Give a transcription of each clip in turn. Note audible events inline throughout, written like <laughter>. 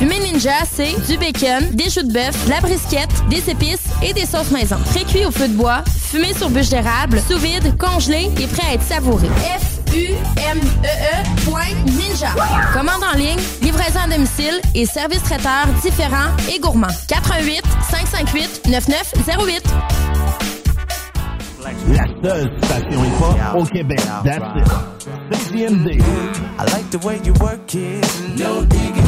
Fumée Ninja, c'est du bacon, des choux de bœuf, de la brisquette, des épices et des sauces maison. Pré-cuit au feu de bois, fumé sur bûche d'érable, sous vide, congelé et prêt à être savouré. F-U-M-E-E point Ninja. Commande en ligne, livraison à domicile et service traiteur différents et gourmands. 88 558 9908. La seule station hip-hop au Québec. That's it. CGMD. I like the way you work it. No digging.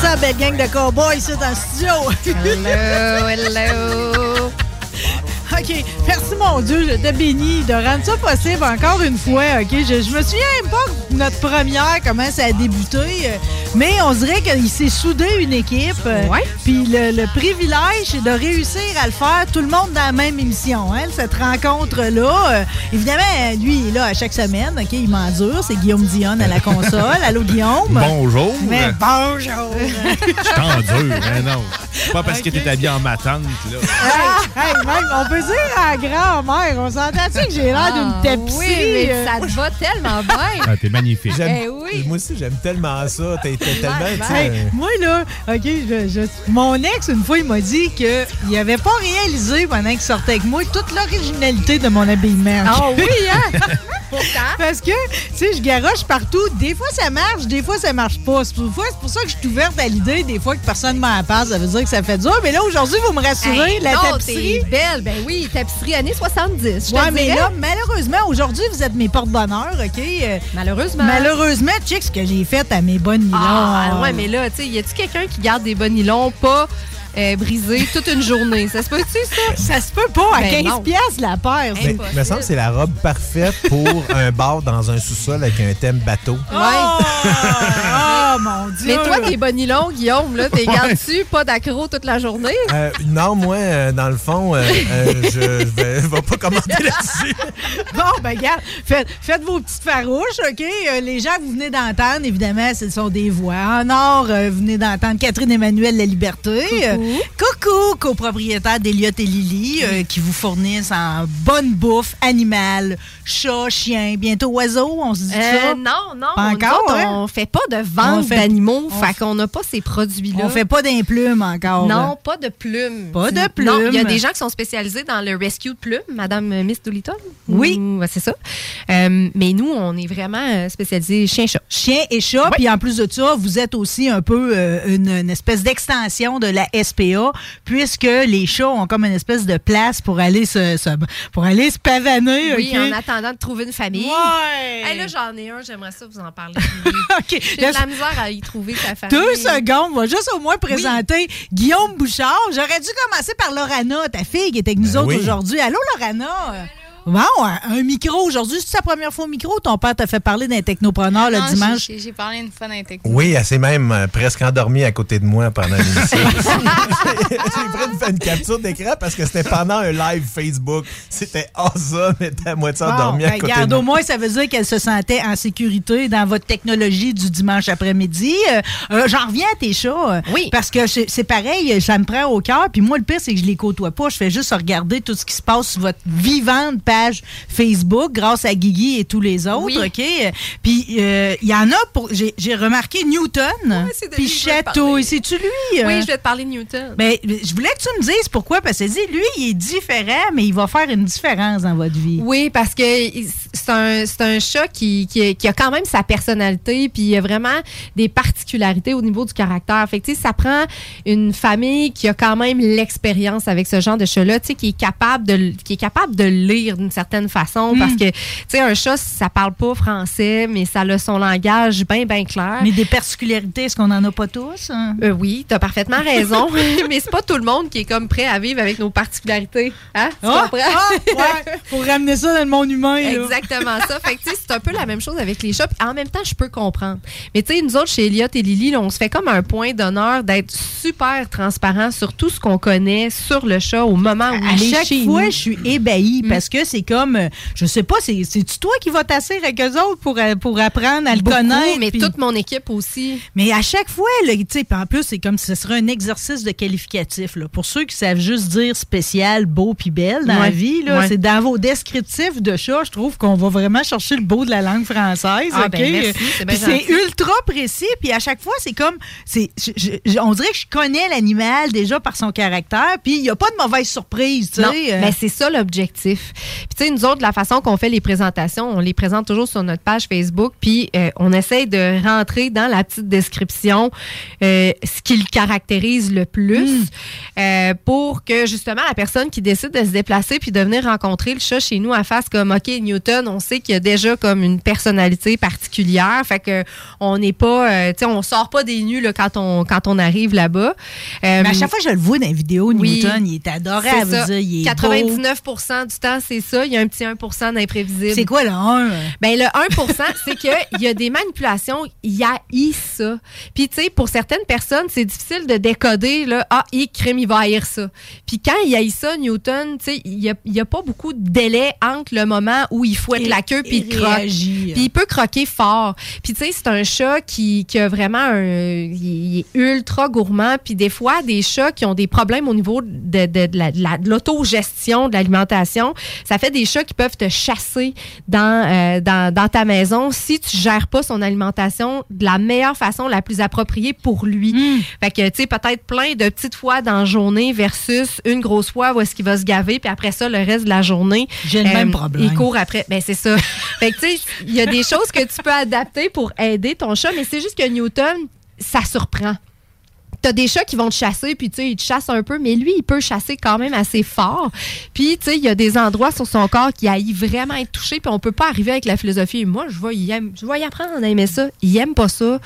Ça, belle gang de cowboys, ici, dans le studio. Hello, hello. OK. Merci, mon Dieu. Je te bénis de rendre ça possible encore une fois. OK? Je, je me souviens même pas notre première, comment ça a débuté. Mais on dirait qu'il s'est soudé une équipe. euh, Puis le, le privilège, c'est de réussir à le faire tout le monde dans la même émission. Hein, cette rencontre-là. Euh, évidemment, lui, il est là à chaque semaine. OK. Il m'endure. C'est Guillaume Dionne à la console. Allô, Guillaume? Bonjour. Mais bonjour. Je t'endure, mais non. Pas parce que t'es habillé en ma tante, là. Ah, hey, même, on peut dire à grand-mère, on s'entend-tu que j'ai l'air d'une Ah, tapisserie? Oui, mais euh? ça te va tellement bien. Ah, t'es magnifique. Eh oui. Moi aussi, j'aime tellement ça. T'es t'es tellement, Hey, moi, là, OK, je- je- mon ex, une fois, il m'a dit qu'il n'avait pas réalisé pendant qu'il sortait avec moi toute l'originalité de mon habillement. Ah oui, hein? <laughs> Pourtant. Parce que, tu sais, je garoche partout. Des fois, ça marche, des fois, ça marche pas. C'est pour, c'est pour ça que je suis ouverte à l'idée, des fois, que personne ne m'en passe. Ça veut dire que ça fait dur. Mais là, aujourd'hui, vous me rassurez, Hey, la non, tapisserie. t'es belle. Ben oui, tapisserie années 70. je Ouais, mais dirais. là, malheureusement, aujourd'hui, vous êtes mes porte-bonheur, OK? Euh, Malheureusement. Malheureusement, check ce que j'ai fait à mes bonnes nylons. Ah, ouais, mais là, tu sais, y a-tu quelqu'un qui garde des bons nylons pas euh, brisée toute une journée. Ça se peut-tu, ça? Ça se peut pas à Ben 15 non. piastres la paire. Mais, me semble que c'est la robe parfaite pour <laughs> un bar dans un sous-sol avec un thème bateau. Oh, oh, mon Dieu. Mais toi, tes bonnilons, Guillaume, là, t'es gardes-tu pas d'accro toute la journée? Euh, non, moi, euh, dans le fond, euh, euh, je vais, je vais pas commenter là-dessus. <laughs> Bon, ben, regarde, faites, faites vos petites farouches, OK? Euh, les gens que vous venez d'entendre, évidemment, ce sont des voix. En or, euh, vous venez d'entendre Catherine Emmanuel La Liberté. Euh, Coucou, copropriétaire d'Eliott et Lily, euh, qui vous fournissent en bonne bouffe animale, chat, chien, bientôt oiseau, on se dit Euh, ça? non, non. Pas nous encore, autres, hein? On fait pas de On vente d'animaux, on fait qu'on n'a pas ces produits-là. On fait pas d'implumes encore. Non, pas de plumes. Pas de plumes. il y a des gens qui sont spécialisés dans le rescue de plumes, Madame euh, Miss Doolittle. Oui. Ou- ouais, c'est ça. Euh, mais nous, on est vraiment spécialisés chien-chat. Chien et chat, puis en plus de ça, vous êtes aussi un peu une, une espèce d'extension de la SPA, puisque les chats ont comme une espèce de place pour aller se, se- pour aller se pavaner. Oui, en attendant de trouver une famille. Ouais. Hey, là, j'en ai un, j'aimerais ça vous en parler. <laughs> OK. J'ai de la misère à y trouver sa famille. Deux secondes, on va juste au moins présenter Guillaume Bouchard. J'aurais dû commencer par Lorana, ta fille qui était avec nous Ben autres oui. aujourd'hui. Allô, Lorana? Bon, un, un micro aujourd'hui. C'est ta première fois au micro? Ton père t'a fait parler d'un technopreneur le Non, dimanche? j'ai- J'ai parlé une fois dans les techno. Oui, elle s'est même euh, presque endormie à côté de moi pendant l'émission. <laughs> <laughs> J'ai pris une, une capture d'écran parce que c'était pendant un live Facebook. C'était awesome, elle était à moitié Bon, endormie à ben, côté regarde, de au moi. moins, ça veut dire qu'elle se sentait en sécurité dans votre technologie du dimanche après-midi. Euh, euh, J'en reviens à tes chats. Oui. Parce que c'est c'est pareil, ça me prend au cœur. Puis moi, le pire, c'est que je les côtoie pas. Je fais juste regarder tout ce qui se passe sur votre vivante page Facebook grâce à Guigui et tous les autres. Oui. OK? Puis euh, il y en a pour. J'ai remarqué Newton. c'est de puis Château. C'est-tu lui? Oui, euh? je vais te parler de Newton. Ben, je voulais que tu me dises pourquoi. Parce que dit, lui, il est différent, mais il va faire une différence dans votre vie. Oui, parce que c'est un, c'est un chat qui, qui, qui a quand même sa personnalité, puis il a vraiment des particularités au niveau du caractère. Fait que, tu sais, ça prend une famille qui a quand même l'expérience avec ce genre de chat-là, tu sais, qui est capable de, qui est capable de le lire d'une certaine façon, Mm. parce que, tu sais, un chat, ça parle pas français, mais ça a son langage bien, bien clair. Mais des particularités, est-ce qu'on n'en a pas tous? hein? Euh, oui, tu as parfaitement raison, <laughs> <laughs> mais c'est pas tout le monde qui est comme prêt à vivre avec nos particularités. Hein? Tu Ah, comprends? ah, ouais, pour ramener ça dans le monde humain. là. Exactement ça. Fait que, tu sais, c'est un peu la même chose avec les chats. En même temps, je peux comprendre. Mais tu sais, nous autres, chez Elliot et Lily, là, on se fait comme un point d'honneur d'être super transparent sur tout ce qu'on connaît sur le chat au moment où À il est chaque chez fois, nous. je suis ébahie parce que c'est comme, euh, je sais pas, c'est- c'est-tu toi qui vas t'asseoir avec eux autres pour, euh, pour apprendre à le Beaucoup, connaître? mais toute mon équipe aussi. Mais à chaque fois, là, en plus, c'est comme si ce serait un exercice de qualificatif. Là. Pour ceux qui savent juste dire spécial, beau puis belle dans la vie, là, Ouais. c'est dans vos descriptifs de chat, je trouve qu'on va vraiment chercher le beau de la langue française. Ah, OK? ben, c'est ultra précis, puis à chaque fois, c'est comme, c'est, on dirait que je connais l'animal déjà par son caractère, puis il n'y a pas de mauvaise surprise, tu Non, sais. euh. ben, c'est ça l'objectif. Puis tu sais, nous autres, la façon qu'on fait les présentations, on les présente toujours sur notre page Facebook, puis euh, on essaye de rentrer dans la petite description euh, ce qui le caractérise le plus euh, pour que justement la personne qui décide de se déplacer puis de venir rencontrer le chat chez nous, elle fasse comme, OK, Newton, on sait qu'il y a déjà comme une personnalité particulière, fait que on n'est pas, tu sais, on sort pas des nus là, quand, on, quand on arrive là-bas. Mais à chaque fois que je le vois dans les vidéos, oui. Newton, il est ça. je veux dire, il est beau. 99% du temps, c'est ça. Il y a un petit 1% d'imprévisible. C'est quoi le 1? Ben, le 1% c'est qu'il y a des manipulations, il y a ça. Puis, tu sais, pour certaines personnes, c'est difficile de décoder, là, ah, il crime, il va haïr ça. Puis, quand il haït ça, Newton, tu sais, il n'y a, y a pas beaucoup de délai entre le moment où il fouette la queue puis il croque. réagit. Puis, il peut croquer fort. Puis, tu sais, c'est un chat qui, qui a vraiment un. Il, il est ultra gourmand. Puis, des fois, des chats qui ont des problèmes au niveau de, de, la- de l'autogestion de l'alimentation, ça fait des chats qui peuvent te chasser dans, euh, dans, dans ta maison si tu gères pas son alimentation de la meilleure façon, la plus appropriée pour lui. Hmm. Fait que, tu sais, peut-être plein de petites fois dans la journée versus une grosse fois où est-ce qu'il va se gaver, puis après ça, le reste de la journée, euh, J'ai le même problème. il court après. Ben, c'est ça. <laughs> fait que, tu sais, il y a des choses que tu peux adapter pour aider ton chat, mais c'est juste que Newton, ça surprend. T'as des chats qui vont te chasser, puis tu sais, ils te chassent un peu, mais lui, il peut chasser quand même assez fort. Puis, tu sais, il y a des endroits sur son corps qui haït vraiment être touché, puis on peut pas arriver avec la philosophie. Moi, je vais y, aime- je vais y apprendre à aimer ça. Il aime pas ça.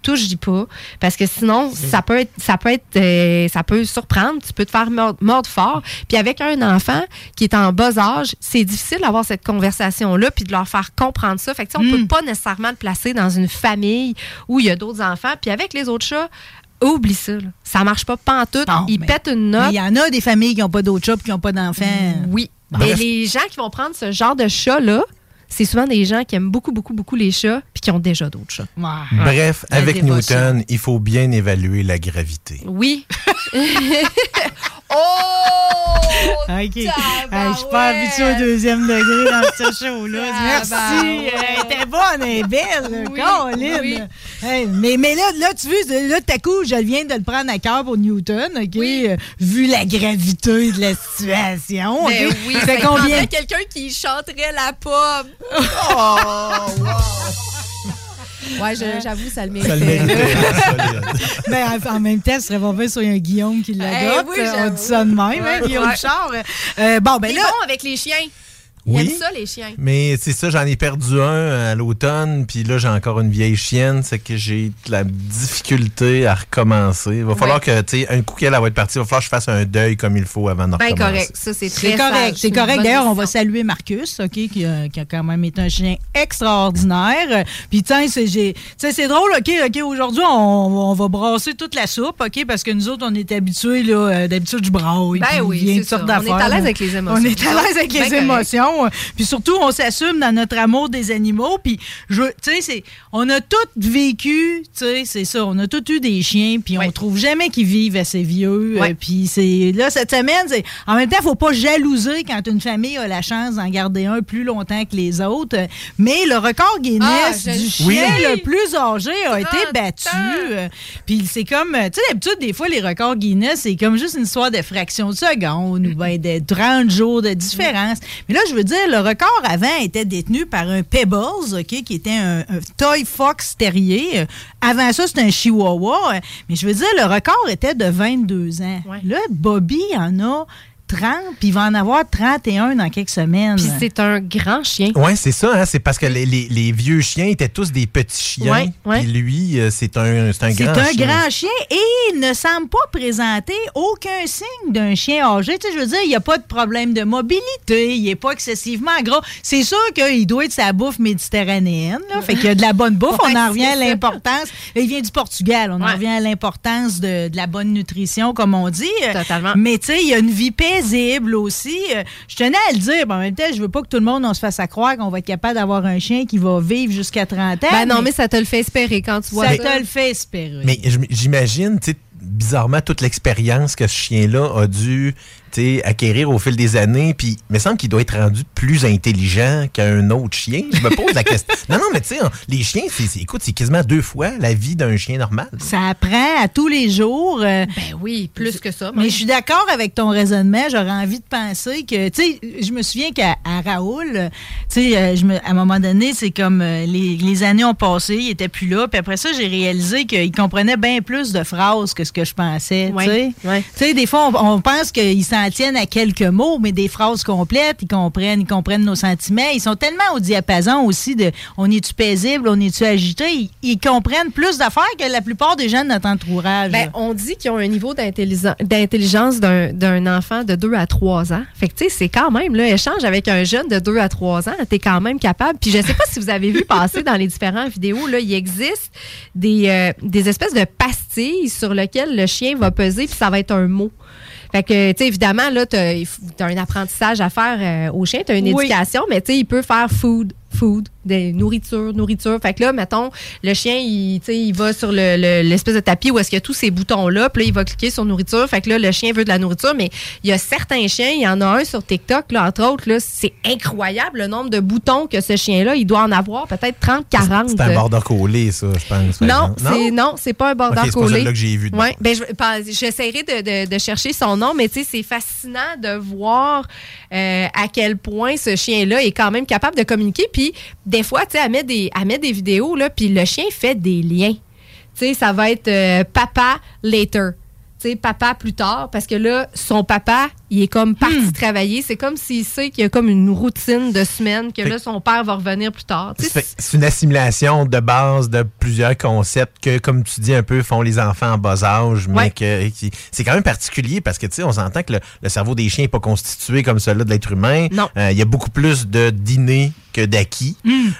Touche, dis pas. Parce que sinon, ça peut être, ça peut être, euh, ça peut surprendre. Tu peux te faire mordre, mordre fort. Puis avec un enfant qui est en bas âge, c'est difficile d'avoir cette conversation-là, puis de leur faire comprendre ça. Fait que, tu sais, on peut pas nécessairement le placer dans une famille où il y a d'autres enfants. Puis avec les autres chats, oublie ça. là. Ça marche pas pantoute. Ils pètent une note. Mais il y en a des familles qui n'ont pas d'autres chats et qui n'ont pas d'enfants. Oui. Et Bref. les gens qui vont prendre ce genre de chat-là, c'est souvent des gens qui aiment beaucoup, beaucoup, beaucoup les chats puis qui ont déjà d'autres chats. Bref, avec. Newton, il faut bien évaluer la gravité. Oui. <laughs> oh! <laughs> OK. Hey, je suis pas habituée au deuxième degré dans ce show-là. <laughs> Merci. Elle était bonne, elle est belle. Oui, oui. Hey, mais, mais là, là, tu veux, là, tout à coup, je viens de le prendre à cœur pour Newton, OK? Euh, vu la gravité de la situation. Ben oui, ça combien? quelqu'un qui chanterait la pomme. Oh, Ouais, je- j'avoue, ça le Ça le méritait. Mais <laughs> Ben, en- même temps, ce serait pas fait sur un Guillaume qui l'a Eh oui, On dit ça de même, hein, Guillaume ouais. Char. Euh, bon, ben là. bon avec les chiens. Il Oui. ça, les chiens. Mais c'est ça, j'en ai perdu un à l'automne, puis là, j'ai encore une vieille chienne, c'est que j'ai de la difficulté à recommencer. Il va falloir que, tu sais, un coup qu'elle va être partie, il va falloir que je fasse un deuil comme il faut avant de Ben recommencer. correct. Ça, c'est très C'est correct, c'est correct. D'ailleurs, on va saluer Marcus, OK, qui a, qui a quand même été un chien extraordinaire. Euh, Puis, tiens, c'est j'ai- tu sais, c'est drôle, OK, OK, aujourd'hui, on, on va brasser toute la soupe, OK, parce que nous autres, on est habitués, là, euh, d'habitude, je braille. Ben puis oui, c'est ça. On est à l'aise avec les émotions. On est à l'aise avec Ben les correct. émotions. Puis surtout, on s'assume dans notre amour des animaux. Puis, tu sais, on a tous vécu, tu sais, c'est ça, on a tous eu des chiens, puis on trouve jamais qu'ils vivent assez vieux. Euh, puis c'est là, cette semaine, c'est en même temps, il faut pas jalouser quand une famille a la chance d'en garder un plus longtemps que les autres. Euh, Mais le record Guinness Ah, du chien le plus âgé a été battu. Euh, Puis c'est comme, euh, tu sais, d'habitude, des fois, les records Guinness, c'est comme juste une histoire de fraction de seconde ou ben de 30 jours de différence. Mais là, je veux dire, le record avant était détenu par un Pebbles, OK, qui était un, un Toy Fox terrier. Avant ça, c'était un Chihuahua. Mais je veux dire, le record était de 22 ans. Là, Bobby en a 30, puis il va en avoir 31 dans quelques semaines. Puis c'est un grand chien. Ouais, c'est ça, hein, c'est parce que les, les- les vieux chiens étaient tous des petits chiens. Ouais, ouais. Puis lui, euh, c'est un, c'est un C'est grand un chien. grand chien et il ne semble pas présenter aucun signe d'un chien âgé. Tu sais, je veux dire, il n'y a pas de problème de mobilité, il n'est pas excessivement gros. C'est sûr qu'il doit être sa bouffe méditerranéenne. Là, fait qu'il y a de la bonne bouffe. <laughs> Ouais, on en revient à c'est l'importance. Il vient du Portugal. On en revient à l'importance de, de la bonne nutrition, comme on dit. Totalement. Mais tu sais, il y a une vie paisible aussi. Euh, Je tenais à le dire, mais en même temps, je veux pas que tout le monde on se fasse à croire qu'on va être capable d'avoir un chien qui va vivre jusqu'à 30 ans. Ben non, mais ça te le fait espérer quand tu vois ça ça. te le fait espérer. Mais j'im- j'imagine, tu sais, bizarrement, toute l'expérience que ce chien-là a dû acquérir au fil des années. Puis, il me semble qu'il doit être rendu plus intelligent qu'un autre chien. Je me pose la <laughs> question. Non, non, mais tu sais, les chiens, c'est, écoute, c'est quasiment deux fois la vie d'un chien normal. Ça apprend à tous les jours. euh, Ben oui, plus que ça. mais je suis d'accord avec ton raisonnement. J'aurais envie de penser que, tu sais, je me souviens qu'à Raoul, euh, tu sais, euh, je me- à un moment donné, c'est comme euh, les, les années ont passé, il était plus là. Puis après ça, j'ai réalisé qu'il comprenait bien plus de phrases que ce que je pensais. Tu sais, ouais. Tu sais, des fois, on, on pense qu'ils s'en tiennent à quelques mots, mais des phrases complètes, ils comprennent, ils comprennent nos sentiments. Ils sont tellement au diapason aussi de on est-tu paisible, on est-tu agité? Ils, comprennent plus d'affaires que la plupart des gens de notre entourage. Ben, on dit qu'ils ont un niveau d'intelligence d'un enfant de 2 à 3 ans. Fait que, tu sais, c'est quand même, là, échange avec un jeune de 2 à 3 ans, t'es quand même capable. Puis je sais pas si vous avez vu passer dans les différentes vidéos, là, il existe des, euh, des espèces de pastilles sur lesquelles le chien va peser, puis ça va être un mot. Fait que, tu sais, évidemment, là, faut- t'as un apprentissage à faire euh, au chien, t'as une Oui. éducation, mais tu sais, il peut faire food, food, des nourriture, nourriture. Fait que là, mettons, le chien, il, il va sur le- le- l'espèce de tapis où est-ce qu'il y a tous ces boutons-là, puis là, il va cliquer sur nourriture. Fait que là, le chien veut de la nourriture, mais il y a certains chiens, il y en a un sur TikTok, là, entre autres, là, c'est incroyable le nombre de boutons que ce chien-là, il doit en avoir peut-être 30, 40. C'est un border collé, ça, je pense. Non, c'est non, c'est pas un border Ok, c'est collé. celui-là que j'ai vu Ouais, ben je- j'essaierai de, de- de chercher son nom, mais tu sais, c'est fascinant de voir euh, à quel point ce chien-là est quand même capable de communiquer. Puis des fois, tu sais, elle met des, elle met des vidéos là, puis le chien fait des liens. Tu sais, ça va être euh, papa later. Tu sais, papa plus tard, parce que là, son papa, il est comme parti travailler. C'est comme s'il sait qu'il y a comme une routine de semaine, que là, son père va revenir plus tard. C'est une assimilation de base de plusieurs concepts que, comme tu dis un peu, font les enfants en bas âge, mais Ouais. que c'est quand même particulier parce que, tu sais, on s'entend que le, le cerveau des chiens n'est pas constitué comme celui de l'être humain. Non. Euh, Il y a beaucoup plus de dîners que d'acquis.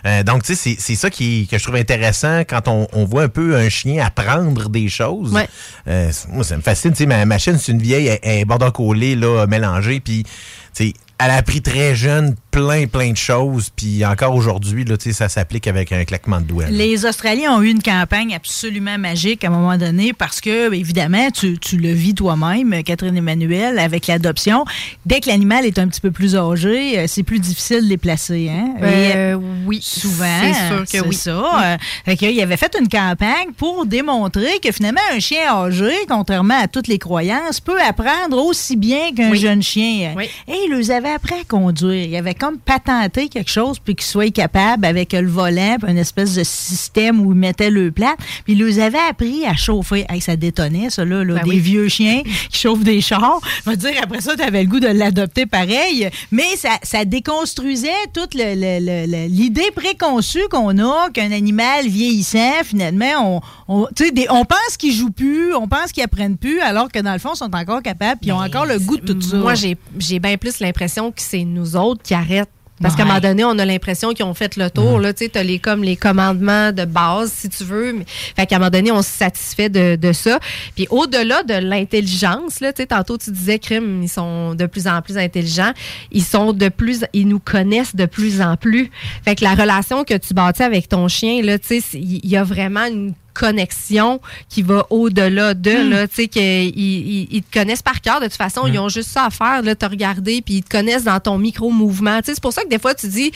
Euh, donc, tu sais, c'est- ça qui, que je trouve intéressant quand on, on voit un peu un chien apprendre des choses. Ouais. Euh, moi, ça me fascine. Tu sais, ma machine, c'est une vieille, elle, elle est border collée, là, mélangée, puis, tu sais, elle a appris très jeune plein, plein de choses, puis encore aujourd'hui, là, tu sais, ça s'applique avec un claquement de doigts. là. Les Australiens ont eu une campagne absolument magique à un moment donné parce que, évidemment, tu, tu le vis toi-même, Catherine Emmanuel, avec l'adoption. Dès que l'animal est un petit peu plus âgé, euh, c'est plus difficile de les placer. Hein? Et, euh, oui, souvent, C'est sûr que c'est oui. ça. Euh, fait il avait fait une campagne pour démontrer que finalement, un chien âgé, contrairement à toutes les croyances, peut apprendre aussi bien qu'un Oui. jeune chien. Oui. Et il les avait appris à conduire. Il avait comme patenté quelque chose, puis qu'il soit capable avec le volant, puis une espèce de système où il mettait le plat. Puis il les avait appris à chauffer. Hey, ça détonnait, ça, là, là, Ben des oui. vieux chiens qui chauffent des chars. Je veux dire, après ça, tu avais le goût de l'adopter pareil. Mais ça, ça déconstruisait toute l'idée préconçue qu'on a qu'un animal vieillissant, finalement, on, on, des- on pense qu'ils jouent plus, on pense qu'ils apprennent plus, alors que dans le fond, ils sont encore capables, puis ils ont encore le goût de tout ça. Moi, j'ai j'ai bien plus l'impression que c'est nous autres qui arrêtent. Parce qu'à un moment donné, on a l'impression qu'ils ont fait le tour. là. Tu sais, as les, comme les commandements de base, si tu veux. Mais- Fait qu'à un moment donné, on se satisfait de, de ça. Puis au-delà de l'intelligence, là, tu sais, tantôt tu disais, Crime, ils sont de plus en plus intelligents. Ils sont de plus, ils nous connaissent de plus en plus. Fait que la relation que tu bâtis avec ton chien, là, tu sais, il y a vraiment une connexion qui va au-delà de, là, tu sais, qu'ils ils, ils te connaissent par cœur. De toute façon, ils ont juste ça à faire, là, te regarder, puis ils te connaissent dans ton micro-mouvement. Tu sais, c'est pour ça que des fois, tu dis,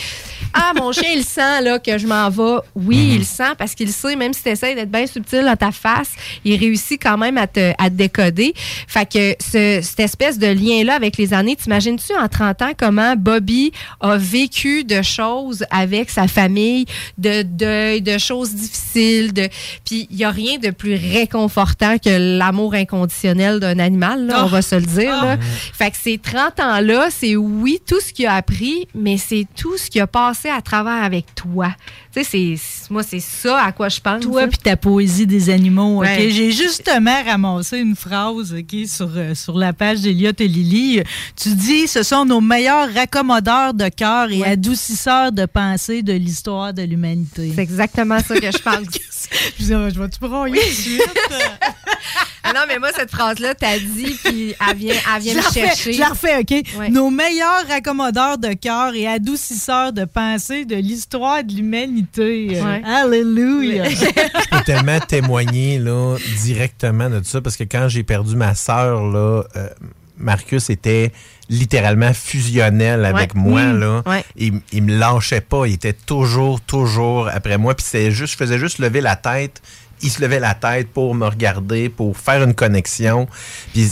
ah, mon chien, il sent, là, que je m'en vais. Oui, il le sent parce qu'il sait, même si tu essaies d'être bien subtil dans ta face, il réussit quand même à te, à te décoder. Fait que ce- cette espèce de lien-là avec les années, t'imagines-tu en 30 ans comment Bobby a vécu de choses avec sa famille, de deuil, de choses difficiles, de puis il y a rien de plus réconfortant que l'amour inconditionnel d'un animal, là, Ah. on va se le dire. là. Fait que ces 30 ans-là, c'est oui tout ce qu'il a appris, mais c'est tout ce qu'il a passé à travers avec toi. Tu sais, c'est moi c'est ça à quoi je pense. Toi là. puis ta poésie des animaux. ok? Ouais. J'ai justement ramassé une phrase ok, sur, euh, sur la page d'Eliott et Lily. Tu dis ce sont nos meilleurs raccommodeurs de cœur et adoucisseurs de pensée de l'histoire de l'humanité. C'est exactement ça que je <laughs> pense. je je vais-tu broyer tout de suite? <laughs> Ah non, mais moi, cette phrase-là, t'as dit, puis elle vient, elle vient je, me refais, chercher. je la refais, OK? Ouais. Nos meilleurs raccommodeurs de cœur et adoucisseurs de pensée de l'histoire de l'humanité. Ouais. Alléluia! <laughs> Je peux tellement témoigner là, directement de ça parce que quand j'ai perdu ma sœur, là, euh, Marcus était littéralement fusionnel avec Ouais. moi. Là. Ouais. Il, il me lâchait pas. Il était toujours, toujours après moi. Puis c'est juste, je faisais juste lever la tête. Il se levait la tête pour me regarder, pour faire une connexion. Puis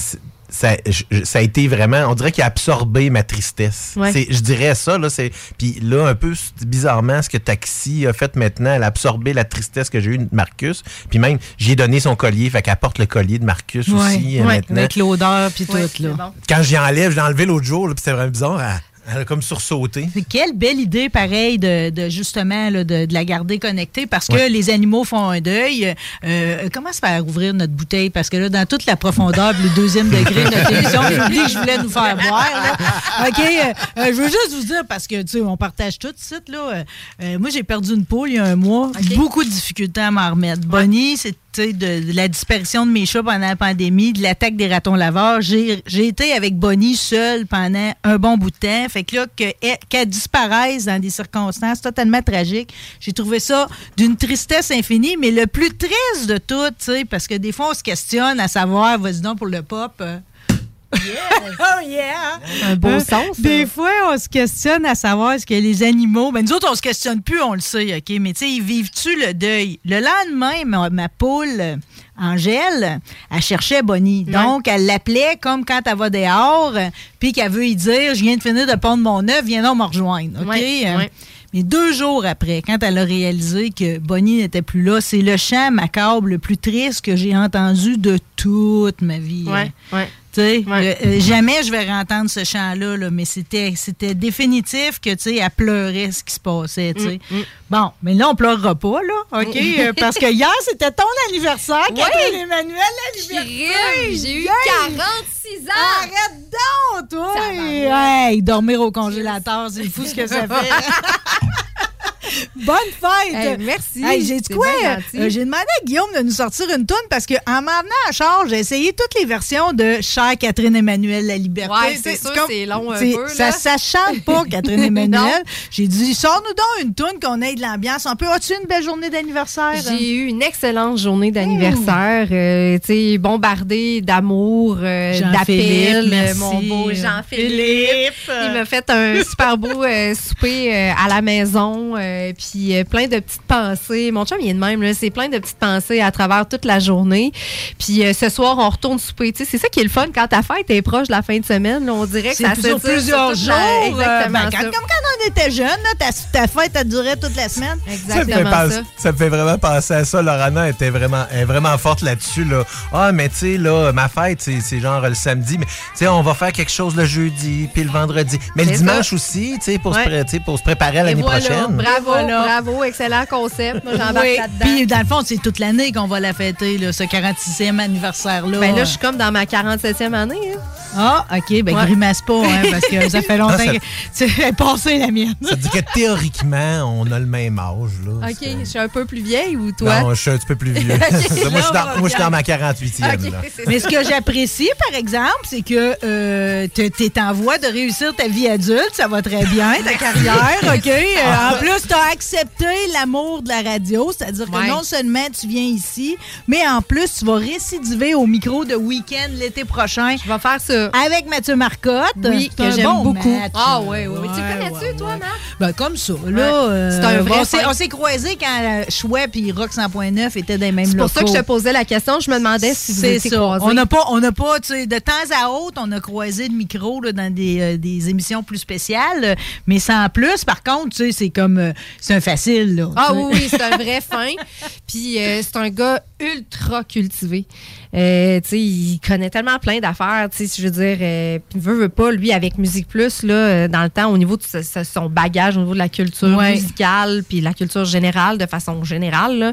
ça, je- ça a été vraiment, on dirait qu'il a absorbé ma tristesse. Ouais. C'est- Je dirais ça. Là, c'est, puis là, un peu bizarrement, ce que Taxi a fait maintenant, elle a absorbé la tristesse que j'ai eue de Marcus. Puis même, j'ai donné son collier, fait qu'elle porte le collier de Marcus aussi euh, Ouais, maintenant. avec l'odeur puis Ouais, tout. c'est Là. bon. Quand j'y enlève, je l'ai enlevé l'autre jour, puis c'était vraiment bizarre. Elle, elle a comme sursauté. Quelle belle idée, pareil, de, de justement là, de, de la garder connectée parce que Ouais. les animaux font un deuil. Euh, comment se faire ouvrir notre bouteille? Parce que là, dans toute la profondeur, le deuxième degré de notre émission, j'ai dit que je voulais nous faire boire. là. OK? euh, je veux juste vous dire, parce que, tu sais, on partage tout de suite, là. euh, moi, j'ai perdu une poule il y a un mois. Beaucoup de difficultés à m'en remettre. Bonnie, c'est de, la disparition de mes chats pendant la pandémie, de l'attaque des ratons laveurs. J'ai été avec Bonnie seule pendant un bon bout de temps. Fait que là, que- qu'elle disparaisse dans des circonstances totalement tragiques, j'ai trouvé ça d'une tristesse infinie, mais le plus triste de tout, parce que des fois, on se questionne à savoir, vas-y donc pour le pop. euh, oh yeah! Un beau Hein? son, ça. Des fois, on se questionne à savoir est-ce que les animaux. Ben, nous autres, on se questionne plus, on le sait, OK? Mais tu sais, ils vivent-tu le deuil? Le lendemain, ma, ma poule, Angèle, elle cherchait Bonnie. Donc, elle l'appelait comme quand elle va dehors, puis qu'elle veut y dire Je viens de finir de pondre mon œuf, viens donc me rejoindre. OK? Ouais, Euh, ouais. Mais deux jours après, quand elle a réalisé que Bonnie n'était plus là, c'est le chant macabre le plus triste que j'ai entendu de toute ma vie. Ouais, ouais. Euh, euh, jamais je vais réentendre ce chant-là, là, mais c'était, c'était définitif que, tu sais, elle pleurait ce qui se passait, tu sais. Mm, mm. Bon, mais là, on pleurera pas, là, OK? Euh, parce que hier, c'était ton anniversaire. Catherine Emmanuel, l'anniversaire! J'ai eu Yeah! 46 ans! Arrête donc, toi! Hey, dormir au congélateur, c'est fou ce que ça <laughs> fait. <laughs> Bonne fête! Hey, merci. Hey, j'ai dit quoi? Euh, j'ai demandé à Guillaume de nous sortir une toune parce qu'en m'amenant à charge, j'ai essayé toutes les versions de Cher Catherine Emmanuel La Liberté. Ouais, c'est sûr, c'est long un c'est- peu, Ça, là. ça chante pas, <laughs> Catherine Emmanuel. J'ai dit, sors-nous donc une toune qu'on ait de l'ambiance un peu. As-tu une belle journée d'anniversaire? J'ai eu une excellente journée d'anniversaire, euh, tu sais, bombardée d'amour, euh, merci. Mon beau Jean-Philippe. Philippe. Il m'a fait un super beau euh, souper euh, à la maison, euh, puis euh, plein de petites pensées. Mon chum, il est de même, là, c'est plein de petites pensées à travers toute la journée. Puis euh, ce soir, on retourne souper. Tu sais, c'est ça qui est le fun quand ta fête est proche de la fin de semaine. là, on dirait que C'est ça sur se plusieurs sur jours. la- euh, Exactement ben, quand- ça. comme quand on était jeune, là, ta, ta fête, elle durait toute la semaine. Ça me, fait Exactement penser- ça. ça me fait vraiment penser à ça. Lorana était vraiment, est vraiment forte là-dessus. Là. Ah, mais tu sais, là, ma fête, c'est c'est genre le samedi. Mais tu sais, on va faire quelque chose le jeudi, puis le vendredi. Mais le dimanche aussi, tu sais, pour, se Ouais. pour préparer à l'année voilà, prochaine. Bravo, Voilà. bravo, excellent concept. Moi, j'embarque Oui. là-dedans. Puis, dans le fond, c'est toute l'année qu'on va la fêter, là, ce 46e anniversaire-là. Ben là, je suis comme dans ma 47e année. hein. Ah, OK. Ben, Ouais. grimace pas, hein, parce que ça fait longtemps Ah, <laughs> ça- que c'est passé la mienne. Ça dit que théoriquement, on a le même âge. Là. OK, je suis un peu plus vieille ou toi? Non, je suis un petit peu plus vieux. <laughs> Ok, moi, je suis dans, va moi, je suis bien. dans ma 48e. OK, là. c'est Mais ce que j'apprécie, par exemple, c'est que euh, tu es en voie de réussir ta vie adulte. Ça va très bien, ta carrière, OK? <laughs> Euh, en plus, tu as accepté l'amour de la radio, c'est-à-dire que Ouais. non seulement tu viens ici, mais en plus, tu vas récidiver au micro de week-end l'été prochain Je vais faire ça. avec Mathieu Marcotte. Oui, que j'aime bon beaucoup. match. Ah, ouais, ouais, ouais. Tu connais-tu, ouais, toi, ouais. Marc? Ben, comme ça, là. Ouais. euh, C'est un vrai on s'est- fan. On s'est croisés quand euh, Chouet et Rock 100.9 étaient dans les mêmes C'est pour ça que je te locaux. posais la question. Je me demandais si vous étiez croisés. On n'a pas, on n'a pas, tu sais, de temps à autre, on a croisé le micro là, dans des, euh, des émissions plus spéciales, mais sans plus. Par contre, tu sais, c'est comme, euh, c'est un facile là. Ah oui, c'est un <laughs> vrai fin. Puis euh, c'est un gars ultra cultivé. Euh, tu sais, il connaît tellement plein d'affaires. Tu sais, je veux dire, euh, veut, veut pas, lui, avec Musique Plus, là, euh, dans le temps, au niveau de son bagage, au niveau de la culture Ouais. musicale, puis la culture générale, de façon générale. là.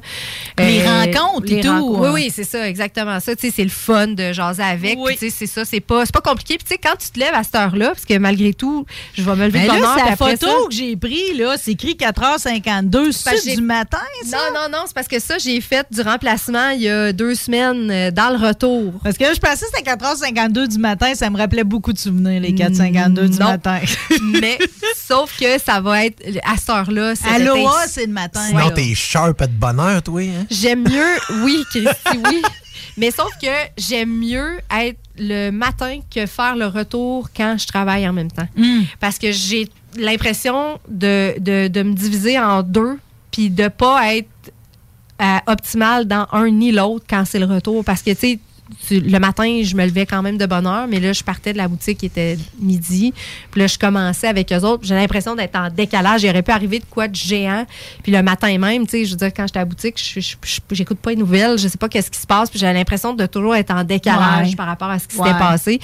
Les rencontres et les tout, rencontres. hein. Oui, oui, c'est ça, exactement ça. Tu sais, c'est le fun de jaser avec. Oui. Puis, tu sais, c'est ça, c'est pas, pas compliqué. Puis, tu sais, quand tu te lèves à cette heure-là, parce que malgré tout, je vais me lever Mais bonne là, heure, la après photo ça- que j'ai prise, là, c'est écrit 4h52, Parce que c'est du matin, ça? Non, non, non, c'est parce que ça, j'ai fait du remplacement il y a deux semaines euh, dans le retour. Parce que là, je pensais que c'était 4h52 du matin, ça me rappelait beaucoup de souvenirs, les 4h52 du Non. matin. <laughs> Mais sauf que ça va être à cette heure-là. cet Aloha, été. c'est le matin. Sinon, t'es sharp à de bonheur, toi. Hein? J'aime mieux, <laughs> oui, Christy, oui. Mais sauf que j'aime mieux être le matin que faire le retour quand je travaille en même temps. Mm. Parce que j'ai l'impression de, de, de me diviser en deux, puis de pas être euh, optimal dans un ni l'autre quand c'est le retour. Parce que, tu sais, le matin, je me levais quand même de bonne heure, mais là, je partais de la boutique, il était midi. Puis là, je commençais avec eux autres. J'ai l'impression d'être en décalage. Il aurait pu arriver de quoi de géant. Puis le matin même, tu sais, je veux dire, quand j'étais à la boutique, j'écoute pas les nouvelles, je sais pas qu'est-ce qui se passe. Puis j'ai l'impression de toujours être en décalage Ouais. par rapport à ce qui Ouais. s'était passé.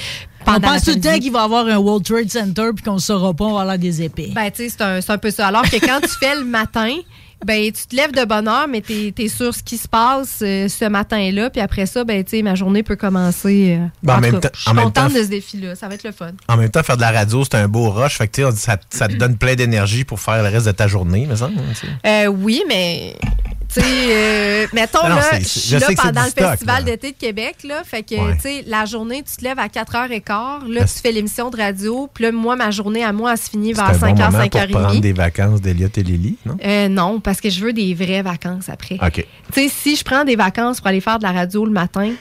On pense tout le temps qu'il va y avoir un World Trade Center puis qu'on ne saura pas, on va avoir des épées. Ben, tu sais, c'est un, c'est un peu ça. Alors que quand tu fais le matin, ben, tu te lèves de bonne heure, mais tu es, sur ce qui se passe euh, ce matin-là. Puis après ça, ben, tu sais, ma journée peut commencer. euh, Ben, en en même tout cas, temps- Je suis en même contente temps- de ce défi-là. Ça va être le fun. En même temps, faire de la radio, c'est un beau rush. Fait que, ça, ça te <clears throat> donne plein d'énergie pour faire le reste de ta journée, me semble. Euh, oui, mais. Tu sais, euh, <laughs> mettons, Non, là, je suis je là pendant le stock, Festival d'été de Québec, là. Fait que, Ouais. tu sais, la journée, tu te lèves à 4h15. Là, tu fais l'émission de radio. Puis là, moi, ma journée à moi, elle se finit vers un bon 5h, moment pour 5h30. prendre des vacances d'Eliott et Lily, non? Euh, non, parce que je veux des vraies vacances après. OK. Tu sais, si je prends des vacances pour aller faire de la radio le matin,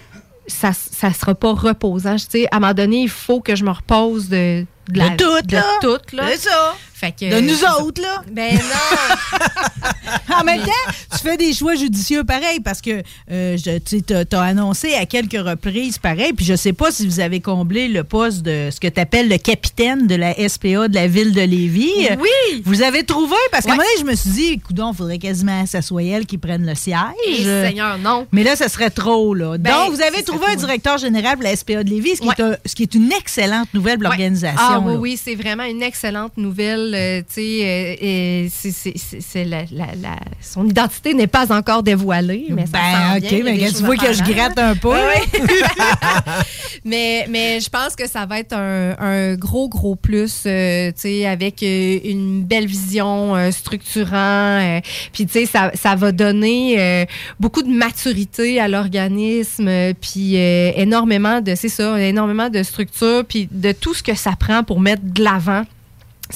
ça ne sera pas reposant. Tu sais, à un moment donné, il faut que je me repose de, la, De tout, de là. tout, là. C'est ça. Fait que, De nous autres, là. Ben non! <laughs> en même temps, tu fais des choix judicieux pareil parce que euh, tu as, annoncé à quelques reprises pareil. Puis je sais pas si vous avez comblé le poste de ce que tu appelles le capitaine de la SPA de la ville de Lévis. Oui. Vous avez trouvé parce qu'à un moment donné, je me suis dit, coudon, il faudrait quasiment que ça soit elle qui prenne le siège. Eh, Seigneur, non. Mais là, ça serait trop, là. Ben, Donc, vous avez trouvé un directeur général de la SPA de Lévis, ce qui, Ouais. est, un- ce qui est une excellente nouvelle pour Ouais. l'organisation. Ah oui, oui, c'est vraiment une excellente nouvelle. Euh, tu sais, euh, c'est- la- la- la- son identité n'est pas encore dévoilée, mais ça Ben, OK, mais tu vois que je gratte un peu. Ouais. <laughs> mais, mais je pense que ça va être un, un gros, gros plus, euh, tu sais, avec une belle vision euh, structurant. Puis, tu sais, ça, ça va donner beaucoup de maturité à l'organisme, puis énormément de, c'est ça, énormément de structure, puis de tout ce que ça prend pour mettre de l'avant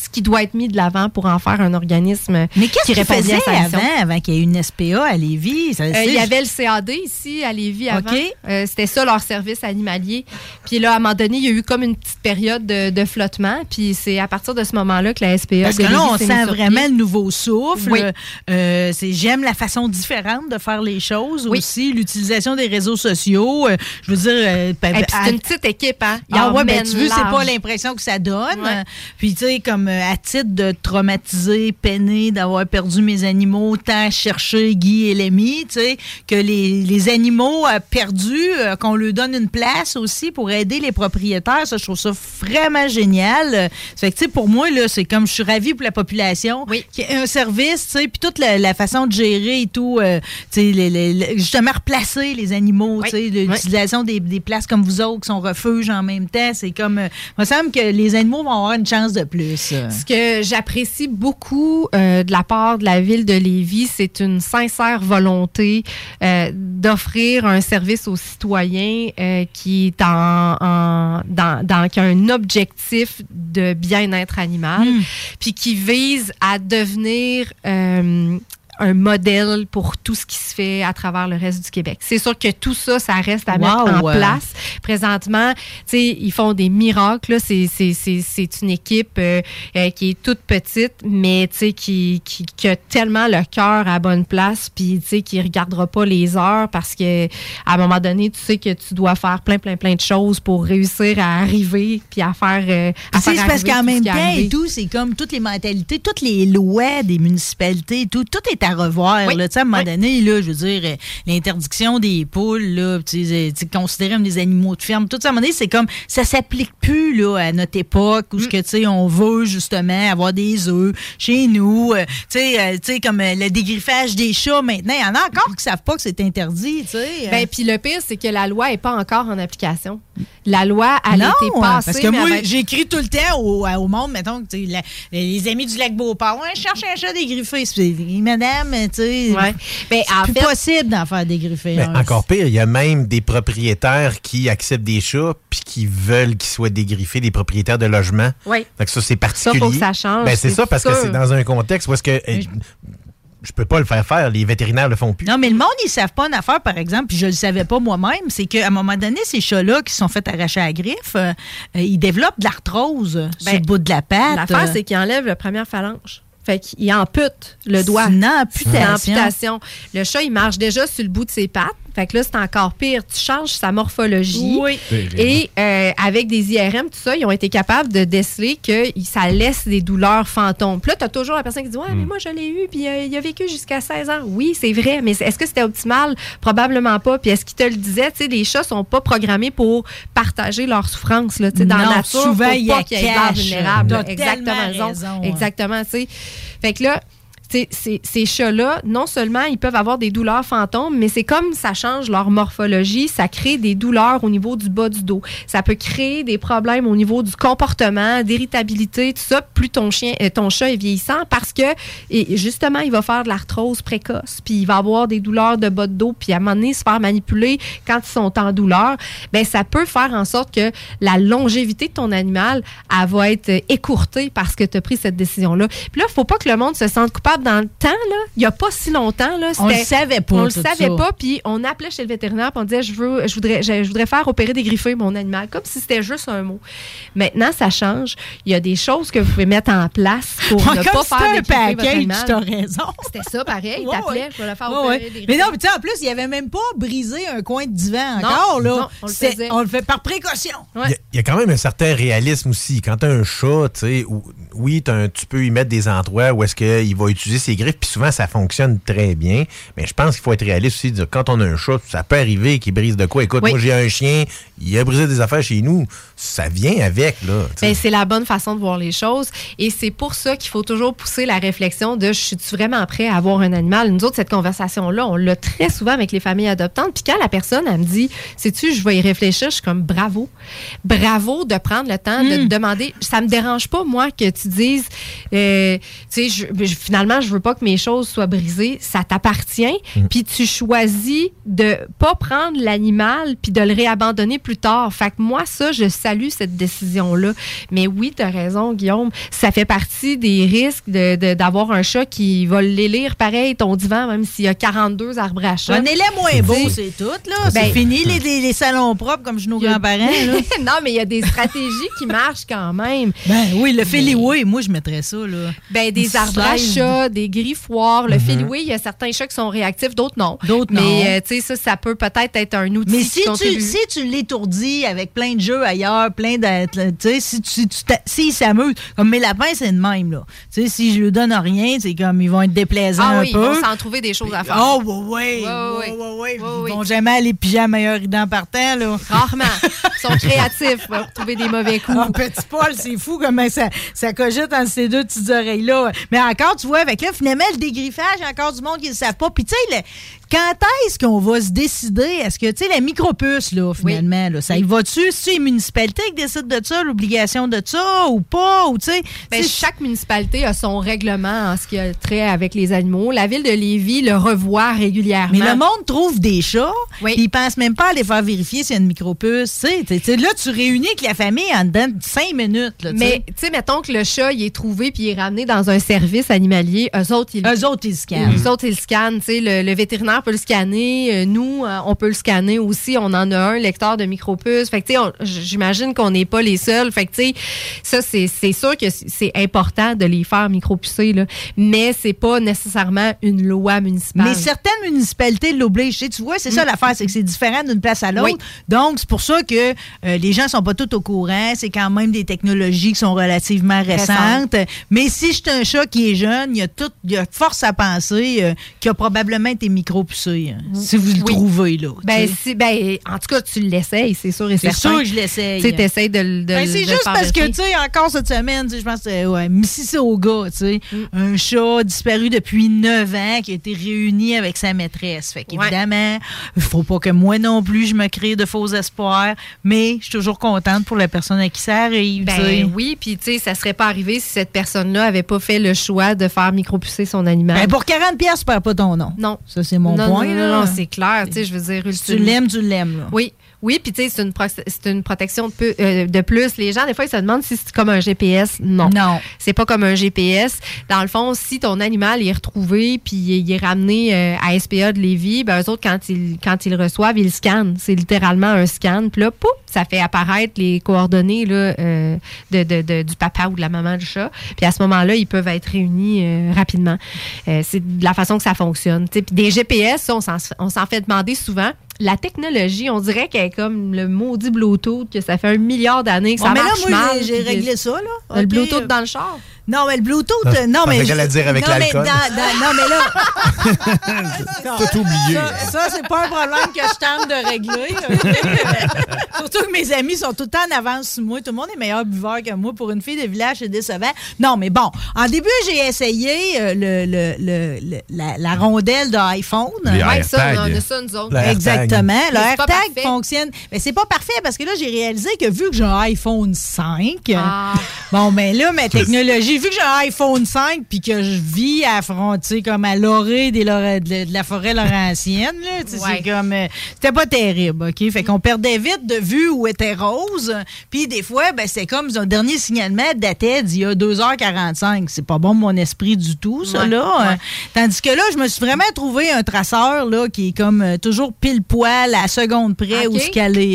ce qui doit être mis de l'avant pour en faire un organisme Mais qu'est-ce qui qu'ils répond bien à sa mission? avant, avant qu'il y ait une SPA à Lévis? Ça, Euh, il y avait le CAD ici à Lévis avant. OK. Euh, C'était ça leur service animalier. Puis là, à un moment donné, il y a eu comme une petite période de, de flottement. Puis c'est à partir de ce moment-là que la SPA. Parce que là, on sent vraiment le nouveau souffle. Oui. Euh, J'aime la façon différente de faire les choses Oui. aussi. L'utilisation des réseaux sociaux. je veux dire... à- c'est une petite équipe, hein? Ah ouais, ben tu veux, c'est pas l'impression que ça donne. Ouais. Puis tu sais, comme euh, à titre de traumatiser, peiner, d'avoir perdu mes animaux, tant chercher Guy et Lémi, tu sais, que les, les animaux euh, perdus, euh, qu'on leur donne une place aussi pour aider les propriétaires, ça, je trouve ça vraiment génial. Ça fait que tu sais, pour moi, là, c'est comme je suis ravie pour la population, Oui. qu'il y ait un service, tu sais, puis toute la, la façon de gérer et tout, euh, tu sais, les- les- les- justement replacer les animaux, Oui. tu sais, l'utilisation des, des places comme vous autres qui sont refuges en même temps, c'est comme, il me semble que les animaux vont avoir une chance de plus. Ce que j'apprécie beaucoup euh, de la part de la ville de Lévis, c'est une sincère volonté euh, d'offrir un service aux citoyens euh, qui est en, en- dans, dans- qui a un objectif de bien-être animal, Hmm. puis qui vise à devenir euh, un modèle pour tout ce qui se fait à travers le reste du Québec. C'est sûr que tout ça, ça reste à mettre en place. Présentement, tu sais, ils font des miracles. là. C'est- C'est c'est- c'est une équipe euh, euh, qui est toute petite, mais tu sais, qui, qui, qui a tellement le cœur à bonne place, puis tu sais, qui regardera pas les heures parce que à un moment donné, tu sais que tu dois faire plein, plein, plein de choses pour réussir à arriver, puis à faire. euh, c'est parce qu'en même temps et tout, c'est comme toutes les mentalités, toutes les lois des municipalités tout, tout est à revoir. Oui. Là, à un moment Oui. donné, là, je veux dire, euh, l'interdiction des poules, là, sais, considérées comme des animaux de ferme, tout ça, à un moment donné, c'est comme, ça s'applique plus là, à notre époque où ce que, tu sais, on veut justement avoir des œufs chez nous. euh, tu sais, euh, tu sais, comme euh, le dégriffage des chats maintenant, il y en a encore qui savent pas que c'est interdit, tu sais. euh. Ben, puis le pire, c'est que la loi n'est pas encore en application. La loi, elle a été passée. parce que moi, j'écris tout le temps au, au monde, mettons, la- les amis du lac Beauport, je cherche un chat dégriffé. C'est- Madame, tu sais, Ouais. Ben, c'est plus fait- possible d'en faire dégriffer. Mais un. encore pire, il y a même des propriétaires qui acceptent des chats puis qui veulent qu'ils soient dégriffés, des propriétaires de logements. Oui. Fait que ça, c'est Ça, particulier. faut que ça change. Ben, c'est c'est ça, parce que c'est dans un contexte où est-ce que euh, je peux pas le faire faire. Les vétérinaires le font plus. Non, mais le monde, ils savent pas une affaire, par exemple, puis je le savais pas moi-même, c'est qu'à un moment donné, ces chats-là qui sont fait arracher à la griffe, euh, euh, ils développent de l'arthrose sur Ben, le bout de la patte. L'affaire, c'est qu'il enlève la première phalange. Fait qu'il ampute le doigt. C'est une amputation. une amputation. Le chat, il marche déjà sur le bout de ses pattes. Fait que là, c'est encore pire. Tu changes sa morphologie. Oui. Et euh, avec des IRM, tout ça, ils ont été capables de déceler que ça laisse des douleurs fantômes. Puis là, tu as toujours la personne qui dit Ouais, mais moi, je l'ai eu, puis euh, il a vécu jusqu'à 16 ans. Oui, c'est vrai, mais est-ce que c'était optimal? Probablement pas. Puis est-ce qu'il te le disait? Tu sais, les chats sont pas programmés pour partager leur souffrance. Là, Tu sais, dans Non, la nature, souvent, pas la qu'il y ait vulnérable. Exactement raison. raison, ouais. Exactement. tu sais. Fait que là, ces, chats-là, non seulement ils peuvent avoir des douleurs fantômes, mais c'est comme ça change leur morphologie, ça crée des douleurs au niveau du bas du dos. Ça peut créer des problèmes au niveau du comportement, d'irritabilité, tout ça, plus ton chien, euh, ton chat est vieillissant parce que justement, il va faire de l'arthrose précoce, puis il va avoir des douleurs de bas de dos, puis à un moment donné, se faire manipuler quand ils sont en douleur, ben ça peut faire en sorte que la longévité de ton animal, elle va être euh, écourtée parce que tu as pris cette décision-là. Puis là, faut pas que le monde se sente coupable dans le temps, là, il n'y a pas si longtemps, là, On le savait pas, On le tout savait ça. pas, puis on appelait chez le vétérinaire, puis on disait, je, veux, je, voudrais, je, je voudrais faire opérer des griffés mon animal, comme si c'était juste un mot. Maintenant, ça change. Il y a des choses que vous pouvez mettre en place pour ne pas c'était faire votre package, tu as raison. C'était ça, pareil. Il Ouais, t'appelait, ouais. je vais le faire Ouais, opérer ouais. des Mais non, mais tu sais, en plus, il avait même pas brisé un coin de divan Non, encore. Là. non, on le on le fait par précaution. Il y a- il y, a quand même un certain réalisme aussi. Quand tu as un chat, tu sais, oui, t'as un- tu peux y mettre des endroits où est-ce qu'il va utiliser ses griffes, puis souvent ça fonctionne très bien. Mais je pense qu'il faut être réaliste aussi. de dire, quand on a un chat, ça peut arriver qu'il brise de quoi. Écoute, Oui. moi j'ai un chien, il a brisé des affaires chez nous. Ça vient avec, là. Ben, c'est la bonne façon de voir les choses. Et c'est pour ça qu'il faut toujours pousser la réflexion de je suis vraiment prêt à avoir un animal? Nous autres, cette conversation-là, on l'a très souvent avec les familles adoptantes. Puis quand la personne, elle me dit, sais-tu, je vais y réfléchir, je suis comme bravo. Bravo de prendre le temps de te demander. Ça me dérange pas, moi, que tu dises, euh, tu sais, je- je- finalement, je veux pas que mes choses soient brisées. Ça t'appartient. Puis tu choisis de pas prendre l'animal puis de le réabandonner plus tard. Fait que moi, ça, je salue cette décision-là. Mais oui, tu as raison, Guillaume. Ça fait partie des risques de- de- d'avoir un chat qui va l'élire pareil, ton divan, même s'il y a 42 arbres à chat. Un élève moins beau, Tu sais, c'est tout. là. Ben- c'est fini les, les- les salons propres comme chez nos grands-parents. <laughs> non, mais il y a des stratégies qui marchent quand même. Ben oui, le Feliway, moi, je mettrais ça. Là. Ben, des arbres à slide. Des griffoirs. Le fil, oui, il y a certains chats qui sont réactifs, d'autres non. D'autres non. Mais, euh, tu sais, ça, ça peut peut-être être un outil Mais si tu, si tu l'étourdis avec plein de jeux ailleurs, plein de. Tu sais, si tu, si tu s'il s'amuse, comme mes lapins, c'est de même, là. Tu sais, si je lui donne rien, c'est comme ils vont être déplaisants Ah un oui, ils vont s'en trouver des choses à faire. Oh, ouais, ouais. Ouais, ouais, ouais. ouais, ouais. Ouais, Ils vont jamais aller piger à meilleur ident par temps, là. Rarement. <laughs> Ils sont créatifs pour trouver des mauvais coups. Ah, petit Paul, c'est fou comment ça, ça cogite entre ces deux petites oreilles-là. Mais encore, tu vois, avec là, finalement, le dégriffage, encore du monde qui ne le savent pas. Puis, tu sais, quand est-ce qu'on va se décider? Est-ce que, tu sais, la micropuce, là, finalement, là, ça y va-tu? C'est les municipalités qui décident de ça, l'obligation de ça, ou pas? Ou, tu sais, Ben, chaque municipalité a son règlement en ce qui a trait avec les animaux. La ville de Lévis le revoit régulièrement. mais le monde trouve des chats, Oui. ils pensent même pas à les faire vérifier s'il y a une micropuce. Tu sais, là, tu réunis avec la famille en dedans de cinq minutes. Là. Mais, tu sais, mettons que le chat, il est trouvé puis il est ramené dans un service animalier. Eux autres, ils, Eux autres, ils scannent. Eux autres, ils scannent. Tu sais, le, le vétérinaire peut le scanner. Euh, Nous, euh, on peut le scanner aussi. On en a un lecteur de micropuces. Fait que, tu sais, j'imagine qu'on n'est pas les seuls. Fait que, tu sais, ça, c'est sûr que c'est important de les faire micropucer, là. Mais c'est pas nécessairement une loi municipale. Mais certaines municipalités l'obligent. Tu vois, c'est ça l'affaire, c'est que c'est différent d'une place à l'autre. Oui. Donc, c'est pour ça que euh, les gens sont pas tous au courant. C'est quand même des technologies qui sont relativement récentes. Mais si je un chat qui est jeune, il y a, tout, il y a force à penser euh, qu'il a probablement été micro-poussé. hein, si vous le Oui. trouvez, là. tu Ben, si, ben, en tout cas, tu l'essayes, c'est sûr et c'est certain. sûr que je l'essaye. Tu sais, t'essayes de, le- Ben, c'est juste parce que, tu sais, encore cette semaine, tu sais, je pense que c'est ouais, Mississauga, tu sais, Mm. un chat disparu depuis 9 ans qui a été réuni avec sa maîtresse. Fait qu'évidemment, il faut pas que moi non plus je me crée de faux espoirs, mais je suis toujours contente pour la personne à qui ça arrive. tu. Ben oui, puis tu sais, ça serait pas arrivé si cette personne-là avait pas fait le choix de faire micropucer son animal. Ben, pour 40 pièces, perds pas ton nom. non. Ça, c'est mon non, non, non, non, c'est clair. Tu sais, je veux dire, tu l'aimes, tu l'aimes. Oui. Oui, puis tu sais, c'est une, pro- c'est une protection de, peu- euh, de plus. Les gens, des fois, ils se demandent si c'est comme un GPS. Non. Non. C'est pas comme un GPS. Dans le fond, si ton animal est retrouvé puis il est ramené euh, à SPA de Lévis, ben eux autres, quand ils, quand ils le reçoivent, ils le scannent. C'est littéralement un scan. Puis là, pouf, ça fait apparaître les coordonnées là, euh, de, de- de- du papa ou de la maman du chat. Puis à ce moment-là, ils peuvent être réunis rapidement. C'est de la façon que ça fonctionne. Puis des GPS, ça, on s'en fait demander souvent. La technologie, on dirait qu'elle est comme le maudit Bluetooth, que ça fait un milliard d'années que Bon, ça mais là, moi, j'ai- réglé ça, là. Le OK, Bluetooth dans le char. Non, mais le Bluetooth, Non, je mais. dire avec non, mais l'alcool. dans- dans- non, mais là. <laughs> Tout oublié. Ça, ça, c'est pas un problème que je tente de régler. <laughs> Surtout que mes amis sont tout le temps en avance sur moi. Tout le monde est meilleur buveur que moi. Pour une fille de village, c'est décevant. Non, mais bon. En début, j'ai essayé euh, le, le- le- le- la, la rondelle d'iPhone. Les Ouais, ça, AirTags. on a ça, nous autres. Exactement. Le Mais AirTag fonctionne. Mais c'est pas parfait parce que là, j'ai réalisé que vu que j'ai un iPhone 5, Ah. bon, ben là, ma technologie j'ai vu que j'ai un iPhone 5 puis que je vis à frontier comme à l'orée des de, la forêt laurentienne. là. Ouais. C'est comme. euh, C'était pas terrible, OK? Fait qu'on perdait vite de vue où était Rose. Puis des fois, ben, c'est comme son dernier signalement datait d'il y a 2h45. C'est pas bon mon esprit du tout, ça, Ouais, là. ouais. Euh, Tandis que là, je me suis vraiment trouvé un traceur, là, qui est comme euh, toujours pile poil à la seconde près où est.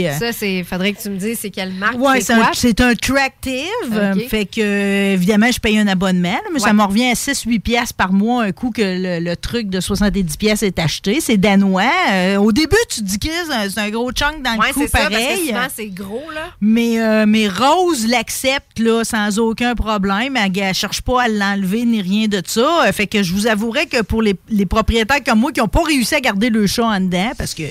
euh, Ça, c'est. Faudrait que tu me dises c'est quelle marque. Ouais, c'est un, c'est un Tractive. Fait que, évidemment, je paye un abonnement, là, mais ça Ouais. me revient à 6-8 piastres par mois un coup que le, le truc de 70 pièces est acheté. C'est danois. Euh, au début, tu te dis que c'est un- gros chunk dans Ouais, le coup ça, pareil. c'est gros, là. Mais, euh, mais Rose l'accepte là, sans aucun problème. Elle ne cherche pas à l'enlever ni rien de ça. Euh, Fait que je vous avouerai que pour les, les propriétaires comme moi qui n'ont pas réussi à garder le chat en dedans parce que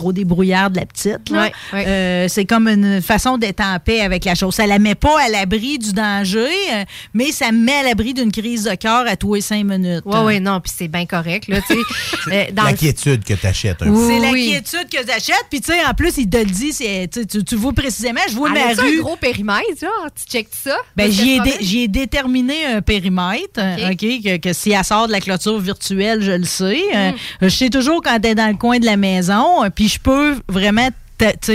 trop débrouillard de la petite, là, Ouais, ouais. euh, c'est comme une façon d'être en paix avec la chose. Ça la met pas à l'abri du danger, euh, mais ça me met à l'abri d'une crise de cœur à tous les cinq minutes. Ouais, ouais, non, puis c'est bien correct, là, tu sais. <laughs> Euh, dans que tu achètes un peu. C'est Oui. l'inquiétude que j'achète. Puis, tu sais, en plus, il te le dit, c'est- tu, tu- tu vois précisément, je vois ma rue. un gros périmètre, genre? Tu checkes ça? Ben, j'y ai, dé- déterminé un périmètre, OK, que, que si elle sort de la clôture virtuelle, je le sais. Euh, je sais toujours quand elle est dans le coin de la maison, puis je peux vraiment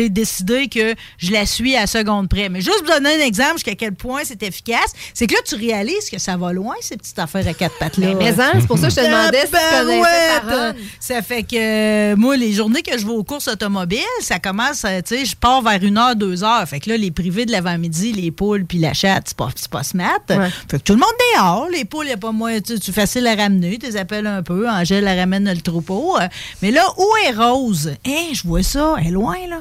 décider que je la suis à la seconde près. Mais juste vous donner un exemple jusqu'à quel point c'est efficace, c'est que là, tu réalises que ça va loin, ces petites affaires à quatre pattes-là. Mais, mais hein, c'est pour ça que je te demandais si tu connaissais. Ça fait que, euh, moi, les journées que je vais aux courses automobiles, ça commence, tu sais, je pars vers une heure, deux heures. Fait que là, les privés de l'avant-midi, les poules puis la chatte, c'est pas, pas smart. Ouais. Fait que tout le monde dehors. Les poules, il a pas moins, tu tu facile à ramener. Tu les appelles un peu. Angèle, la ramène le troupeau. Euh, Mais là, où est Rose? Hein, je vois ça. Elle est loin, là.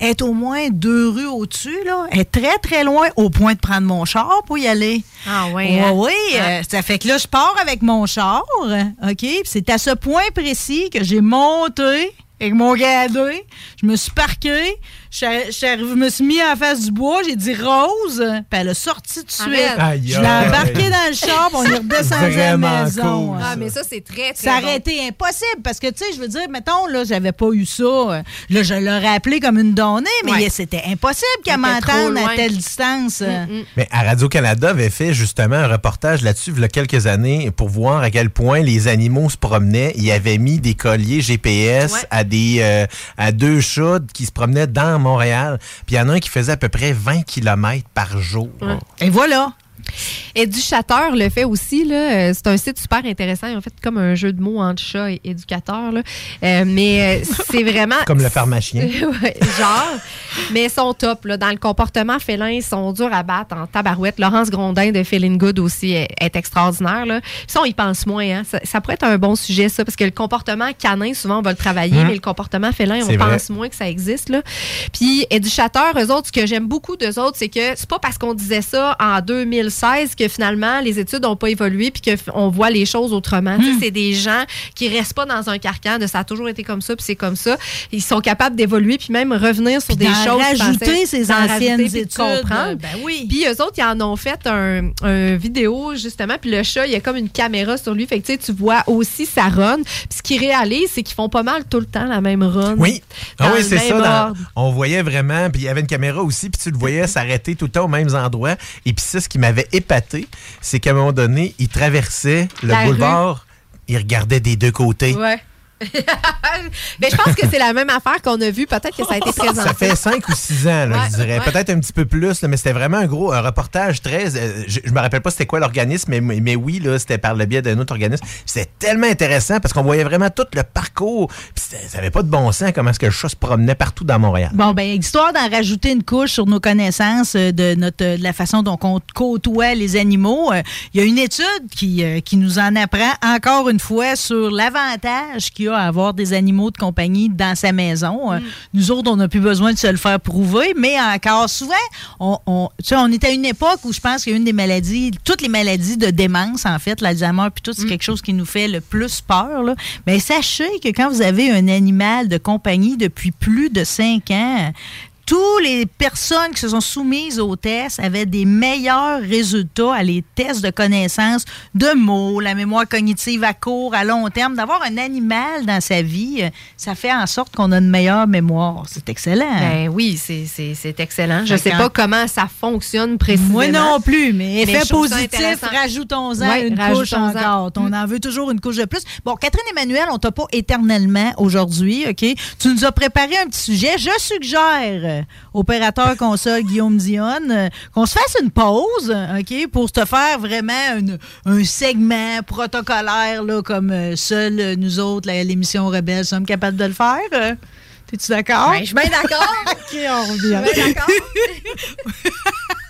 Elle est au moins deux rues au-dessus, là. Elle est très, très loin, au point de prendre mon char pour y aller. Ah, ouais. Ouais, hein? oui, Ah. euh, ça fait que là, je pars avec mon char, OK? Puis c'est à ce point précis que j'ai monté avec mon gadé. Je me suis parqué. Je me suis mis en face du bois. J'ai dit Rose. Puis elle a sorti tout de suite. Aïe, Je l'ai embarqué dans le char. puis On est redescendu à la maison. cool. hein. Ah, mais ça, c'est très, très Ça bon. aurait été impossible parce que, tu sais, je veux dire, mettons, là, j'avais pas eu ça. euh, Là, je l'aurais appelé comme une donnée, mais Ouais. c'était impossible qu'elle m'entende à telle distance. euh. Mais à Radio-Canada avait fait justement un reportage là-dessus il y a quelques années pour voir à quel point les animaux se promenaient. Il avait mis des colliers GPS Ouais. à des euh, à deux chats qui se promenaient dans Montréal. Puis il y en a un qui faisait à peu près 20 km par jour. Et voilà. Éducateur le fait aussi. là. Euh, C'est un site super intéressant. Ont fait comme un jeu de mots entre chat et éducateur. là. Euh, mais euh, c'est <laughs> vraiment. Comme le pharmacien. <laughs> Genre. Mais ils sont top. Là. Dans le comportement félin, ils sont durs à battre en tabarouette. Laurence Grondin de Feeling Good aussi est, est extraordinaire. Là. Ça, on y pense moins. Hein. Ça, ça pourrait être un bon sujet, ça, parce que le comportement canin, souvent, on va le travailler, Mhm. mais le comportement félin, on vrai. pense moins que ça existe. Là. Puis, éducateurs, eux autres, ce que j'aime beaucoup d'eux autres, c'est que c'est pas parce qu'on disait ça en 2016 que finalement, les études n'ont pas évolué puis qu'on voit les choses autrement. Sais, C'est des gens qui restent pas dans un carcan de ça a toujours été comme ça puis c'est comme ça. Ils sont capables d'évoluer puis même revenir sur des choses. rajouter ces rajouter anciennes études. comprendre. Ben oui. Puis eux autres, ils en ont fait un, un vidéo, justement. Puis le chat, il y a comme une caméra sur lui. Fait que tu vois aussi sa run. Puis ce qu'ils réalisent, c'est qu'ils font pas mal tout le temps la même run. Oui. Ah oui, c'est ça. dans- on voyait vraiment, puis il y avait une caméra aussi, puis tu le voyais s'arrêter tout le temps aux mêmes endroits. Et puis ça, ce qui m'avait épaté, c'est qu'à un moment donné, il traversait le La boulevard, il regardait des deux côtés. Ouais. <laughs> Mais je pense que c'est la même affaire qu'on a vue. Peut-être que ça a été présenté. Ça fait cinq ou six ans, là, Ouais, je dirais. ouais. Peut-être un petit peu plus, là, mais c'était vraiment un gros un reportage très. euh, je, je me rappelle pas c'était quoi l'organisme, mais, mais oui, là, c'était par le biais d'un autre organisme. C'était tellement intéressant parce qu'on voyait vraiment tout le parcours. Puis ça avait pas de bon sens comment est-ce que le chat se promenait partout dans Montréal. Bon, ben, histoire d'en rajouter une couche sur nos connaissances euh, de, notre, de la façon dont on côtoie les animaux, euh, il y a une étude qui, euh, qui nous en apprend encore une fois sur l'avantage qu'il y a à avoir des animaux de compagnie dans sa maison. Euh, Nous autres, on n'a plus besoin de se le faire prouver, mais encore souvent, on, on, est à une époque où je pense qu'il y a une des maladies, toutes les maladies de démence, en fait, l'Alzheimer, puis tout, c'est quelque chose qui nous fait le plus peur. Là. Mais sachez que quand vous avez un animal de compagnie depuis plus de cinq ans, toutes les personnes qui se sont soumises aux tests avaient des meilleurs résultats à les tests de connaissance de mots, la mémoire cognitive à court, à long terme. D'avoir un animal dans sa vie, euh, ça fait en sorte qu'on a une meilleure mémoire. C'est excellent. Ben oui, c'est- excellent. Je Fait sais pas comment ça fonctionne précisément. Moi non plus, mais effet positif, rajoutons-en une couche rajoutons-en. encore. On en veut toujours une couche de plus. Bon, Catherine Emmanuel, on t'a pas éternellement aujourd'hui, OK? Tu nous as préparé un petit sujet. Je suggère, euh, opérateur console Guillaume Dionne, euh, qu'on se fasse une pause, OK? Pour te faire vraiment une- un segment protocolaire, là, comme euh, seul euh, nous autres, l'émission Rebelle, sommes capables de le faire. T'es-tu d'accord? Ben, je suis bien d'accord. <laughs> OK, on revient. Je suis bien d'accord. <laughs>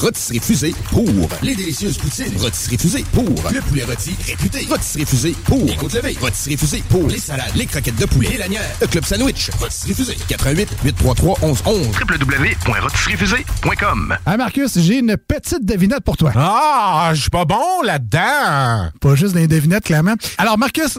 Rôtisserie Fusée pour les délicieuses poutines. Rôtisserie Fusée pour le poulet rôti réputé. Rôtisserie Fusée pour les côtes levées. Rôtisserie Fusée pour les salades, les croquettes de poulet, les lanières, le club sandwich. Rôtisserie Fusée 88 833 1111 www.rôtisseriefusée.com Ah Marcus, j'ai une petite devinette pour toi. Ah, je suis pas bon là-dedans. Pas juste des devinettes, clairement. Alors Marcus,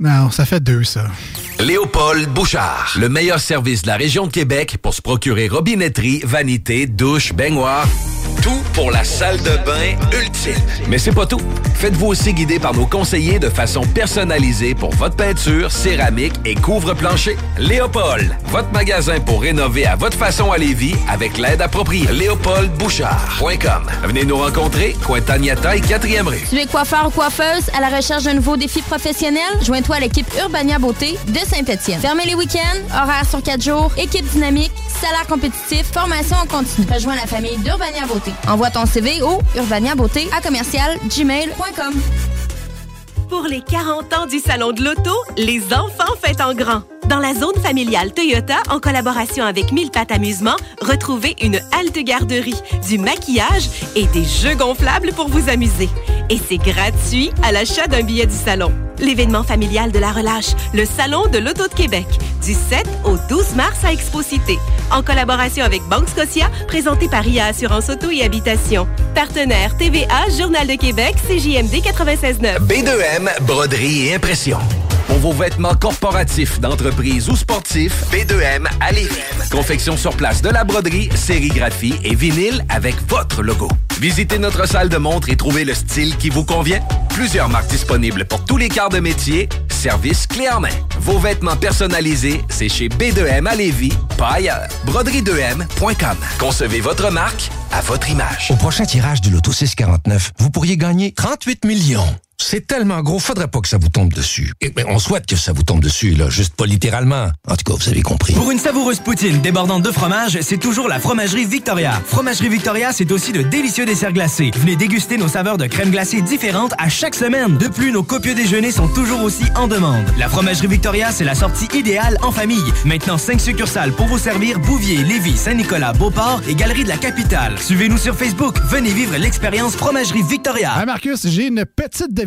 Non, ça fait deux, ça. Léopold Bouchard, le meilleur service de la région de Québec pour se procurer robinetterie, vanité, douche, baignoire. Tout pour la salle de bain ultime. Mais c'est pas tout. Faites-vous aussi guider par nos conseillers de façon personnalisée pour votre peinture, céramique et couvre-plancher. Léopold, votre magasin pour rénover à votre façon à Lévis avec l'aide appropriée. LéopoldBouchard.com. Venez nous rencontrer, Cointagnata et 4e rue. Tu es coiffeur ou coiffeuse à la recherche d'un nouveau défi professionnel? Joins-toi l'équipe Urbania Beauté de Saint-Étienne. Fermez les week-ends, horaires sur 4 jours, équipe dynamique, salaire compétitif, formation en continu. Rejoins la famille d'Urbania Beauté. Envoie ton CV au urbaniabeauté à commercial gmail.com. Pour les 40 ans du Salon de l'Auto, les enfants fêtent en grand. Dans la zone familiale Toyota, en collaboration avec Mille Pattes Amusement, retrouvez une halte garderie, du maquillage et des jeux gonflables pour vous amuser. Et c'est gratuit à l'achat d'un billet du salon. L'événement familial de la relâche, le Salon de l'Auto de Québec, du 7 au 12 mars à Expo-Cité. En collaboration avec Banque Scotia, présenté par IA Assurance Auto et Habitation. Partenaire TVA, Journal de Québec, CJMD 96.9. B2M, broderie et impression. Pour vos vêtements corporatifs, d'entreprise ou sportifs, B2M à Lévis. Confection sur place de la broderie, sérigraphie et vinyle avec votre logo. Visitez notre salle de montre et trouvez le style qui vous convient. Plusieurs marques disponibles pour tous les quarts de métier. Service clé en main. Vos vêtements personnalisés, c'est chez B2M à Lévis, pas ailleurs. Broderie2M.com. Concevez votre marque à votre image. Au prochain tirage du Loto 649, vous pourriez gagner 38 millions. C'est tellement gros, faudrait pas que ça vous tombe dessus. Et, ben, on souhaite que ça vous tombe dessus, là, juste pas littéralement. En tout cas, vous avez compris. Pour une savoureuse poutine débordante de fromage, c'est toujours la Fromagerie Victoria. Fromagerie Victoria, c'est aussi de délicieux desserts glacés. Venez déguster nos saveurs de crème glacée différentes à chaque semaine. De plus, nos copieux déjeuners sont toujours aussi en demande. La Fromagerie Victoria, c'est la sortie idéale en famille. Maintenant, 5 succursales pour vous servir Bouvier, Lévis, Saint-Nicolas, Beauport et Galerie de la Capitale. Suivez-nous sur Facebook. Venez vivre l'expérience Fromagerie Victoria. Marcus, j'ai une petite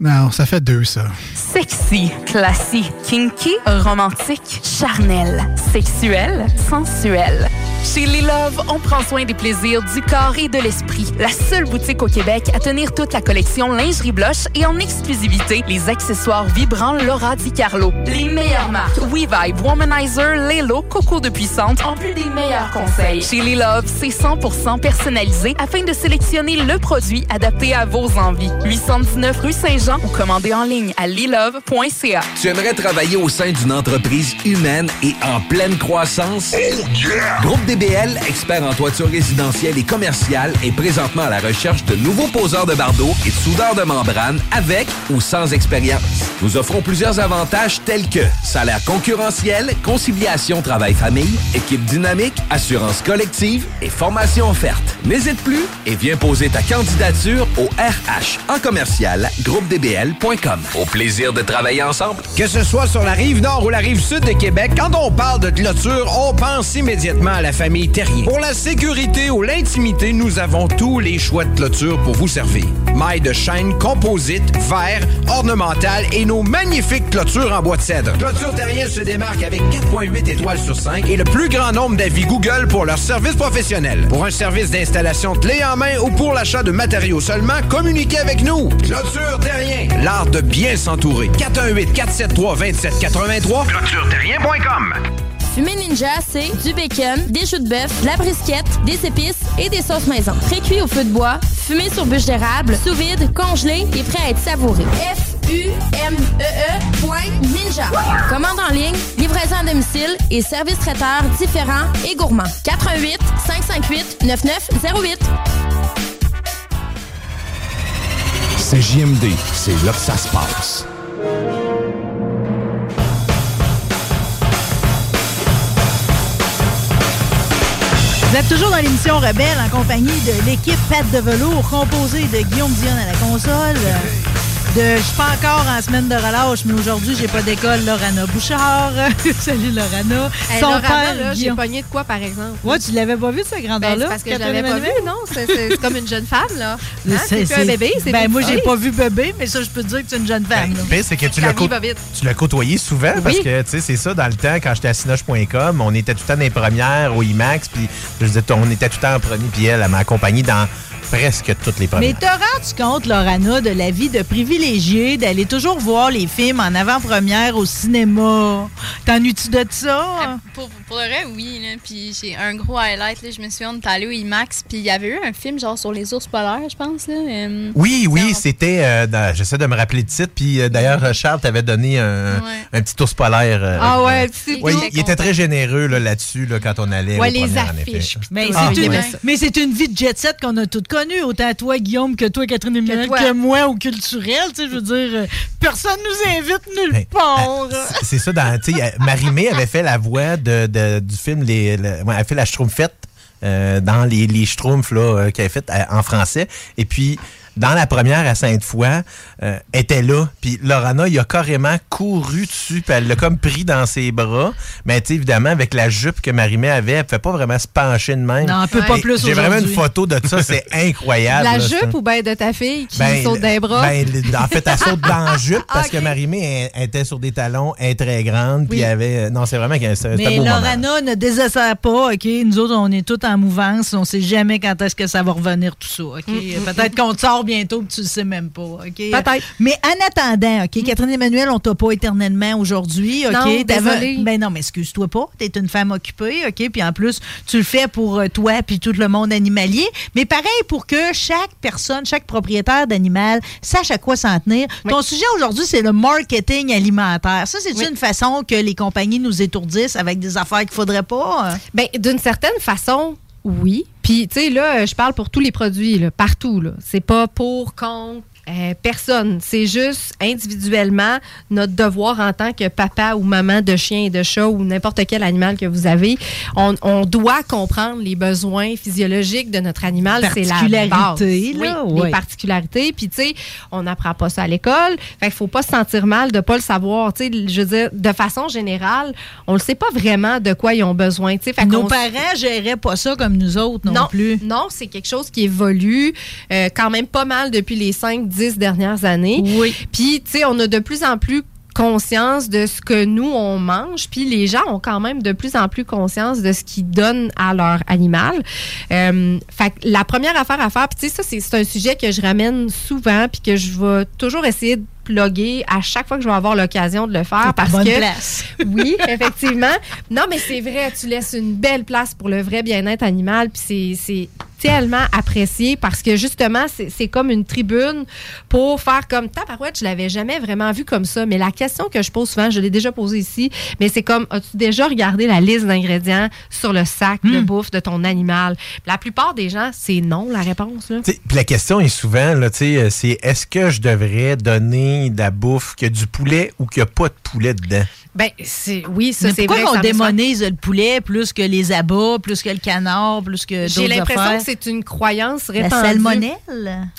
Non, ça fait deux, ça. Sexy, classique, kinky, romantique, charnel, sexuel, sensuel. Chez Les Love, on prend soin des plaisirs du corps et de l'esprit. La seule boutique au Québec à tenir toute la collection lingerie blush et en exclusivité les accessoires vibrants Laura Di Carlo. Les meilleures marques WeVibe, Womanizer, Lelo, Coco de Puissante, en plus des meilleurs conseils. Chez Les Love, c'est 100% personnalisé afin de sélectionner le produit adapté à vos envies. 819 rue Saint-Jean ou commandez en ligne à lilove.ca. Tu aimerais travailler au sein d'une entreprise humaine et en pleine croissance? Groupe DBL, expert en toiture résidentielle et commerciale, est présentement à la recherche de nouveaux poseurs de bardeaux et de soudeurs de membrane avec ou sans expérience. Nous offrons plusieurs avantages tels que salaire concurrentiel, conciliation travail-famille, équipe dynamique, assurance collective et formation offerte. N'hésite plus et viens poser ta candidature au RH en commercial groupedbl.com. Au plaisir de travailler ensemble. Que ce soit sur la rive nord ou la rive sud de Québec, quand on parle de clôture, on pense immédiatement à la famille. Pour la sécurité ou l'intimité, nous avons tous les choix de clôture pour vous servir. Mailles de chaîne, composite, verre, ornemental et nos magnifiques clôtures en bois de cèdre. Clôture Terrien se démarque avec 4.8 étoiles sur 5 et le plus grand nombre d'avis Google pour leur service professionnel. Pour un service d'installation clé en main ou pour l'achat de matériaux seulement, communiquez avec nous. Clôture Terrien, l'art de bien s'entourer. 418 473 2783 clôtureterrien.com Fumée Ninja, c'est du bacon, des choux de bœuf, de la brisquette, des épices et des sauces maison. Pré-cuit au feu de bois, fumé sur bûche d'érable, sous vide, congelé et prêt à être savouré. F-U-M-E-E point Ninja. Commande en ligne, livraison à domicile et service traiteur différents et gourmands. 88 558 9908. C'est JMD, c'est là que ça se passe. Vous êtes toujours dans l'émission Rebelle en compagnie de l'équipe Pat de velours composée de Guillaume Dion à la console. De, je suis pas encore en semaine de relâche, mais aujourd'hui, j'ai pas d'école. Lorana Bouchard. <laughs> Salut Lorana. Hey, Son Lorana, père, là, j'ai pogné de quoi, par exemple? Ouais, tu l'avais pas vu, cette Ben, grandeur-là? c'est parce que je l'avais pas vu, non? C'est- comme une jeune femme, là. Hein? C'est- C'est plus un bébé, c'est Ben, moi, j'ai pas vu bébé, mais ça, je peux te dire que c'est une jeune femme. Le pire, c'est que tu l'as, côtoyé souvent parce que, tu sais, c'est ça, dans le temps, quand j'étais à Sinoche.com, on était tout le temps dans les premières au IMAX, puis je disais, on était tout le temps en premier, puis elle, elle m'a accompagné dans presque toutes les Mais premières. te rends-tu compte, Lorana, de la vie de privilégié, d'aller toujours voir les films en avant-première au cinéma? T'ennuies-tu de ça? Pour, pour le vrai, oui. Là. Puis j'ai un gros highlight. Là. Je me souviens, on est allé au IMAX. Puis il y avait eu un film genre sur les ours polaires, je pense. Là. Euh, Oui, oui, c'était. euh, J'essaie de me rappeler le titre. Puis euh, d'ailleurs, Charles t'avait donné un, un petit ours polaire. euh, Ah ouais, euh, petit ouais, ours. il, il était très généreux là, là-dessus là, quand on allait. Ouais, les affiches, effet. Mais Ah, c'est une, ouais. mais une vie de jet set qu'on a toutes connue, autant toi, Guillaume, que toi, Catherine Emmanuel, toi. que, moi, au culturel. Tu sais, je veux dire, euh, personne nous invite nulle part. C'est ça, dans, tu sais, Marie-Mé avait fait la voix de, de- du film, les, le- ouais, elle a fait la Schtroumpfette euh, dans les, les Schtroumpfs là, euh, qu'elle a fait euh, en français. Et puis, dans la première à Sainte-Foy, euh, était là. Puis Lorana, il a carrément couru dessus, puis elle l'a comme pris dans ses bras. Mais tu sais, évidemment, avec la jupe que Marie-Mé avait, elle ne pouvait pas vraiment se pencher de même. Non, elle peut pas plus J'ai vraiment une photo de ça, c'est <laughs> incroyable. La là, ça. jupe ou bien de ta fille qui Ben, saute des bras? ben, en fait, elle saute dans la jupe <laughs> parce que elle- elle était sur des talons, elle est très grande, puis elle avait. Non, c'est vraiment un Mais beau moment. Lorana ne désespère pas, OK? Nous autres, on est tous en mouvance. On sait jamais quand est-ce que ça va revenir, tout ça, OK? Peut-être qu'on te sort bientôt que tu le sais même pas, OK? Peut-être. Mais en attendant, OK? Catherine Emmanuel, on t'a pas éternellement aujourd'hui, OK? Non, désolée. Ben non, mais excuse-toi pas. T'es une femme occupée, OK? Puis en plus, tu le fais pour euh, toi puis tout le monde animalier. Mais pareil, pour que chaque personne, chaque propriétaire d'animal sache à quoi s'en tenir. Ton sujet aujourd'hui, c'est le marketing alimentaire. Ça, c'est une façon que les compagnies nous étourdissent avec des affaires qu'il faudrait pas? hein? Ben, d'une certaine façon, oui. Puis, tu sais, là, je parle pour tous les produits, partout. Là. C'est pas pour, contre, euh, personne. C'est juste individuellement notre devoir en tant que papa ou maman de chien et de chat ou n'importe quel animal que vous avez. On, on doit comprendre les besoins physiologiques de notre animal. C'est la base. Particularités, là, Oui, les particularités. Puis, tu sais, on n'apprend pas ça à l'école. Fait qu'il faut pas se sentir mal de pas le savoir. Tu sais, je veux dire, de façon générale, on ne sait pas vraiment de quoi ils ont besoin. Tu sais, fait Nos parents géraient pas ça comme nous autres non, plus. non, c'est quelque chose qui évolue euh, quand même pas mal depuis les 5-10 dernières années. Oui. Puis, tu sais, on a de plus en plus conscience de ce que nous, on mange. Puis les gens ont quand même de plus en plus conscience de ce qu'ils donnent à leur animal. Euh, fait que la première affaire à faire, puis tu sais, ça, c'est un sujet que je ramène souvent, puis que je vais toujours essayer de plugger à chaque fois que je vais avoir l'occasion de le faire. Parce bonne que, place. <laughs> oui, effectivement. Non, mais c'est vrai, tu laisses une belle place pour le vrai bien-être animal, puis c'est tellement apprécié parce que justement, c'est comme une tribune pour faire comme tabarouette, je l'avais jamais vraiment vu comme ça. Mais la question que je pose souvent, je l'ai déjà posée ici, mais c'est comme, as-tu déjà regardé la liste d'ingrédients sur le sac de bouffe de ton animal? La plupart des gens, c'est non, la réponse. Là. La question est souvent, euh, c'est est-ce que je devrais donner de la bouffe qui a du poulet ou qu'il n'y a pas de poulet dedans? Ben, c'est oui, ça c'est pourquoi vrai. que on démonise le poulet plus que les abats, plus que le canard, plus que J'ai d'autres l'impression affaires? que c'est une croyance La répandue. salmonelle?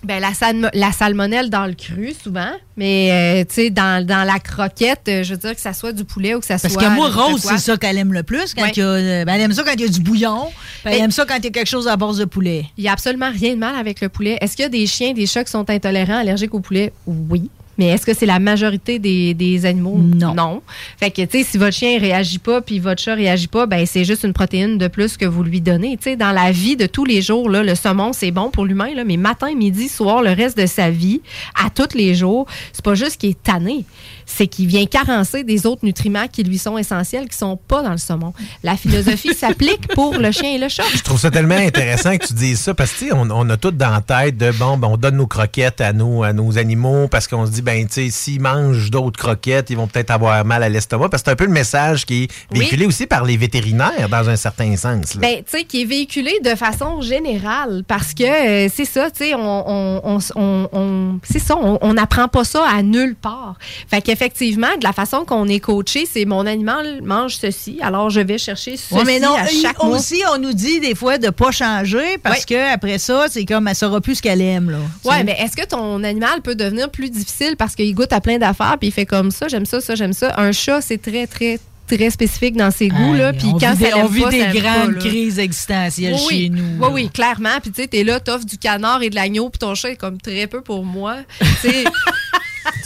Ben, la, salmo- la salmonelle dans le cru, souvent. Mais, euh, tu sais, dans, dans la croquette, euh, je veux dire que ça soit du poulet ou que ça Parce soit. que moi, Rose, c'est ça qu'elle aime le plus. Quand Ouais. il y a, euh, ben, elle aime ça quand il y a du bouillon. elle Mais- aime ça quand il y a quelque chose à base de poulet. Il n'y a absolument rien de mal avec le poulet. Est-ce qu'il y a des chiens, des chats qui sont intolérants, allergiques au poulet? Oui. Mais est-ce que c'est la majorité des, des animaux? Non. Fait que, tu sais, si votre chien ne réagit pas puis votre chat réagit pas, ben c'est juste une protéine de plus que vous lui donnez. Tu sais, dans la vie de tous les jours, là, le saumon, c'est bon pour l'humain, là, mais matin, midi, soir, le reste de sa vie, à tous les jours, c'est pas juste qu'il est tanné, c'est qu'il vient carencer des autres nutriments qui lui sont essentiels, qui sont pas dans le saumon. La philosophie <laughs> s'applique pour le chien et le chat. Je trouve ça tellement intéressant que tu dises ça parce que on, on a tout dans la tête de bon, ben, on donne nos croquettes à nos, à nos animaux parce qu'on se dit, ben, tu sais, s'ils mangent d'autres croquettes, ils vont peut-être avoir mal à l'estomac. Parce que c'est un peu le message qui est véhiculé aussi par les vétérinaires dans un certain sens. là. Ben, tu sais, qui est véhiculé de façon générale parce que euh, c'est ça, tu sais, on, on, on, c'est ça, on on n'apprend pas ça à nulle part. Fait qu'effectivement, de la façon qu'on est coaché, c'est mon animal mange ceci, alors je vais chercher ceci Ouais, mais non, à chaque mois. aussi, on nous dit des fois de pas changer parce que après ça, c'est comme elle saura plus ce qu'elle aime. Là, Ouais, sais. mais est-ce que ton animal peut devenir plus difficile parce qu'il goûte à plein d'affaires puis il fait comme ça, j'aime ça, ça, j'aime ça? Un chat, c'est très, très, très spécifique dans ses goûts, là. Puis on quand vit ça des, on l'aime vit pas, des ça grandes pas, crises existentielles Oui, oui. chez nous. Oui, oui, clairement. Puis tu sais, t'es là, t'offres du canard et de l'agneau, puis ton chat est comme très peu pour moi. <laughs>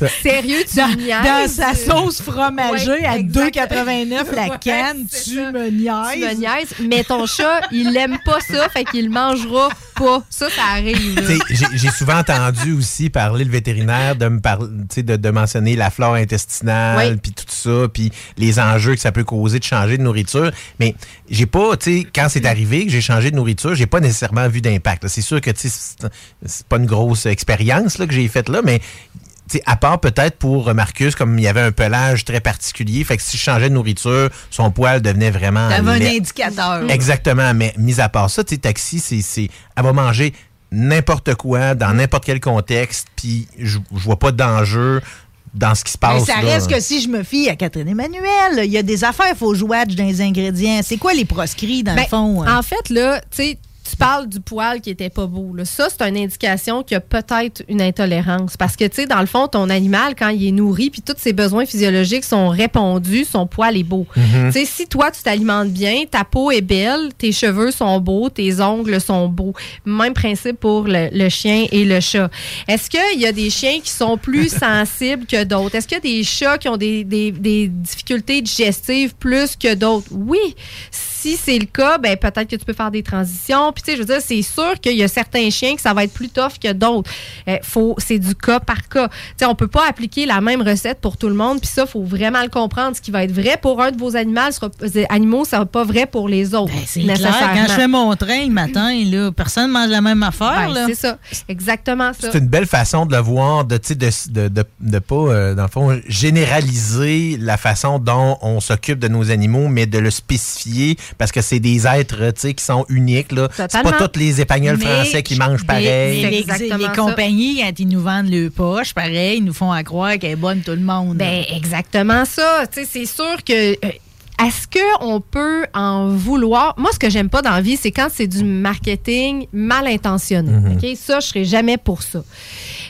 Tu sérieux, tu dans, me niaises? dans sa sauce fromagée Ouais, à exact. 2,89 la canne, tu ça. me Tu niaises. me niaises. Mais ton chat, il aime pas ça, fait qu'il le mangera pas. Ça, ça arrive. Tu J'ai souvent entendu aussi parler le vétérinaire de me parler, tu sais, de, de mentionner la flore intestinale, puis tout ça, puis les enjeux que ça peut causer de changer de nourriture. Mais j'ai pas, tu sais, quand c'est arrivé que j'ai changé de nourriture, j'ai pas nécessairement vu d'impact. C'est sûr que tu sais, c'est pas une grosse expérience là, que j'ai faite là, mais tu à part peut-être pour Marcus, comme il y avait un pelage très particulier, fait que si je changeais de nourriture, son poil devenait vraiment. T'avais un indicateur. Exactement, mais mis à part ça, tu taxi, c'est, c'est, elle va manger n'importe quoi, dans n'importe quel contexte, puis je vois pas d'enjeu dans ce qui se Mais passe. ça là. reste que si je me fie à Catherine Emmanuel, il y a des affaires, il faut jouer dans les ingrédients. C'est quoi les proscrits, dans Ben, le fond? hein? En fait, là, tu sais, tu parles du poil qui était pas beau. là. Ça, c'est une indication qu'il y a peut-être une intolérance. Parce que, tu sais, dans le fond, ton animal, quand il est nourri, puis tous ses besoins physiologiques sont répondus, son poil est beau. Mhm. Tu sais, si toi, tu t'alimentes bien, ta peau est belle, tes cheveux sont beaux, tes ongles sont beaux. Même principe pour le, le chien et le chat. Est-ce qu'il y a des chiens qui sont plus <laughs> sensibles que d'autres? Est-ce qu'il y a des chats qui ont des, des- des difficultés digestives plus que d'autres? Oui. Si c'est le cas, ben peut-être que tu peux faire des transitions. Puis tu sais, je veux dire, c'est sûr qu'il y a certains chiens que ça va être plus tough que d'autres. Euh, faut, c'est du cas par cas. Tu sais, on peut pas appliquer la même recette pour tout le monde. Puis ça, faut vraiment le comprendre. Ce qui va être vrai pour un de vos animaux sera, euh, animaux, sera pas vrai pour les autres. Ben, C'est clair, quand je fais mon train le matin, là, personne ne mange la même affaire. Ben, c'est ça. Exactement ça. C'est une belle façon de le voir, de, tu sais, de, de, de, de pas, euh, dans le fond, généraliser la façon dont on s'occupe de nos animaux, mais de le spécifier parce que c'est des êtres tu sais, qui sont uniques. là. C'est pas tous les épagnols français qui mangent pareil. mais les, exactement les ça. compagnies, quand ils nous vendent le poche, pareil, ils nous font à croire qu'elle est bonne tout le monde. Ben, exactement ça. Tu sais, c'est sûr que. euh, est-ce qu'on peut en vouloir? Moi, ce que j'aime pas dans la vie, c'est quand c'est du marketing mal intentionné. OK? Ça, je serais jamais pour ça.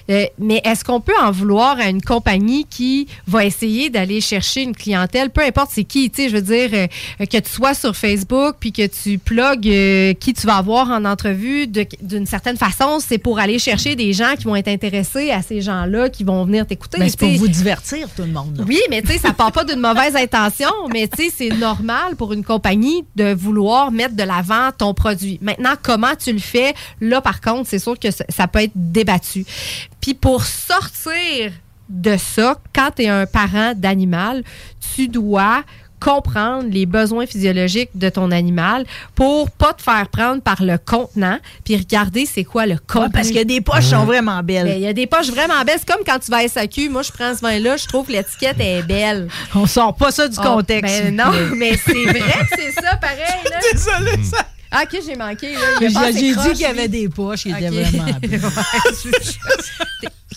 Euh, mais est-ce qu'on peut en vouloir à une compagnie qui va essayer d'aller chercher une clientèle, peu importe c'est qui, tu sais, je veux dire, euh, que tu sois sur Facebook puis que tu plugues euh, qui tu vas avoir en entrevue d'une certaine façon, c'est pour aller chercher des gens qui vont être intéressés à ces gens-là, qui vont venir t'écouter. Ben, c'est pour vous divertir, tout le monde. là. Oui, mais tu sais, ça part pas d'une mauvaise intention, mais tu sais, c'est normal pour une compagnie de vouloir mettre de l'avant ton produit. Maintenant, comment tu le fais, là, par contre, c'est sûr que ça, ça peut être débattu. Puis pour sortir de ça, quand tu es un parent d'animal, tu dois comprendre les besoins physiologiques de ton animal pour pas te faire prendre par le contenant puis regarder c'est quoi le contenu. parce qu'il y a des poches qui sont vraiment belles. Ben, Il y a des poches vraiment belles. C'est comme quand tu vas à SAQ. Moi, je prends ce vin-là, je trouve que l'étiquette est belle. On sort pas ça du Oh, contexte. ben non, <laughs> mais c'est vrai que c'est ça, pareil. Là. Désolé, ça. Ah, ok, j'ai manqué. là. Il a J'ai dit qu'il y avait des poches qui étaient Ok. vraiment <laughs>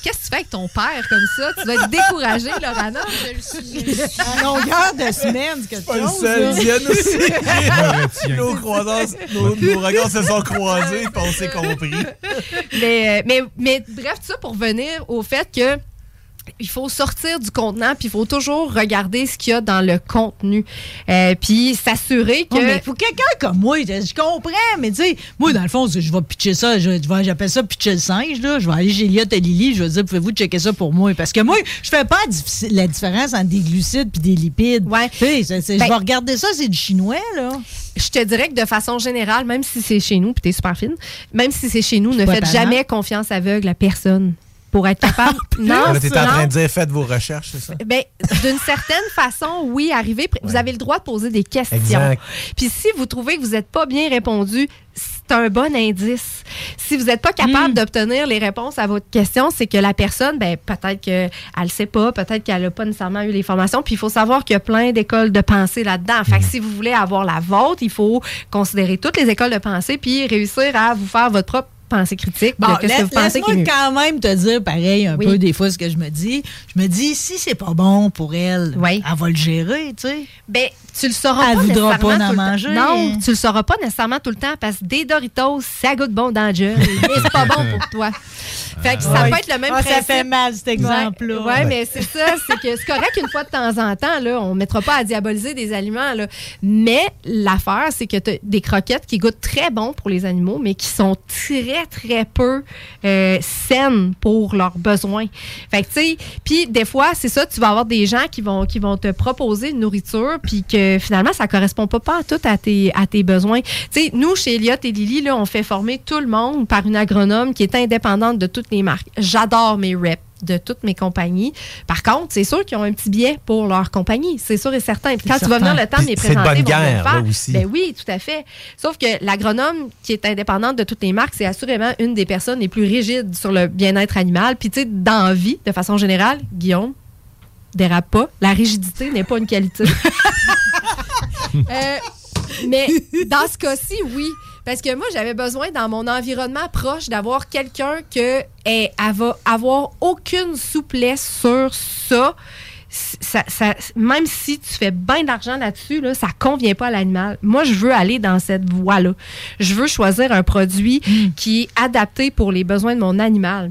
Qu'est-ce que tu fais avec ton père comme ça? Tu vas être découragé, Lorana. <laughs> À longueur de semaine, c'est quelque Pas le chose. seul, là. Diane aussi. <laughs> nos, croisances, nos, nos regards se sont croisés, puis on s'est compris. mais, euh, mais, mais bref, tout ça pour venir au fait que il faut sortir du contenant, puis il faut toujours regarder ce qu'il y a dans le contenu. Euh, puis s'assurer que... Oh, mais faut quelqu'un comme moi, je, je comprends, mais tu sais, moi, dans le fond, je vais pitcher ça, je, je vais- j'appelle ça pitcher le singe, là. Je vais aller chez Elliot et Lily, je vais dire, pouvez-vous checker ça pour moi? Parce que moi, je fais pas la différence entre des glucides puis des lipides. Ouais. Tu sais, c'est- c'est- Ben- je vais regarder ça, c'est du chinois, là. Je te dirais que de façon générale, même si c'est chez nous, puis t'es super fine, même si c'est chez nous, ne faites jamais confiance aveugle à personne pour être <laughs> capable. non, Là, t'es en train de dire, faites vos recherches, c'est ça? Ben, d'une certaine façon, oui, arrivez. Vous avez le droit de poser des questions. Exact. Puis si vous trouvez que vous n'êtes pas bien répondu, c'est un bon indice. Si vous n'êtes pas capable d'obtenir les réponses à votre question, c'est que la personne, ben, peut-être qu'elle ne sait pas, peut-être qu'elle n'a pas nécessairement eu les formations. Puis il faut savoir qu'il y a plein d'écoles de pensée là-dedans. Fait que si vous voulez avoir la vôtre, il faut considérer toutes les écoles de pensée puis réussir à vous faire votre propre pensée critique. Bon, qu'est-ce que laisse- vous pensez mieux. quand même te dire pareil un Oui. peu des fois ce que je me dis. Je me dis, si c'est pas bon pour elle, elle va le gérer, tu sais. Ben, tu le sauras Elle pas voudra nécessairement pas tout en le temps. manger. Non, tu le sauras pas nécessairement tout le temps parce que des Doritos, ça goûte bon dans le jeu, mais c'est pas bon pour toi. <laughs> Fait que ça Ouais. peut être le même Ah, ça principe. fait mal, cet exemple-là. Ouais, ouais, mais c'est ça, c'est que c'est correct une fois de temps en temps, là, on mettra pas à diaboliser des aliments, là. Mais l'affaire, c'est que tu as des croquettes qui goûtent très bon pour les animaux, mais qui sont très, très peu euh, saines pour leurs besoins. Fait tu sais, puis des fois, c'est ça, tu vas avoir des gens qui vont, qui vont te proposer une nourriture, puis que finalement, ça correspond pas, pas à tout à tes, à tes besoins. Tu sais, nous, chez Elliott et Lily, là, on fait former tout le monde par une agronome qui est indépendante de toutes les marques. J'adore mes reps de toutes mes compagnies. Par contre, c'est sûr qu'ils ont un petit biais pour leur compagnie. C'est sûr et certain. Puis quand tu vas venir le temps de les présenter, bonne guerre, faire. là, aussi. Ben oui, tout à fait. Sauf que l'agronome qui est indépendante de toutes les marques, c'est assurément une des personnes les plus rigides sur le bien-être animal. Puis tu sais, dans vie, de façon générale, Guillaume, dérape pas. La rigidité n'est pas une qualité. <laughs> Euh, mais dans ce cas-ci, oui. Parce que moi, j'avais besoin dans mon environnement proche d'avoir quelqu'un que eh, elle va avoir aucune souplesse sur ça. Ça- ça- même si tu fais bien d'argent là-dessus, là, ça convient pas à l'animal. Moi, je veux aller dans cette voie-là. Je veux choisir un produit qui est adapté pour les besoins de mon animal.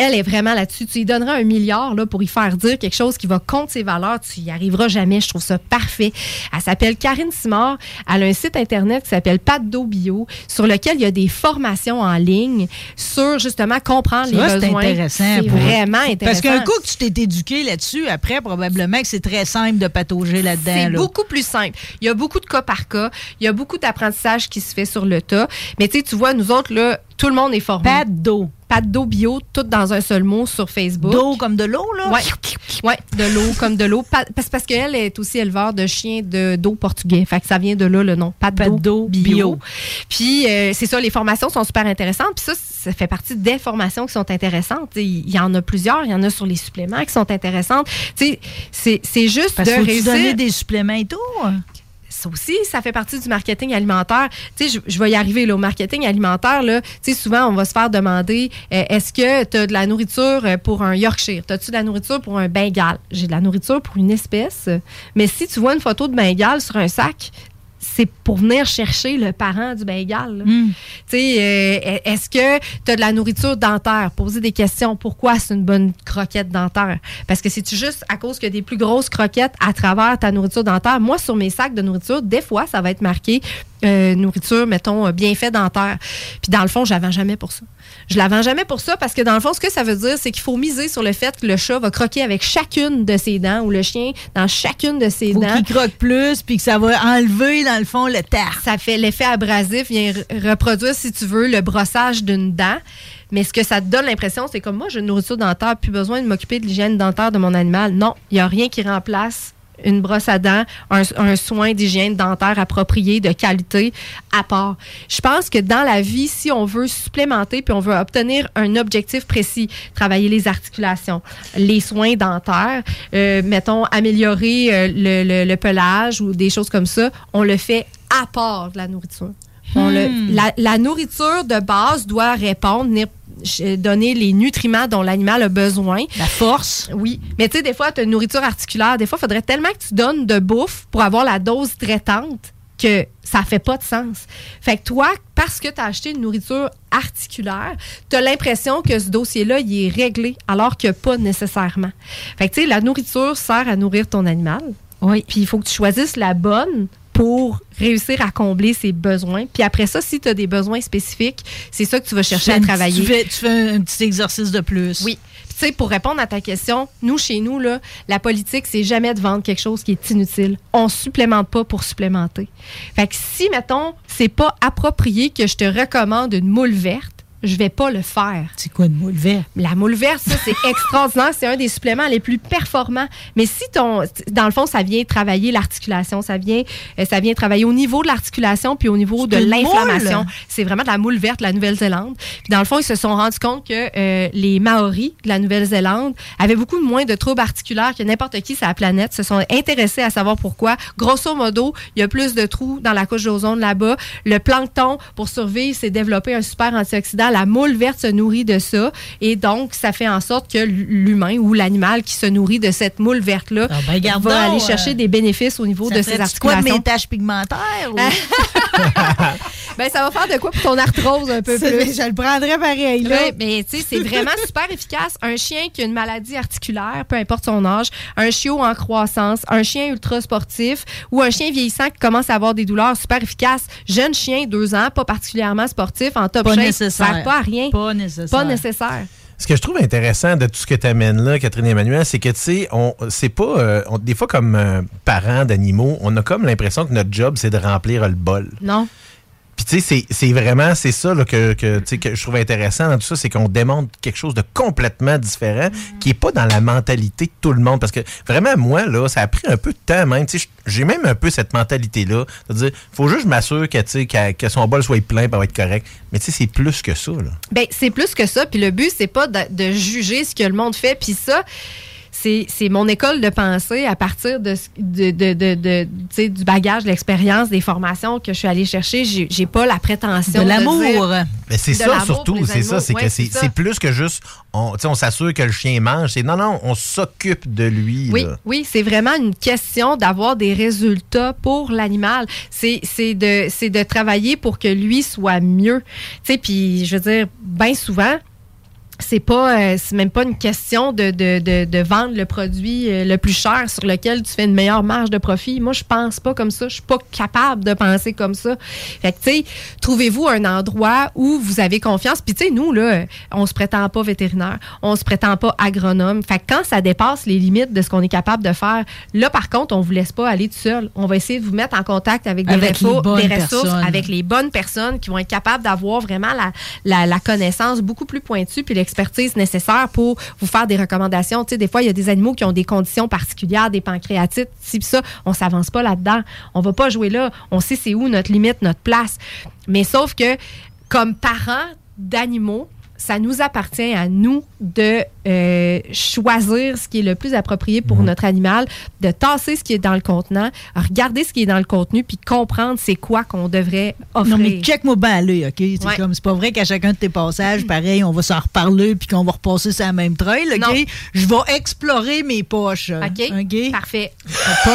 Elle est vraiment là-dessus. Tu lui donneras un milliard là, pour y faire dire quelque chose qui va contre ses valeurs. Tu y arriveras jamais. Je trouve ça parfait. Elle s'appelle Karine Simard. Elle a un site Internet qui s'appelle d'eau bio, sur lequel il y a des formations en ligne sur justement comprendre les c'est besoins. intéressant. C'est vraiment intéressant. Parce qu'un coup que tu t'es éduqué là-dessus, après, probablement que c'est très simple de patauger là-dedans. C'est là. beaucoup plus simple. Il y a beaucoup de cas par cas. Il y a beaucoup d'apprentissage qui se fait sur le tas. Mais tu vois, nous autres, là, tout le monde est formé. Pas d'eau. Pas d'eau bio, tout dans un seul mot sur Facebook. D'eau comme de l'eau, là? Ouais. ouais, de l'eau comme de l'eau. Parce, parce qu'elle est aussi éleveur de chiens de- d'eau portugais. Fait que ça vient de là le nom. Pas d'eau bio. bio. Puis euh, c'est ça, les formations sont super intéressantes. Puis ça, ça fait partie des formations qui sont intéressantes. Il y en a plusieurs. Il y en a sur les suppléments qui sont intéressantes. Tu sais, C'est c'est juste Parce de faut réussir. donner des suppléments et tout? Ça aussi, ça fait partie du marketing alimentaire. Tu sais, je, vais y arriver là, au marketing alimentaire. Là, souvent, on va se faire demander euh, est-ce que tu as de la nourriture euh, pour un Yorkshire? As-tu de la nourriture pour un Bengale J'ai de la nourriture pour une espèce. Mais si tu vois une photo de Bengale sur un sac, c'est c'est pour venir chercher le parent du Bengale. Tu sais, euh, est-ce que tu as de la nourriture dentaire? Poser des questions. Pourquoi c'est une bonne croquette dentaire? Parce que c'est-tu juste à cause que des plus grosses croquettes à travers ta nourriture dentaire? Moi, sur mes sacs de nourriture, des fois, ça va être marqué euh, nourriture, mettons, euh, bienfait dentaire. Puis dans le fond, je la vends jamais pour ça. Je la vends jamais pour ça parce que dans le fond, ce que ça veut dire, c'est qu'il faut miser sur le fait que le chat va croquer avec chacune de ses dents ou le chien dans chacune de ses Faut dents. qu'il croque plus, puis que ça va enlever, dans le fond, le tartre. Ça fait l'effet abrasif, vient re- reproduire, si tu veux, le brossage d'une dent. Mais ce que ça te donne l'impression, c'est comme moi, j'ai une nourriture dentaire, plus besoin de m'occuper de l'hygiène dentaire de mon animal. Non, il n'y a rien qui remplace une brosse à dents, un, un soin d'hygiène dentaire approprié, de qualité, à part. Je pense que dans la vie, si on veut supplémenter puis on veut obtenir un objectif précis, travailler les articulations, les soins dentaires, euh, mettons, améliorer euh, le, le- le pelage ou des choses comme ça, on le fait à part de la nourriture. On le- Hmm. la, la nourriture de base doit répondre, donner les nutriments dont l'animal a besoin. La force. Oui. Mais tu sais, des fois, tu as une nourriture articulaire. Des fois, il faudrait tellement que tu donnes de bouffe pour avoir la dose traitante que ça fait pas de sens. Fait que toi, parce que tu as acheté une nourriture articulaire, tu as l'impression que ce dossier-là, il est réglé, alors que pas nécessairement. Fait que tu sais, la nourriture sert à nourrir ton animal. Oui. Puis il faut que tu choisisses la bonne pour réussir à combler ses besoins. Puis après ça, si tu as des besoins spécifiques, c'est ça que tu vas chercher à travailler. Tu fais, tu fais un petit exercice de plus. Oui. Tu sais, pour répondre à ta question, nous, chez nous, là, la politique, c'est jamais de vendre quelque chose qui est inutile. On supplémente pas pour supplémenter. Fait que si, mettons, c'est pas approprié que je te recommande une moule verte, je vais pas le faire. C'est quoi une moule verte? La moule verte, ça, c'est <laughs> extraordinaire. C'est un des suppléments les plus performants. Mais si ton, dans le fond, ça vient travailler l'articulation, ça vient, euh, ça vient travailler au niveau de l'articulation puis au niveau de l'inflammation. C'est vraiment de la moule verte, la Nouvelle-Zélande. Puis dans le fond, ils se sont rendus compte que euh, les Maoris de la Nouvelle-Zélande avaient beaucoup moins de troubles articulaires que n'importe qui sur la planète. Se sont intéressés à savoir pourquoi. Grosso modo, il y a plus de trous dans la couche d'ozone là-bas. Le plancton, pour survivre, s'est développé un super antioxydant. La moule verte se nourrit de ça. Et donc, ça fait en sorte que l'humain ou l'animal qui se nourrit de cette moule verte-là Ah ben, va donc, aller chercher euh, des bénéfices au niveau Ça de ses ferait-tu quoi de articulations. mes taches pigmentaires? ou- <laughs> ben, ça va faire de quoi pour ton arthrose un peu plus? Je le prendrais pareil, là. Oui, mais tu sais, c'est vraiment <laughs> super efficace. Un chien qui a une maladie articulaire, peu importe son âge, un chiot en croissance, un chien ultra sportif ou un chien vieillissant qui commence à avoir des douleurs super efficaces. Jeune chien, deux ans, pas particulièrement sportif, en top Pas shape, nécessaire. Pas à rien. Pas nécessaire. Pas nécessaire. Ce que je trouve intéressant de tout ce que tu amènes là, Catherine et Emmanuel, c'est que, tu sais, on, c'est pas. euh, on- des fois, comme euh, parents d'animaux, on a comme l'impression que notre job, c'est de remplir le bol. Non. Puis, tu sais, c'est- vraiment, c'est ça là, que, que, que je trouve intéressant dans tout ça, c'est qu'on démontre quelque chose de complètement différent, qui est pas dans la mentalité de tout le monde. Parce que vraiment, moi, là, ça a pris un peu de temps même. J'ai même un peu cette mentalité-là. C'est-à-dire, faut juste que je m'assure que, qu'à- que son bol soit plein pour être correct. Mais, tu sais, c'est plus que ça, là. Ben, c'est plus que ça. Puis le but, c'est pas de, de juger ce que le monde fait. Puis ça, c'est c'est mon école de pensée à partir de, ce- de, de, du bagage, de l'expérience, des formations que je suis allée chercher. J'ai pas la prétention De l'amour. Mais c'est ça surtout, c'est ça, c'est Ouais, que c'est plus que juste, on, on s'assure que le chien mange. C'est non, non, on s'occupe de lui. Oui, là. oui, c'est vraiment une question d'avoir des résultats pour l'animal. C'est c'est de, c'est de travailler pour que lui soit mieux. Tu sais, puis je veux dire, bien souvent, c'est pas euh, c'est même pas une question de, de, de, de vendre le produit euh, le plus cher sur lequel tu fais une meilleure marge de profit. Moi, je pense pas comme ça. Je suis pas capable de penser comme ça. Fait que, tu sais, trouvez-vous un endroit où vous avez confiance? Puis, tu sais, nous, là, on se prétend pas vétérinaire, on se prétend pas agronome. Fait que quand ça dépasse les limites de ce qu'on est capable de faire, là, par contre, on vous laisse pas aller tout seul. On va essayer de vous mettre en contact avec des, Avec ressources- bonnes des ressources, personnes. avec les bonnes personnes qui vont être capables d'avoir vraiment la, la, la connaissance beaucoup plus pointue puis nécessaire pour vous faire des recommandations. Tu sais, des fois, il y a des animaux qui ont des conditions particulières, des pancréatites, pis ça. On s'avance pas là-dedans. On va pas jouer là. On sait c'est où notre limite, notre place. Mais sauf que, comme parents d'animaux, ça nous appartient à nous de euh, choisir ce qui est le plus approprié pour notre animal, de tasser ce qui est dans le contenant, regarder ce qui est dans le contenu, puis comprendre c'est quoi qu'on devrait offrir. Non, mais check-moi bien à l'œil, OK? C'est Ouais. comme, c'est pas vrai qu'à chacun de tes passages, pareil, on va s'en reparler puis qu'on va repasser sur la même trail, OK? Non. Je vais explorer mes poches. OK? Parfait. <laughs>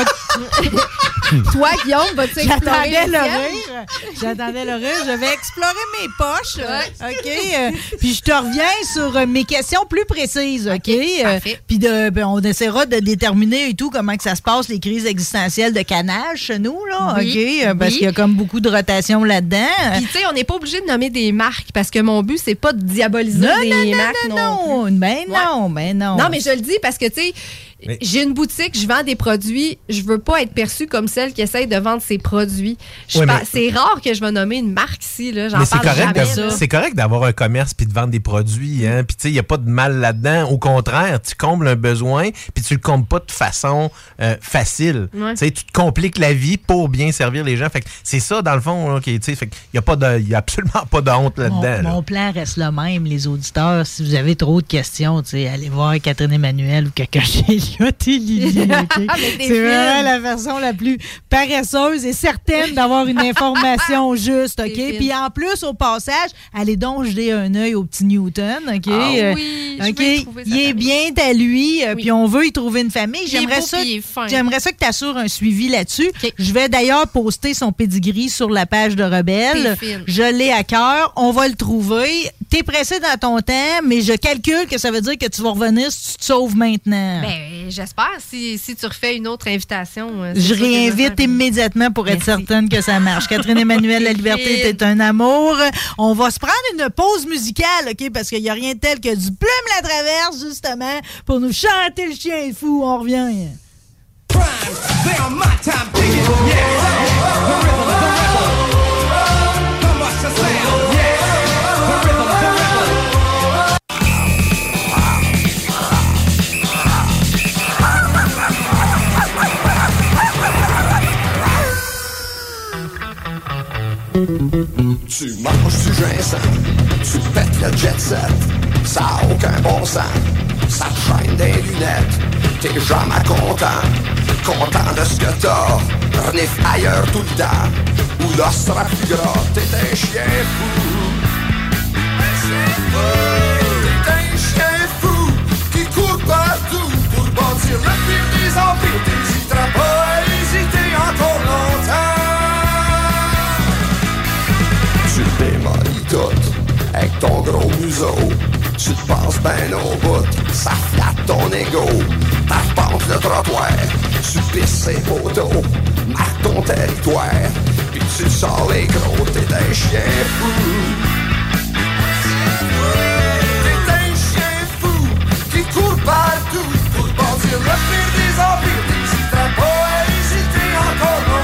Toi, Guillaume, vas-tu explorer J'attendais le rire. J'attendais le rire. Je vais explorer mes poches. OK? Euh, puis je te reviens sur euh, mes questions plus précises. OK? Euh, puis ben, on essaiera de déterminer et tout comment que ça se passe, les crises existentielles de canage chez nous, là. Oui, OK? Euh, Parce qu'il y a comme beaucoup de rotation là-dedans. Puis, tu sais, on n'est pas obligé de nommer des marques parce que mon but, c'est pas de diaboliser Non, des non, non, marques non, non, non. Ben non, ben non. Non, mais je le dis parce que, tu sais, j'ai une boutique, je vends des produits, je veux pas être perçue comme celle qui essaye de vendre ses produits. Ouais, mais- C'est rare que je vais nommer une marque ici, là. J'en Mais c'est parle correct, c'est d'avoir un commerce puis de vendre des produits. Hein? Puis tu sais, il n'y a pas de mal là-dedans. Au contraire, tu combles un besoin puis tu le combles pas de façon euh, facile. Ouais. Tu sais, tu te compliques la vie pour bien servir les gens. Fait que c'est ça, dans le fond. là, qui- tu sais, fait qu'il y a pas de, il y a absolument pas de honte là-dedans. Mon, là. mon plan reste le même, les auditeurs. Si vous avez trop de questions, tu sais, allez voir Catherine Emmanuel ou quelqu'un <laughs> chez Lyoté Lily. <laughs> ok? Avec des C'est vraiment la version la plus paresseuse et certaine d'avoir une information <laughs> juste. OK? Puis en plus, au passage, allez donc jeter un œil au petit Newton. OK? Ah Euh, oui, je OK? Il est bien à lui, euh, puis on veut y trouver une famille. J'aimerais ça, j'aimerais ça que tu assures un suivi là-dessus. Je vais d'ailleurs poster son pedigree sur la page de Rebelle. Je l'ai à cœur. On va le trouver. T'es pressé dans ton temps, mais je calcule que ça veut dire que tu vas revenir si tu te sauves maintenant. Ben, j'espère. Si, si tu refais une autre invitation. euh, je réinvite immédiatement pour être certaine que ça marche. Catherine Emmanuel, la liberté est un amour. On va se prendre une pause musicale, OK? Parce qu'il n'y a rien de tel que du plume la traverse, justement, pour nous chanter le chien est fou. On revient. They on my time Tu manges du ginseng, tu pètes le jet set, ça a aucun bon sens, ça te chaîne des lunettes, t'es jamais content, content de ce que t'as, renif ailleurs tout le temps, ou l'os sera plus gras, t'es un chien fou. T'es un chien fou, qui court partout pour bâtir ton gros museau. Tu te passes ben au bout, ça flatte ton ego. T'arpentes le trottoir, tu pisses ses poteaux. Marque ton territoire, puis tu sors les gros, t'es un chien fou. T'es un chien fou qui court partout pour bâtir le pire des empires. T'hésiteras pas à hésiter encore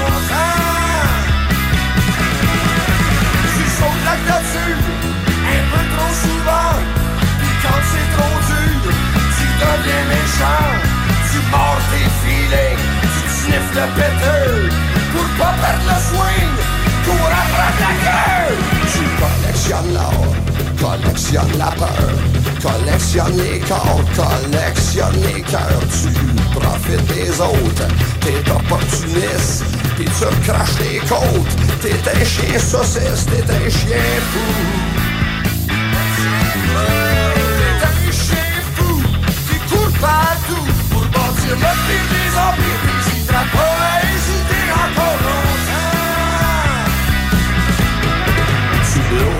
le péteux. Pour pas perdre le swing, cours après ta gueule. Tu collectionnes l'or, collectionnes la peur. Collectionne les corps, collectionne les cœurs. Tu profites des autres, t'es opportuniste. Puis tu recraches les côtes. T'es un chien saucisse, t'es un chien fou. Pire des empires.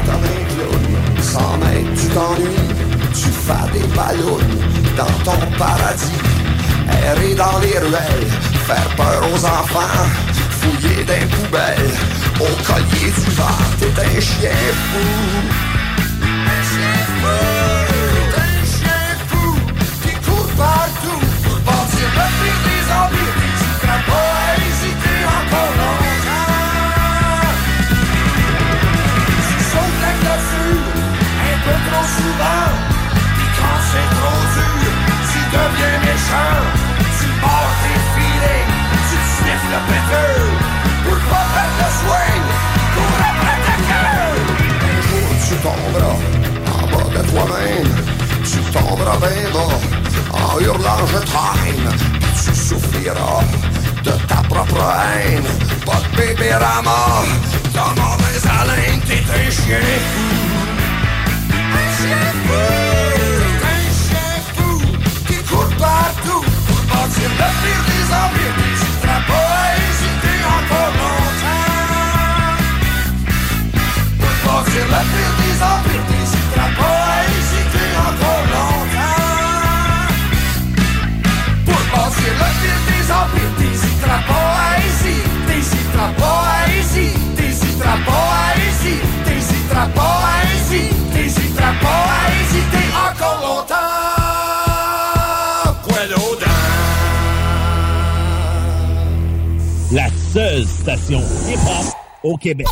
Comme un clown, sans mètres tu t'ennuies. Tu fais des ballons dans ton paradis. Errer dans les ruelles, faire peur aux enfants. Fouiller des poubelles, au collier du vent. T'es un chien fou. Des longtemps. Tu la un peu trop souvent. Quand c'est trop dur, tu deviens méchant. Tu mords tes filets, tu sniffes le péteux. Pour pas le swing, cours après ta. Un jour tu tomberas en bas de en hurlant je traîne. Tu souffriras de ta propre haine. Pas de bébé rama, de mauvaise haleine, t'es un chien fou. Un chien fou, un chien fou, qui court partout pour bâtir le pire des envies. Tu feras pas hésiter encore longtemps. Pour bâtir le pire des envies, tu feras pas hésiter encore longtemps. Bâtir le pire des empires, t'hésiteras pas à hésiter, t'hésiteras pas à hésiter, t'hésiteras pas à hésiter, t'hésiteras pas à hésiter, t'hésiteras pas à hésiter encore longtemps. Quello La seule station hip-hop au Québec.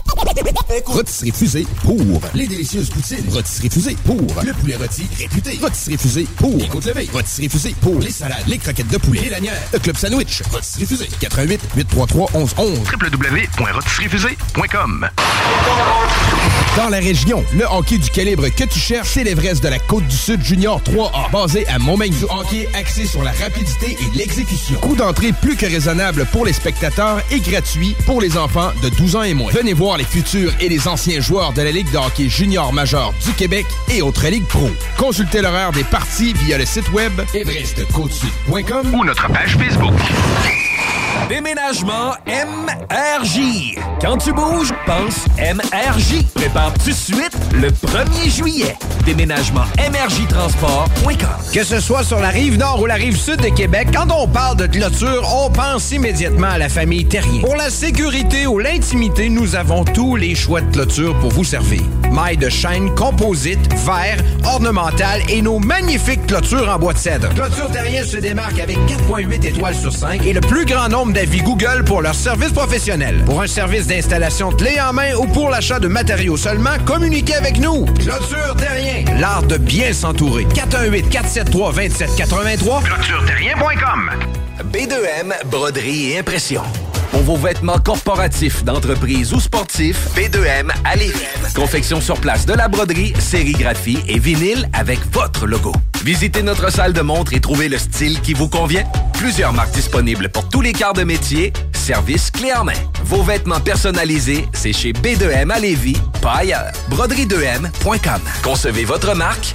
Rotisserie Fusée pour les délicieuses poutines. Rotisserie Fusée pour le poulet rôti réputé. Rotisserie Fusée pour les côtes levées. Rotisserie Fusée pour les salades, les croquettes de poulet, les lanières, le club sandwich. Rotisserie Fusée 88 833 1111 www.rotisseriefusée.com Dans la région, le hockey du calibre que tu cherches, c'est l'Everest de la Côte du Sud Junior 3A, basé à Montmagny. Du hockey axé sur la rapidité et l'exécution. Coût d'entrée plus que raisonnable pour les spectateurs et gratuit pour les enfants de 12 ans et moins. Venez voir les futurs et les anciens joueurs de la Ligue de hockey junior majeur du Québec et autres ligues pro. Consultez l'horaire des parties via le site web everestcôtesud.com ou notre page Facebook. Déménagement MRJ. Quand tu bouges, pense MRJ. Prépare tout de suite le 1er juillet. Déménagement MRJtransport.com. Que ce soit sur la rive nord ou la rive sud de Québec, quand on parle de clôture, on pense immédiatement à la famille Terrien. Pour la sécurité ou l'intimité, nous avons tous les choix de clôture pour vous servir. Mailles de chaîne, composite, verre, ornemental et nos magnifiques clôtures en bois de cèdre. Clôture Terrien se démarque avec 4.8 étoiles sur 5 et le plus grand nombre d'avis Google pour leur service professionnel. Pour un service d'installation clé en main ou pour l'achat de matériaux seulement, communiquez avec nous. Clôture Terrien, l'art de bien s'entourer. 418 473 2783 ClôtureTerrien.com B2M Broderie et Impression. Pour vos vêtements corporatifs, d'entreprise ou sportifs, B2M à Lévis. Confection sur place de la broderie, sérigraphie et vinyle avec votre logo. Visitez notre salle de montre et trouvez le style qui vous convient. Plusieurs marques disponibles pour tous les quarts de métier. Service clé en main. Vos vêtements personnalisés, c'est chez B2M à Lévis, pas ailleurs. Broderie2M.com. Concevez votre marque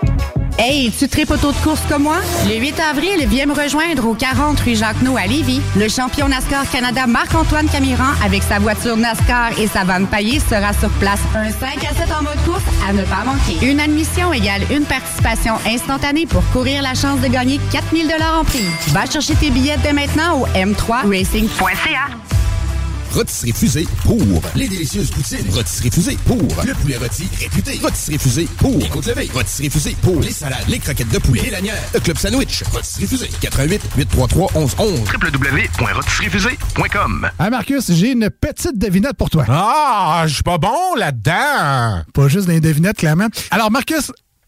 Hey, tu tripes auto de course comme moi? Le 8 avril, viens me rejoindre au 40 rue Jacques-No à Lévis. Le champion NASCAR Canada Marc-Antoine Camiran, avec sa voiture NASCAR et sa vanne paillée, sera sur place. Un 5 à 7 en mode course à ne pas manquer. Une admission égale une participation instantanée pour courir la chance de gagner 4000 en prix. Va chercher tes billets dès maintenant au m3racing.ca. Rotisserie Fusée pour les délicieuses poutines. Rotisserie Fusée pour le poulet rôti réputé. Rotisserie Fusée pour les côtes levées. Rotisserie Fusée pour les salades, les croquettes de poulet, les lanières, le club sandwich. Rotisserie Fusée 88 833 1111 www.rotisseriefusée.com Ah Marcus, j'ai une petite devinette pour toi. Ah, je suis pas bon là-dedans. Pas juste des devinettes, clairement. Alors Marcus,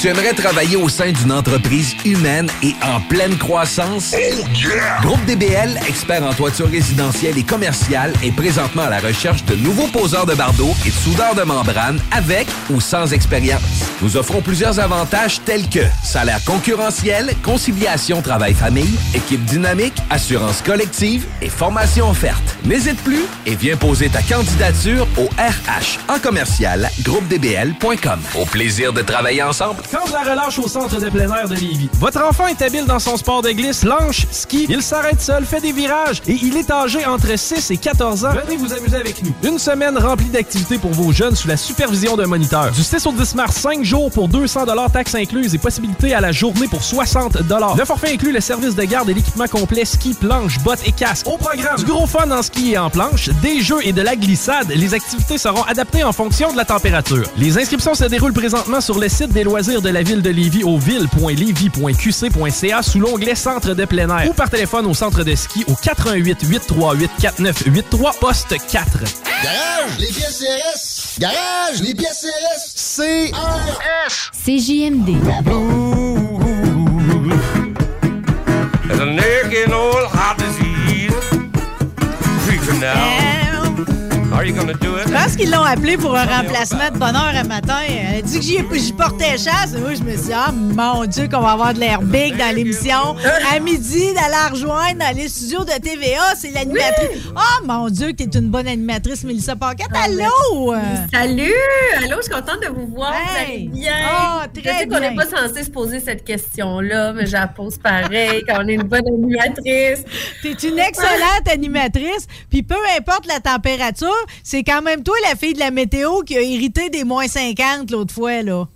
Tu aimerais travailler au sein d'une entreprise humaine et en pleine croissance? Groupe DBL, expert en toiture résidentielle et commerciale, est présentement à la recherche de nouveaux poseurs de bardeaux et de soudeurs de membrane avec ou sans expérience. Nous offrons plusieurs avantages tels que salaire concurrentiel, conciliation travail-famille, équipe dynamique, assurance collective et formation offerte. N'hésite plus et viens poser ta candidature au RH en commercial groupedbl.com. Au plaisir de travailler ensemble. Quand de la relâche au centre de plein air de Lévis. Votre enfant est habile dans son sport de glisse, planche, ski. Il s'arrête seul, fait des virages et il est âgé entre 6 et 14 ans. Venez vous amuser avec nous. Une semaine remplie d'activités pour vos jeunes sous la supervision d'un moniteur. Du 6 au 10 mars, 5 jours pour 200 taxes incluses et possibilité à la journée pour 60 Le forfait inclut le service de garde et l'équipement complet ski, planche, bottes et casque. Au programme, du gros fun en ski et en planche, des jeux et de la glissade. Les activités seront adaptées en fonction de la température. Les inscriptions se déroulent présentement sur le site des loisirs de la ville de Lévis au ville.lévis.qc.ca sous l'onglet Centre de plein air ou par téléphone au centre de ski au 88 838 4983 poste 4. Garage, les pièces CRS. Garage, les pièces CRS. CRS. CJMD. There's a nagging old heart disease creeping now. Are you gonna do it? Je pense qu'ils l'ont appelé pour un remplacement de bonheur un matin. Elle a dit que j'y portais chasse. Et moi, je me suis dit, ah, mon Dieu, qu'on va avoir de l'air big dans l'émission. À midi, d'aller rejoindre dans les studios de TVA. C'est l'animatrice. Oh, mon Dieu, que t'es une bonne animatrice, Mélissa Paquette. Allô? Salut! Allô, je suis contente de vous voir. Vous allez bien? Ah, je sais qu'on n'est pas censé se poser cette question-là, mais je la pose pareil quand on est une bonne animatrice. T'es une excellente animatrice, puis peu importe la température, c'est quand même toi la fille de la météo qui a hérité des moins 50 l'autre fois, là.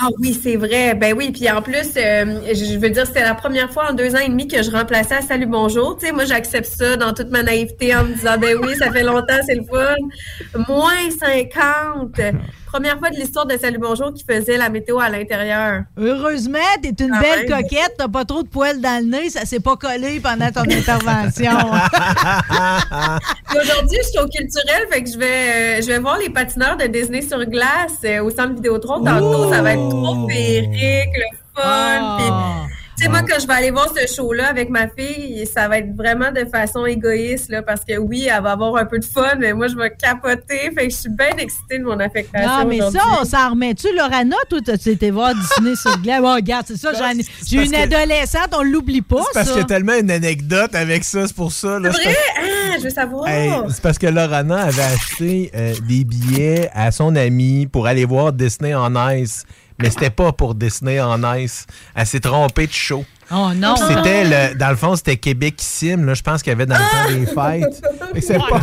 Ah oui, c'est vrai. Ben oui, puis en plus, euh, je veux dire, c'était la première fois en deux ans et demi que je remplaçais à Salut Bonjour. Tu sais, moi, j'accepte ça dans toute ma naïveté en me disant, ben oui, ça fait longtemps, c'est le fun. Moins 50. Première fois de l'histoire de Salut Bonjour qui faisait la météo à l'intérieur. Heureusement, t'es une Quand belle coquette, t'as pas trop de poils dans le nez, ça s'est pas collé pendant ton intervention. <laughs> Aujourd'hui, je suis au culturel, fait que je vais, euh, je vais voir les patineurs de Disney sur glace euh, au centre Vidéotron. Tantôt, ça va être trop féerique, le fun. Puis, tu sais, moi, quand je vais aller voir ce show-là avec ma fille, ça va être vraiment de façon égoïste, là, parce que oui, elle va avoir un peu de fun, mais moi, je vais capoter. Fait que je suis bien excitée de mon affectation. Non, mais ça, on s'en remet-tu, Lorana? Toi, t'as été voir Disney sur glace. Oh, regarde, c'est ça, j'ai une que- adolescente, on l'oublie pas, C'est parce qu'il y a tellement une anecdote avec ça, c'est pour ça. C'est c'est vrai? parce- Ah, je veux savoir. Hey, c'est parce que Lorana avait acheté euh, des billets à son ami pour aller voir Disney en Ice. Mais c'était pas pour Disney en Ice. Elle s'est trompée de show. Oh non! C'était le, dans le fond, c'était Québec-Sim, là, je pense qu'il y avait dans le temps des fêtes. Fait que C'est pas,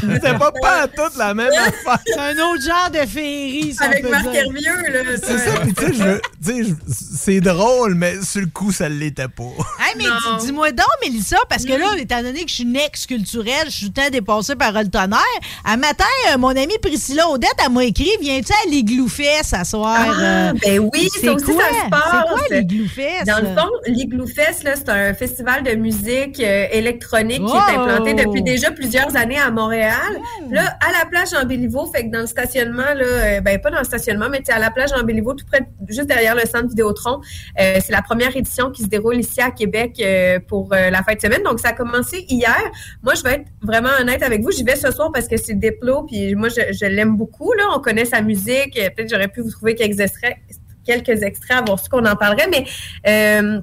<laughs> c'était pas, pas toute la même affaire. C'est un autre genre de féerie, ça. Avec Marc. Hervieux, là. C'est ça, puis tu sais, je veux- tu sais, je- c'est drôle, mais sur le coup, ça l'était pas. Hey, mais dis- dis-moi donc, Mélissa, parce que là, étant donné que je suis une ex-culturelle, je suis tout le temps dépassée par le tonnerre. Un matin, euh, mon amie Priscilla Odette, elle m'a écrit Viens-tu à l'Igloo Fest ce soir Ah, Euh, ben oui, c'est aussi, quoi? ça se passe. C'est quoi Dans le fond, l'Igloo Fest, là, c'est un festival de musique euh, électronique qui est implanté depuis déjà plusieurs années à Montréal. Là, à la plage Jean Béliveau, fait que dans le stationnement, là, euh, ben pas dans le stationnement, mais à la plage Jean Béliveau, tout près, juste derrière le centre Vidéotron. Euh, c'est la première édition qui se déroule ici à Québec euh, pour la fin de semaine. Donc, ça a commencé hier. Moi, je vais être vraiment honnête avec vous. J'y vais ce soir parce que c'est Diplo, puis moi, je, je l'aime beaucoup. Là, on connaît sa musique. Peut-être j'aurais pu vous trouver quelques extraits, quelques extraits à voir ce qu'on en parlerait, mais euh,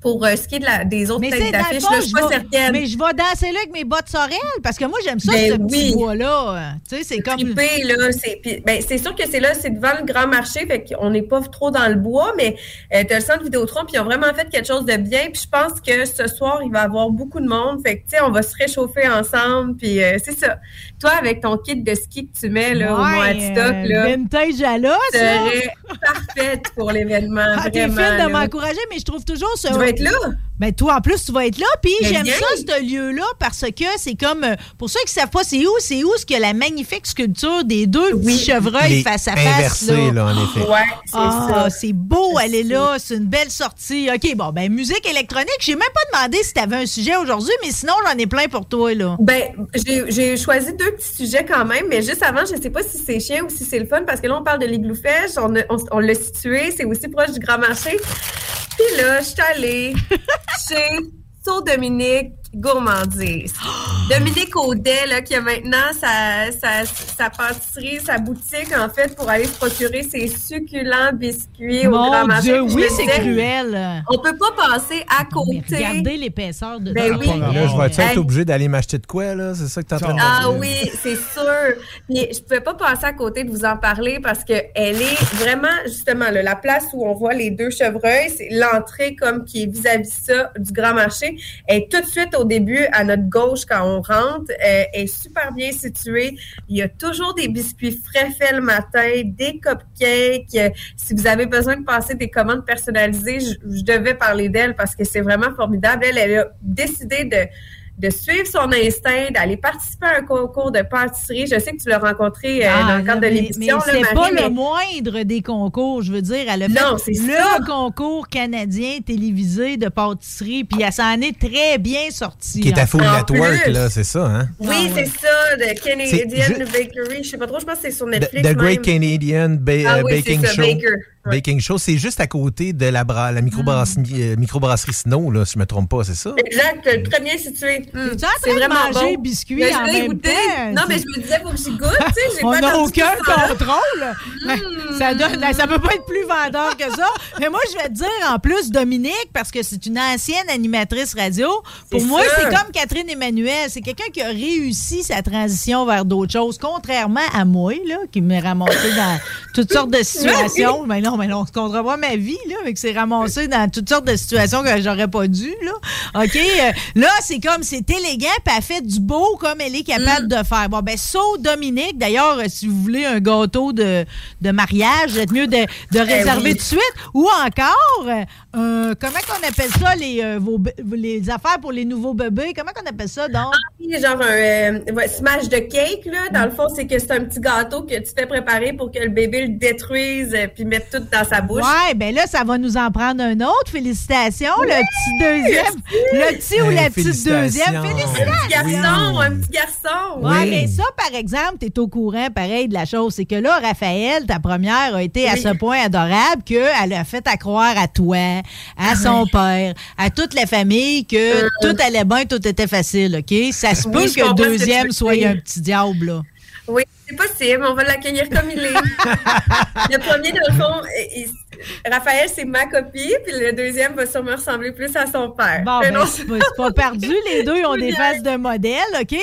pour euh, ce qui est de la, des autres Mais têtes d'affiche, je suis pas certaine. Mais je vais danser là avec mes bottes sorelles parce que moi, j'aime ça, Ben ce petit bois-là. Tu sais, c'est comme. là. C'est, ben, sûr que c'est là, c'est devant le grand marché, fait qu'on n'est pas trop dans le bois, mais euh, t'as le centre Vidéotron, puis ils ont vraiment fait quelque chose de bien. Puis je pense que ce soir, il va y avoir beaucoup de monde. Fait que, tu sais, on va se réchauffer ensemble, puis euh, c'est ça. Toi, avec ton kit de ski que tu mets, là, au Ouais, Mont Adstock, euh, là, Vintage à là, tu ça. serais parfaite pour l'événement, Ah, t'es fine de là. m'encourager, mais je trouve toujours ça. Je vais être là? Ben, toi, en plus, tu vas être là. Puis j'aime ça, ce lieu-là, parce que c'est comme. euh, Pour ceux qui ne savent pas, c'est où? C'est où ce qu'il y a la magnifique sculpture des deux petits chevreuils Les face à face. inversés, là, en effet. Ouais, c'est Ah, ça. c'est beau, elle est là, c'est une belle sortie. OK, bon, ben, musique électronique, j'ai même pas demandé si tu avais un sujet aujourd'hui, mais sinon, j'en ai plein pour toi, là. Ben, j'ai choisi deux petits sujets quand même, mais juste avant, je sais pas si c'est chiant ou si c'est le fun, parce que là, on parle de Fest, on, on, on l'a situé, c'est aussi proche du Grand Marché. Puis là, je suis allée <laughs> chez Saut Dominique gourmandise. <gasps> Dominique Audet, là, qui a maintenant sa, sa, sa pâtisserie, sa boutique, en fait, pour aller se procurer ses succulents biscuits au grand marché. Dieu, oui, c'est cruel. On peut pas passer à côté. Regardez l'épaisseur de Ben ça. oui. Là, je vais être obligé d'aller m'acheter de quoi, là? C'est ça que tu es en train de me Ah dire? oui, c'est sûr. Puis je pouvais pas passer à côté de vous en parler parce que elle est vraiment justement là, la place où on voit les deux chevreuils, c'est l'entrée comme qui est vis-à-vis ça du grand marché. Elle est tout de suite au début à notre gauche quand on rentre. Est super bien située. Il y a toujours des biscuits frais faits le matin, des cupcakes. Euh, Si vous avez besoin de passer des commandes personnalisées, je, je devais parler d'elle parce que c'est vraiment formidable. Elle, elle a décidé de de suivre son instinct, d'aller participer à un concours de pâtisserie. Je sais que tu l'as rencontré euh, dans le cadre de Ah, l'émission. Mais là, c'est Marie, pas mais- le moindre des concours, je veux dire. Elle a Non, fait c'est le ça. concours canadien télévisé de pâtisserie, puis elle s'en est très bien sortie. Qui est à Food. Network, là, c'est ça, hein? Oui, Ah, c'est ça, de Canadian C'est Bakery. Je sais pas trop, je pense que c'est sur The, Netflix. The Great même. Canadian Ba- Ah euh, oui, Baking c'est ça, Show. Baker. Baking Show, c'est juste à côté de la, bra- la microbrasserie, euh, microbrasserie Snow, là, si je me trompe pas, c'est ça? Exact, très bien situé. Mm. Train de manger biscuits Mais je en l'ai même goûté. temps? Non, mais je me disais, faut que j'y goûte. tu sais, j'ai On pas n'a aucun contrôle. Mais Ça donne, ça peut pas être plus vendeur que ça. Mais moi, je vais te dire, en plus, Dominique, parce que c'est une ancienne animatrice radio, pour C'est moi, c'est comme Catherine Emmanuel. C'est quelqu'un qui a réussi sa transition vers d'autres choses, contrairement à moi, là, qui m'est ramassé dans toutes sortes de <laughs> situations. Mais non, mais non, on se pas ma vie, là, que c'est ramassé dans toutes sortes de situations que j'aurais pas dû, là. OK? Euh, là, c'est comme, c'est élégant, puis elle fait du beau comme elle est capable de faire. Bon, ben, saut Dominique, d'ailleurs, euh, si vous voulez un gâteau de, de mariage, c'est mieux de, de réserver oui. tout de suite. Ou encore, euh, comment qu'on appelle ça, les, euh, vos les affaires pour les nouveaux bébés? Comment qu'on appelle ça, donc? Oui, genre un euh, ouais, smash de cake, là. Dans le fond, c'est que c'est un petit gâteau que tu fais préparer pour que le bébé le détruise euh, puis mette tout dans sa bouche. Ouais, ben là, ça va nous en prendre un autre. Félicitations. Le petit deuxième. Le petit ou la petite félicitations. deuxième. Un Félicitations. petit garçon, un petit garçon. Ouais, Oui. mais ça, par exemple, tu es au courant, pareil, de la chose. C'est que là, Raphaël, ta première, a été à ce point adorable qu'elle a fait à croire à toi, à son père, à toute la famille que tout allait bien, tout était facile, OK? Ça se Oui, peut que le deuxième soit un petit diable, là. Oui, c'est possible. On va l'accueillir comme il est. le premier, dans le fond, il- Raphaël, c'est ma copie, puis le deuxième va sûrement ressembler plus à son père. Bon, ben, c'est pas, perdu. Les deux ont des faces de modèle, OK? Euh,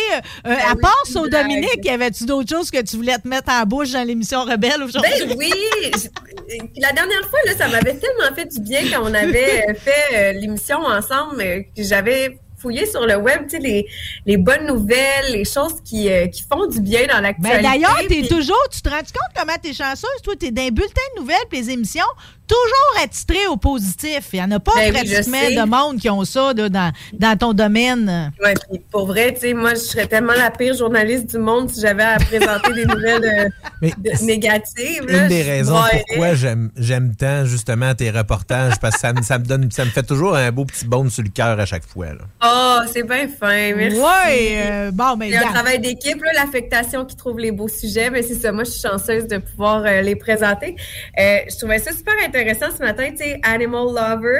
Ben à part sur Dominique, y avait-tu d'autres choses que tu voulais te mettre en bouche dans l'émission Rebelle aujourd'hui? Ben oui! Je- La dernière fois, là, ça m'avait tellement fait du bien quand on avait fait euh, l'émission ensemble euh, que j'avais fouillé sur le web, tu sais, les, les bonnes nouvelles, les choses qui, euh, qui font du bien dans l'actualité. Ben d'ailleurs, t'es toujours, tu te rends compte comment t'es chanceuse? Toi, t'es dans les bulletins de nouvelles puis les émissions, toujours attitré au positif. Il n'y en a pas Ben oui, pratiquement de monde qui ont ça là, dans, dans ton domaine. Ouais, puis pour vrai, tu sais, moi, je serais tellement la pire journaliste du monde si j'avais à présenter des nouvelles <laughs> Mais de- négatives. là. Une des raisons broyerais. pourquoi j'aime j'aime tant justement tes reportages parce que ça me, ça me donne ça me fait toujours un beau petit baume sur le cœur à chaque fois. là. Oh, c'est bien fin, merci. Ouais, euh, bon, mais C'est un travail d'équipe, là, l'affectation qui trouve les beaux sujets, mais c'est ça. Moi, je suis chanceuse de pouvoir euh, les présenter. Euh, je trouvais ça super intéressant ce matin, tu sais, Animal Lover.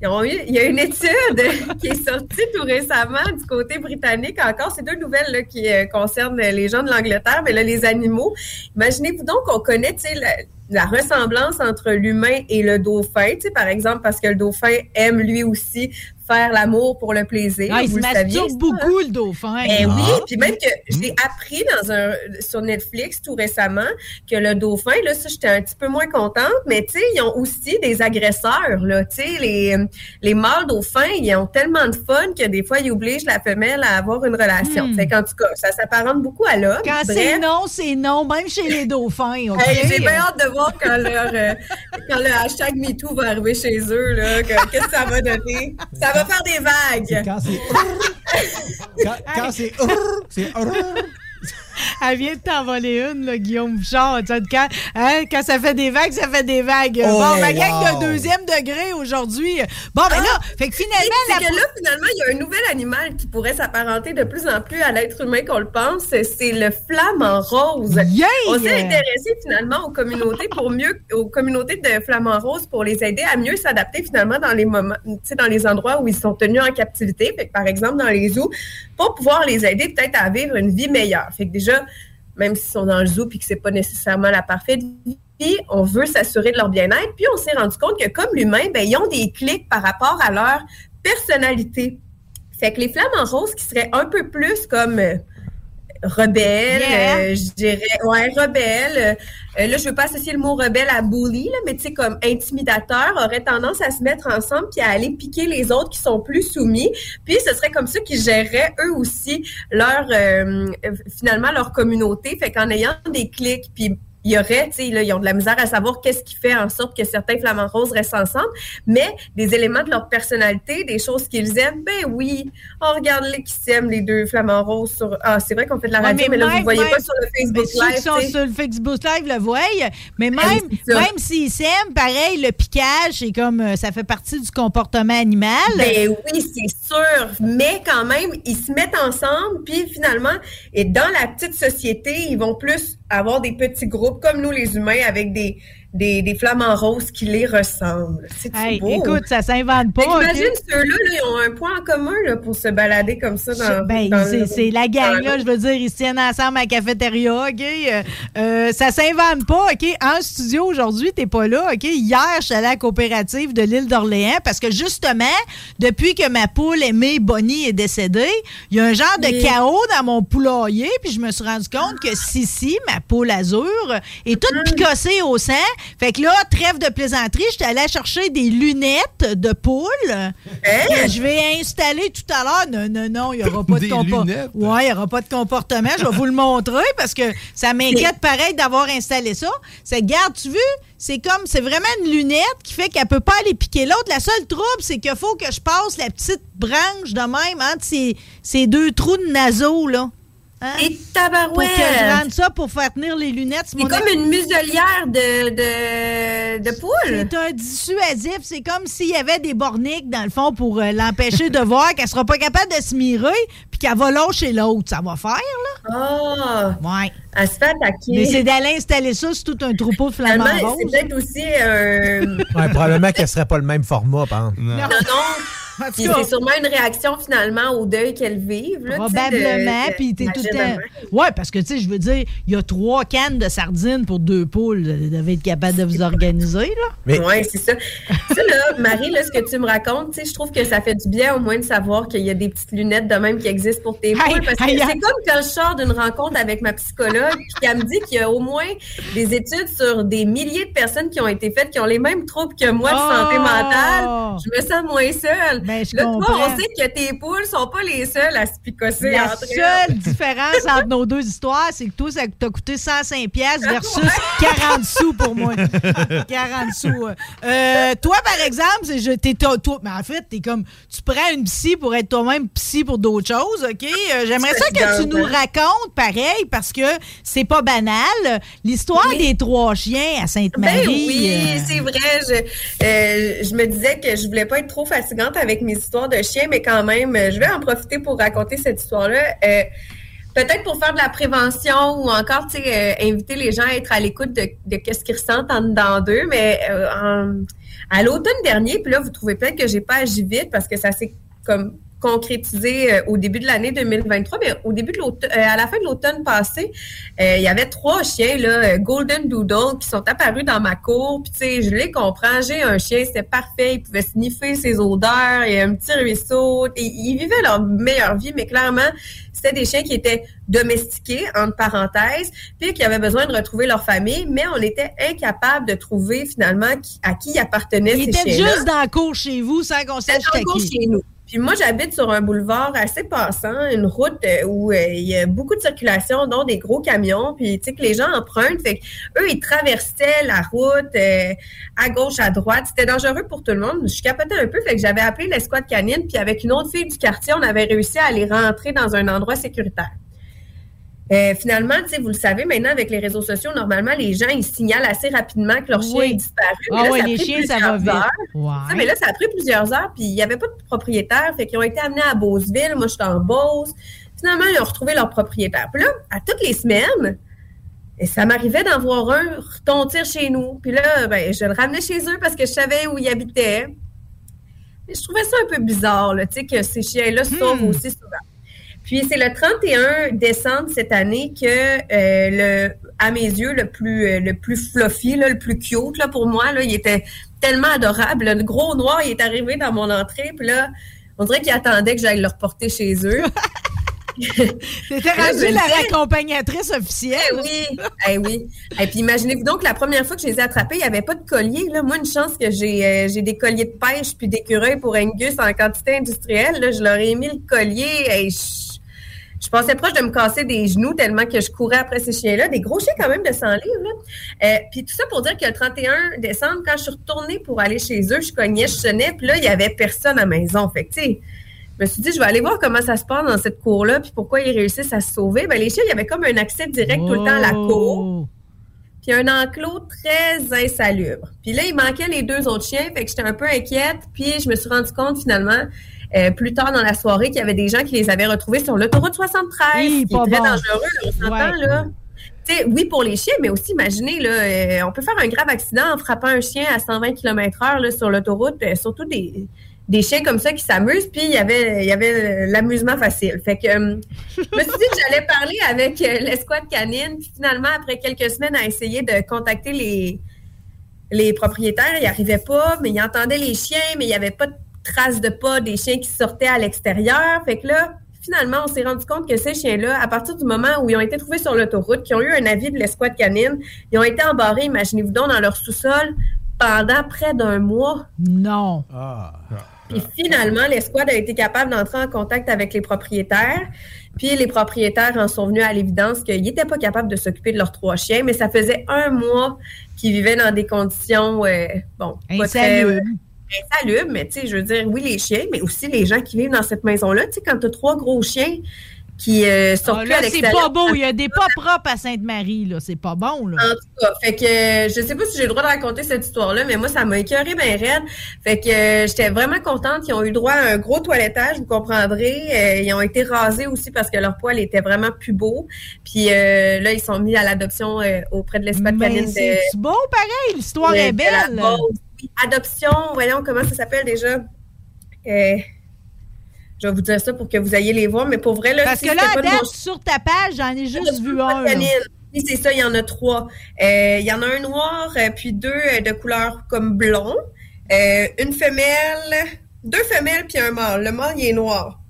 Il y a une étude <laughs> qui est sortie tout récemment du côté britannique. Encore, c'est deux nouvelles là, qui euh, concernent les gens de l'Angleterre, mais là, les animaux. Imaginez-vous donc qu'on connaît, la, la ressemblance entre l'humain et le dauphin, tu sais, par exemple, parce que le dauphin aime lui aussi faire l'amour pour le plaisir. Ah, il Vous se masturbe beaucoup, le dauphin. eh Ah. oui, puis même que j'ai appris dans un sur Netflix tout récemment que le dauphin, là, ça j'étais un petit peu moins contente, mais tu sais, ils ont aussi des agresseurs, là, tu sais, les, les mâles dauphins, ils ont tellement de fun que des fois, ils obligent la femelle à avoir une relation. Hmm. Fait qu'en tout cas, ça s'apparente beaucoup à l'homme. Quand c'est non, c'est non, même chez les dauphins. Hey, j'ai bien hâte de voir quand, leur, euh, quand le hashtag MeToo va arriver chez eux, là, que- qu'est-ce que ça va donner? Ça va faire des vagues. Quand c'est. <laughs> quand, quand c'est. <laughs> C'est. <laughs> Elle vient de t'envoler une, là, Guillaume Bouchard. Tu sais, Quand, hein, quand ça fait des vagues, ça fait des vagues. Oh, bon, ma gang wow. de deuxième degré aujourd'hui. Bon, ben là, fait que finalement... La- que là, finalement, il y a un nouvel animal qui pourrait s'apparenter de plus en plus à l'être humain qu'on le pense. C'est le flamant rose. On s'est intéressé finalement aux communautés pour mieux, aux communautés de flamants roses pour les aider à mieux s'adapter finalement dans les moments, tu sais, dans les endroits où ils sont tenus en captivité. Fait que, par exemple, dans les zoos, pour pouvoir les aider peut-être à vivre une vie meilleure. Fait que déjà, même s'ils sont dans le zoo puis que c'est pas nécessairement la parfaite vie, on veut s'assurer de leur bien-être. Puis on s'est rendu compte que comme l'humain, ben, ils ont des clics par rapport à leur personnalité. Fait que les flamants roses qui seraient un peu plus comme Yeah. euh, je dirais, ouais, rebelles. Euh, là, je veux pas associer le mot rebelle à bully, là, mais tu sais, comme intimidateur, auraient tendance à se mettre ensemble puis à aller piquer les autres qui sont plus soumis. Puis ce serait comme ça qu'ils géreraient eux aussi leur, euh, finalement, leur communauté. Fait qu'en ayant des clics puis il y aurait, tu sais, là, ils ont de la misère à savoir qu'est-ce qui fait en sorte que certains flamants roses restent ensemble, mais des éléments de leur personnalité, des choses qu'ils aiment, ben oui, on regarde les qui s'aiment, les deux flamants roses sur... Ah, c'est vrai qu'on fait de la Ouais, radio, mais, là, vous ne voyez même- pas sur le Facebook mais Ceux Live, qui sont sur le Facebook Live le voient. Mais même, Ah ça. même s'ils s'aiment, pareil, le piquage, c'est comme euh, ça fait partie du comportement animal. Ben oui, c'est sûr. Mais quand même, ils se mettent ensemble, puis finalement, et dans la petite société, ils vont plus avoir des petits groupes comme nous les humains avec des, des, des flamants roses qui les ressemblent. C'est Hey, beau? écoute, ça s'invente pas. Imagine ok? ceux-là, là, ils ont un point en commun là, pour se balader comme ça dans, Ben, dans c'est- la gang, là, je veux dire, ils se tiennent ensemble à la cafétéria, OK? Euh, euh, ça s'invente pas, OK? En studio aujourd'hui, t'es pas là, OK? Hier, je suis allée à la coopérative de l'île d'Orléans parce que justement, depuis que ma poule aimée Bonnie est décédée, il y a un genre de Oui. chaos dans mon poulailler, puis je me suis rendu compte que Sissi, ma poule azur, est toute Mm. picossée au sang. Fait que là, trêve de plaisanterie, j'étais allée chercher des lunettes de poule Hein? que je vais installer tout à l'heure. Non, non, non, il n'y aura pas de comportement. Ouais, il n'y aura pas de comportement. Je vais vous le montrer parce que ça m'inquiète pareil d'avoir installé ça. C'est, garde, tu veux, c'est comme, c'est vraiment une lunette qui fait qu'elle peut pas aller piquer l'autre. La seule trouble, c'est qu'il faut que je passe la petite branche de même entre ces, ces deux trous de naseau, là. Hein? Et Pour tabarouette! que je rentre ça pour faire tenir les lunettes. C'est comme une muselière de, de, de poule. C'est un dissuasif. C'est comme s'il y avait des borniques, dans le fond, pour euh, l'empêcher de <laughs> voir qu'elle sera pas capable de se mirer puis qu'elle va lâcher l'autre. Ça va faire, là. Ah! Ouais. Elle se fait attaquer. Mais c'est d'aller installer ça sur tout un troupeau de flamants Finalement, roses. C'est peut-être aussi un... Ouais, probablement qu'elle serait pas le même format, par exemple. Non, non. C'est sûrement une réaction finalement au deuil qu'elles vivent. Là, tu sais, Probablement, de- de- puis t'es tout le temps... Ouais, parce que, tu sais, je veux dire, il y a trois cannes de sardines pour deux poules. Vous devez être capable de vous organiser, là. Mais- Oui, c'est ça. ça, là, Marie, là, ce que tu me racontes, tu sais, je trouve que ça fait du bien au moins de savoir qu'il y a des petites lunettes de même qui existent pour tes poules. Parce que hey, c'est comme quand je sors d'une rencontre avec ma psychologue, puis qu'elle me dit qu'il y a au moins des études sur des milliers de personnes qui ont été faites, qui ont les mêmes troubles que moi de santé Oh! mentale. Je me sens moins seule. Ben, je là, toi, on sait que tes poules sont pas les seules à se picosser La entre elles. seule différence entre nos deux histoires, c'est que toi, ça t'a coûté 105 pièces versus 40 sous pour moi. 40 sous. Euh, toi, par exemple, c'est je, t'es, toi, mais en fait, t'es comme, tu prends une psy pour être toi-même psy pour d'autres choses, OK? Euh, j'aimerais ça que tu nous racontes, pareil, parce que c'est pas banal, l'histoire des trois chiens à Sainte-Marie. Ben oui, euh, c'est vrai. Je, euh, je me disais que je voulais pas être trop fatigante avec mes histoires de chiens, mais quand même, euh, je vais en profiter pour raconter cette histoire-là. Euh, Peut-être pour faire de la prévention ou encore, euh, inviter les gens à être à l'écoute de, qu'est-ce qu'ils ressentent en dedans d'eux. Mais euh, à l'automne dernier, puis là, vous trouvez peut-être que j'ai pas agi vite parce que ça s'est comme concrétisé euh, au début de l'année 2023, mais au début de l'automne, euh, à la fin de l'automne passé, euh, il y avait trois chiens là, euh, Golden Doodle, qui sont apparus dans ma cour. Puis tu sais, je les comprends. J'ai un chien, c'était parfait. Il pouvait sniffer ses odeurs. Il y a un petit ruisseau. Et ils vivaient leur meilleure vie, mais clairement, c'était des chiens qui étaient domestiqués, entre parenthèses, puis qui avaient besoin de retrouver leur famille, mais on était incapable de trouver finalement qui- à qui appartenaient Il ces était chiens-là. juste dans la cour chez vous sans qu'on sache C'était c'était encore qui. chez nous. Puis moi, j'habite sur un boulevard assez passant, une route euh, où euh, il y a beaucoup de circulation, dont des gros camions, puis tu sais que les gens empruntent. Fait eux, ils traversaient la route euh, à gauche, à droite. C'était dangereux pour tout le monde. Je capotais un peu, fait que j'avais appelé l'escouade canine, puis avec une autre fille du quartier, on avait réussi à aller rentrer dans un endroit sécuritaire. Euh, finalement, vous le savez, maintenant, avec les réseaux sociaux, normalement, les gens, ils signalent assez rapidement que leur chien est disparu. Ah Mais là, ça les pris chiens, ça va plusieurs vite. Ça, mais là, ça a pris plusieurs heures, puis il n'y avait pas de propriétaire. Fait qu'ils ont été amenés à Beauceville. Moi, j'étais en Beauce. Finalement, ils ont retrouvé leur propriétaire. Puis là, à toutes les semaines, et ça m'arrivait d'en voir un retontir chez nous. Puis là, ben, je le ramenais chez eux parce que je savais où ils habitaient. Mais je trouvais ça un peu bizarre, tu sais, que ces chiens-là se sauvent aussi souvent. Puis c'est le 31 décembre cette année que, euh, le, à mes yeux, le plus, euh, le plus fluffy, là, le plus cute là, pour moi, là, il était tellement adorable. Le gros noir, il est arrivé dans mon entrée. Puis là, on dirait qu'il attendait que j'aille le reporter chez eux. <laughs> T'étais rendue la accompagnatrice officielle. Eh oui, eh oui. Et puis imaginez-vous donc, la première fois que je les ai attrapés, il n'y avait pas de collier. Là. Moi, une chance que j'ai euh, j'ai des colliers de pêche puis d'écureuils pour Angus en quantité industrielle. Là. Je leur ai mis le collier et je, je passais proche de me casser des genoux tellement que je courais après ces chiens-là. Des gros chiens quand même de 100 livres. Là. Euh, puis tout ça pour dire que le 31 décembre, quand je suis retournée pour aller chez eux, je cognais, je sonnais, puis là, il n'y avait personne à la maison. Fait que, tu sais, je me suis dit, je vais aller voir comment ça se passe dans cette cour-là, puis pourquoi ils réussissent à se sauver. Ben, les chiens, il y avait comme un accès direct tout le temps à la cour. Puis un enclos très insalubre. Puis là, il manquait les deux autres chiens, fait que j'étais un peu inquiète. Puis je me suis rendu compte finalement, euh, plus tard dans la soirée, qu'il y avait des gens qui les avaient retrouvés sur l'autoroute 73, qui est très bon. dangereux, on s'entend, Ouais. là. Oui, pour les chiens, mais aussi, imaginez, là, euh, on peut faire un grave accident en frappant un chien à 120 km là, sur l'autoroute, euh, surtout des, des chiens comme ça qui s'amusent, puis il y avait, il y avait l'amusement facile. Fait que euh, je me suis dit que j'allais parler avec l'escouade canine, puis finalement, après quelques semaines à essayer de contacter les, les propriétaires, ils n'y arrivaient pas, mais ils entendaient les chiens, mais il n'y avait pas de traces de pas des chiens qui sortaient à l'extérieur. Fait que là, finalement, on s'est rendu compte que ces chiens-là, à partir du moment où ils ont été trouvés sur l'autoroute, qui ont eu un avis de l'escouade canine, ils ont été embarrés, imaginez-vous donc, dans leur sous-sol pendant près d'un mois. Non. Puis finalement, l'escouade a été capable d'entrer en contact avec les propriétaires. Puis les propriétaires en sont venus à l'évidence qu'ils n'étaient pas capables de s'occuper de leurs trois chiens, mais ça faisait un mois qu'ils vivaient dans des conditions, euh, bon, pas très, Insalubres. insalubres, mais tu sais, je veux dire, oui, les chiens, mais aussi les gens qui vivent dans cette maison-là. Tu sais, quand tu as trois gros chiens qui euh, sortent Ah, plus là, c'est pas beau. Il y a des pas propres à Sainte-Marie, là. C'est pas bon, là. En tout cas, fait que euh, je sais pas si j'ai le droit de raconter cette histoire-là, mais moi, ça m'a écœuré bien raide. Fait que euh, j'étais vraiment contente. Ils ont eu droit à un gros toilettage, vous comprendrez. Euh, ils ont été rasés aussi parce que leur poil était vraiment plus beau. Puis là, ils sont mis à l'adoption auprès de l'espace canine de... c'est beau, pareil? L'histoire est belle. Adoption, voyons comment ça s'appelle déjà. Euh, je vais vous dire ça pour que vous ayez les voir, mais pour vrai, là, Parce si que là, pas de mon date, sur ta page, j'en ai juste vu un. Oui, c'est ça, il y en a trois. Euh, il y en a un noir, euh, puis deux de couleur comme blond. Euh, une femelle, deux femelles, puis un mâle. Le mâle, il est noir.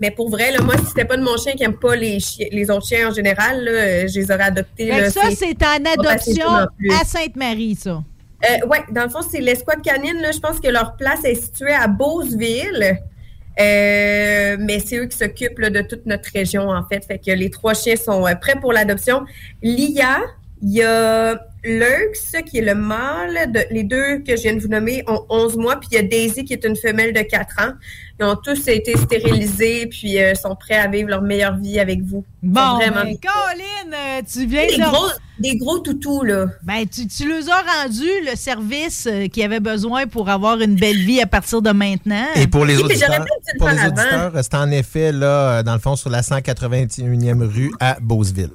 Mais pour vrai, là, moi, si c'était pas de mon chien qui aime pas les, chiens, les autres chiens en général, là, je les aurais adoptés. Là, ça, c'est en adoption à Sainte-Marie, ça. Euh, oui, dans le fond, c'est l'escouade canine. Là, je pense que leur place est située à Beauceville. Euh, mais c'est eux qui s'occupent de toute notre région, en fait. Fait que les trois chiens sont euh, prêts pour l'adoption. Lia, il y a Lux, qui est le mâle. De, les deux que je viens de vous nommer ont 11 mois. Puis il y a Daisy, qui est une femelle de 4 ans. Ils ont tous été stérilisés, puis euh, sont prêts à vivre leur meilleure vie avec vous. Bon, vraiment ben, Colin, euh, tu viens des de... gros, des gros toutous, là. Ben, tu, tu leur as rendu le service euh, qu'ils avaient besoin pour avoir une belle vie à partir de maintenant. Et pour les Oui, auditeurs, pour les auditeurs, c'est en effet là, dans le fond, sur la 181e rue à Beauceville.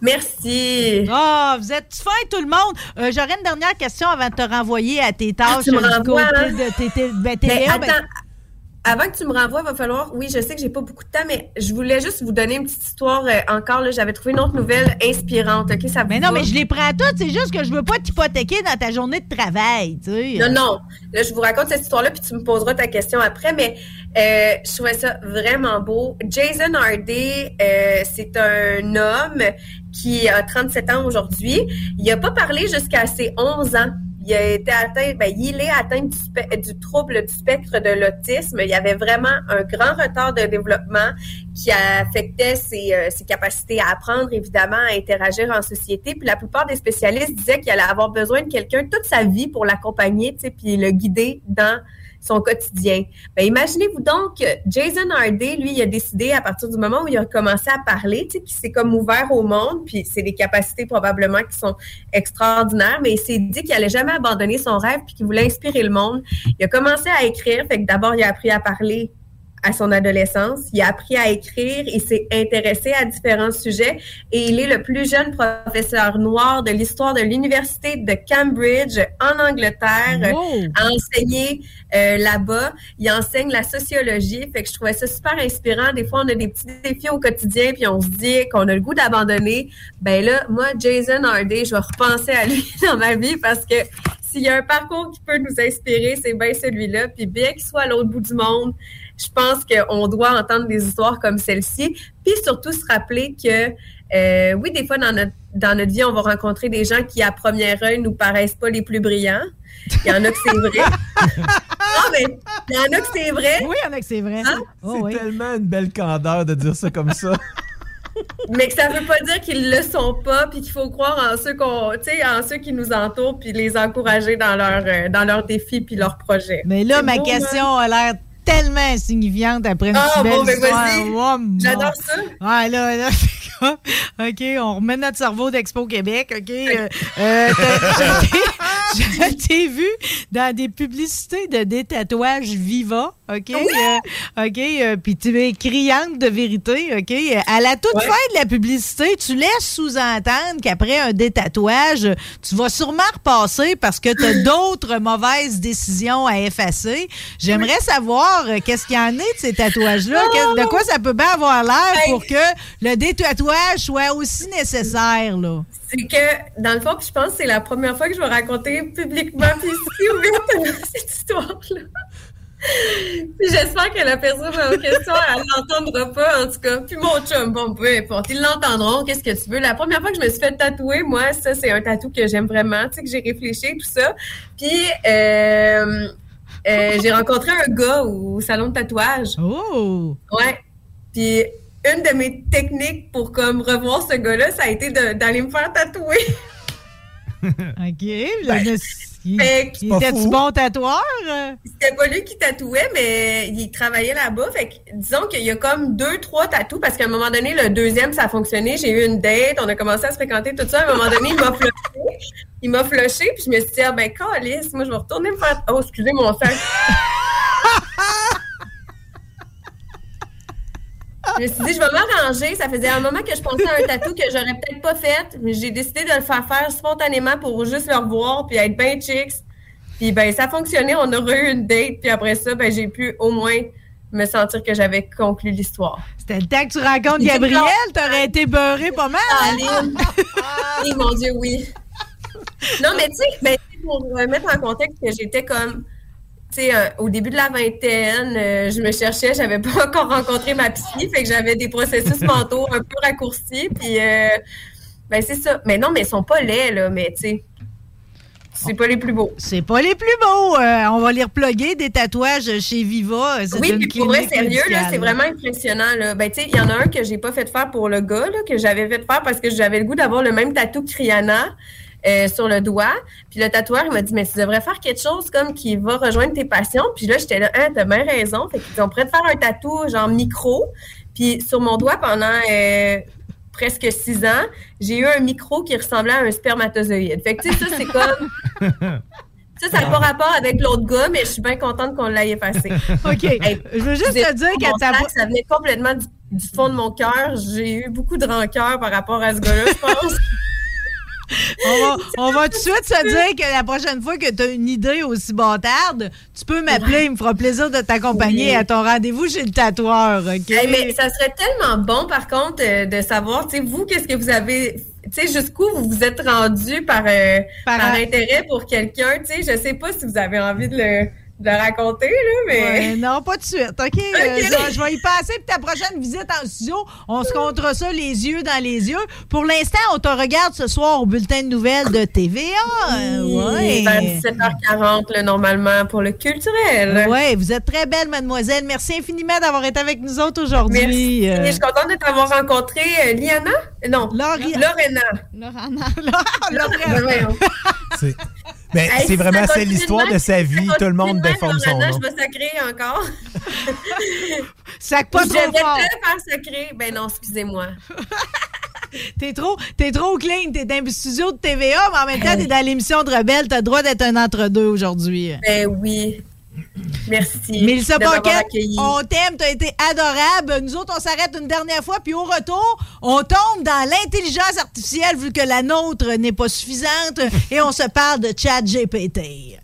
Merci. Ah, vous êtes fin, tout le monde. Euh, J'aurais une dernière question avant de te renvoyer à tes tâches Ah, tu me euh, du côté hein? de tes, tes- ben, TVA, ben, attends, avant que tu me renvoies, il va falloir. Oui, je sais que j'ai pas beaucoup de temps, mais je voulais juste vous donner une petite histoire euh, encore. là. J'avais trouvé une autre nouvelle inspirante. Ok, ça vous Mais non, va? mais je les prends toutes. C'est juste que je veux pas t'hypothéquer dans ta journée de travail, tu sais. Non, non. Là, je vous raconte cette histoire-là, puis tu me poseras ta question après, mais euh, je trouvais ça vraiment beau. Jason Hardy, euh, c'est un homme qui a 37 ans aujourd'hui. Il n'a pas parlé jusqu'à ses 11 ans. Il a été atteint, ben, il est atteint du, trouble du spectre de l'autisme. Il y avait vraiment un grand retard de développement qui affectait ses, euh, ses capacités à apprendre, évidemment, à interagir en société. Puis la plupart des spécialistes disaient qu'il allait avoir besoin de quelqu'un toute sa vie pour l'accompagner, puis le guider dans son quotidien. Ben, imaginez-vous donc Jason Hardy, lui, il a décidé à partir du moment où il a commencé à parler, tu sais, qu'il s'est comme ouvert au monde, puis c'est des capacités probablement qui sont extraordinaires, mais il s'est dit qu'il allait jamais abandonner son rêve puis qu'il voulait inspirer le monde. Il a commencé à écrire, fait que d'abord il a appris à parler à son adolescence. Il a appris à écrire, il s'est intéressé à différents sujets et il est le plus jeune professeur noir de l'histoire de l'université de Cambridge en Angleterre Wow. à enseigner euh, là-bas. Il enseigne la sociologie, fait que je trouvais ça super inspirant. Des fois, on a des petits défis au quotidien puis on se dit qu'on a le goût d'abandonner. Ben là, moi, Jason Hardy, je vais repenser à lui <laughs> dans ma vie parce que s'il y a un parcours qui peut nous inspirer, c'est bien celui-là. Puis bien qu'il soit à l'autre bout du monde, je pense qu'on doit entendre des histoires comme celle-ci. Puis surtout se rappeler que, euh, oui, des fois dans notre, dans notre vie, on va rencontrer des gens qui, à première œil, nous paraissent pas les plus brillants. Il y en a que c'est vrai. non, <laughs> mais il y en a que c'est vrai. Oui, il y en a que c'est vrai. Hein? Oh, oui. Tellement une belle candeur de dire ça comme ça. <laughs> <laughs> Mais que ça veut pas dire qu'ils le sont pas, puis qu'il faut croire en ceux qu'on, tu sais, en ceux qui nous entourent, puis les encourager dans leur, euh, dans leurs défis puis leurs projets. Mais là, C'est ma beau, question a l'air tellement insignifiante après une Ah, belle bon, ben, histoire. vas-y. Oh, mon- J'adore ça. Ouais, là, là, <laughs> OK, on remet notre cerveau d'Expo Québec, OK? Euh, euh, <laughs> <laughs> je t'ai- vu dans des publicités de détatouage Viva, OK? Euh, OK, euh, puis tu es criante de vérité, OK? À la toute Ouais. fin de la publicité, tu laisses sous-entendre qu'après un détatouage, tu vas sûrement repasser parce que tu as <laughs> d'autres mauvaises décisions à effacer. J'aimerais savoir qu'est-ce qu'il y en est de ces tatouages-là, de quoi ça peut bien avoir l'air pour que le détatouage soit aussi nécessaire, là. C'est que, dans le fond, puis je pense que c'est la première fois que je vais raconter publiquement, puis <laughs> ici, ouverte, cette histoire-là. Puis j'espère que la personne en question, elle l'entendra pas, en tout cas. Puis mon chum, bon, peu importe, ils l'entendront, qu'est-ce que tu veux. La première fois que je me suis fait tatouer, moi, ça, c'est un tatou que j'aime vraiment, tu sais, que j'ai réfléchi, tout ça. Puis, euh, euh, j'ai rencontré un gars au salon de tatouage. Oh! Ouais. Puis, une de mes techniques pour comme revoir ce gars-là, ça a été d'aller me faire tatouer. <laughs> OK. il- fait que- il était-tu bon tatoueur? C'était pas lui qui tatouait, mais il travaillait là-bas. Fait que, disons qu'il y a comme deux, trois tatous, parce qu'à un moment donné, le deuxième, ça a fonctionné. J'ai eu une date, on a commencé à se fréquenter, tout ça. À un moment donné, il m'a flushé. Il m'a flushé, puis je me suis dit, ah ben, calice, moi, je vais retourner me faire. Oh, excusez mon sac. <laughs> Je me suis dit, je vais m'arranger. Ça faisait un moment que je pensais à un tatou que j'aurais peut-être pas fait, mais j'ai décidé de le faire faire spontanément pour juste le revoir puis être bien chicks. Puis ben ça a fonctionné, on aurait eu une date, puis après ça, ben j'ai pu au moins me sentir que j'avais conclu l'histoire. C'était le temps que tu rencontres Gabriel, t'aurais été beurré pas mal. hein? Oui, mon Dieu, oui. Non, mais tu sais, ben, pour remettre en contexte que j'étais comme, sais, euh, au début de la vingtaine, euh, je me cherchais, j'avais pas <laughs> encore rencontré ma psy, fait que j'avais des processus <laughs> mentaux un peu raccourcis, puis euh, ben c'est ça. Mais non, mais ils sont pas laids, là, mais tu sais, c'est pas les plus beaux. C'est pas les plus beaux. Euh, on va les reploguer des tatouages chez Viva. Oui, puis pour vrai, sérieux, c'est vraiment impressionnant. Là. Ben, tu sais, il y en a un que j'ai pas fait faire pour le gars, là, que j'avais fait faire parce que j'avais le goût d'avoir le même tatou que Rihanna euh, sur le doigt. Puis le tatoueur, il m'a dit, mais tu devrais faire quelque chose comme qui va rejoindre tes passions. Puis là, j'étais là, hein, t'as bien raison. Fait qu'ils ont prêt de faire un tatou, genre micro. Puis sur mon doigt, pendant euh, presque six ans, j'ai eu un micro qui ressemblait à un spermatozoïde. Fait que, tu sais, ça, c'est comme... <laughs> Ça, ça n'a pas rapport avec l'autre gars, mais je suis bien contente qu'on l'ait effacé. OK. Je veux juste te dire qu'à ta Ça venait complètement du, du fond de mon cœur. J'ai eu beaucoup de rancœur par rapport à ce gars-là, je pense. On va, <laughs> on va tout de suite se dire que la prochaine fois que tu as une idée aussi bâtarde, tu peux m'appeler. Il me fera plaisir de t'accompagner Oui. à ton rendez-vous chez le tatoueur. Hey, mais ça serait tellement bon, par contre, euh, de savoir, tu sais, vous, qu'est-ce que vous avez, tu sais, jusqu'où vous vous êtes rendu par, euh, Par- par, intérêt pour quelqu'un, tu sais, je sais pas si vous avez envie de le, de raconter, là, mais... Ouais, non, pas de suite. OK? <laughs> Euh, je, je vais y passer. Puis ta prochaine visite en studio, on se comptera ça les yeux dans les yeux. Pour l'instant, on te regarde ce soir au bulletin de nouvelles de TVA. Euh, ouais. Vers 17h40, là, normalement, pour le culturel. Oui, vous êtes très belle, mademoiselle. Merci infiniment d'avoir été avec nous autres aujourd'hui. Merci. Euh, Je suis contente de t'avoir rencontré, euh, Liana? Non. Lorena. Lorena. Lorena. Lorena. C'est- Mais Hey, c'est si vraiment c'est l'histoire de sa vie. Tout le monde déforme son nom. Je vais sacrer encore. <laughs> Sac pas je trop vais fort. te faire sacrer. Ben non, excusez-moi. <laughs> T'es trop, t'es trop clean. T'es dans le studio de TVA, mais en même temps, t'es dans l'émission de Rebelle. T'as le droit d'être un entre-deux aujourd'hui. Ben oui. Merci. Mélissa Paquette, on t'aime, t'as été adorable. Nous autres, on s'arrête une dernière fois, puis au retour, on tombe dans l'intelligence artificielle vu que la nôtre n'est pas suffisante et on se parle de chat GPT.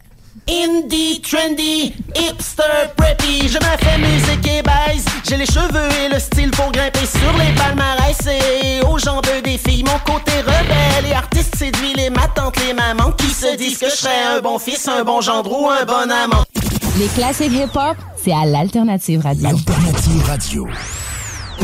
Indie, trendy, hipster, preppy, je me fais musique et baise. J'ai les cheveux et le style pour grimper sur les palmarès et aux jambes des filles. Mon côté rebelle et artiste séduit les ma tante, les mamans qui se disent que je serais un bon fils, un bon gendre ou un bon amant. Les classiques hip-hop, c'est à l'Alternative Radio.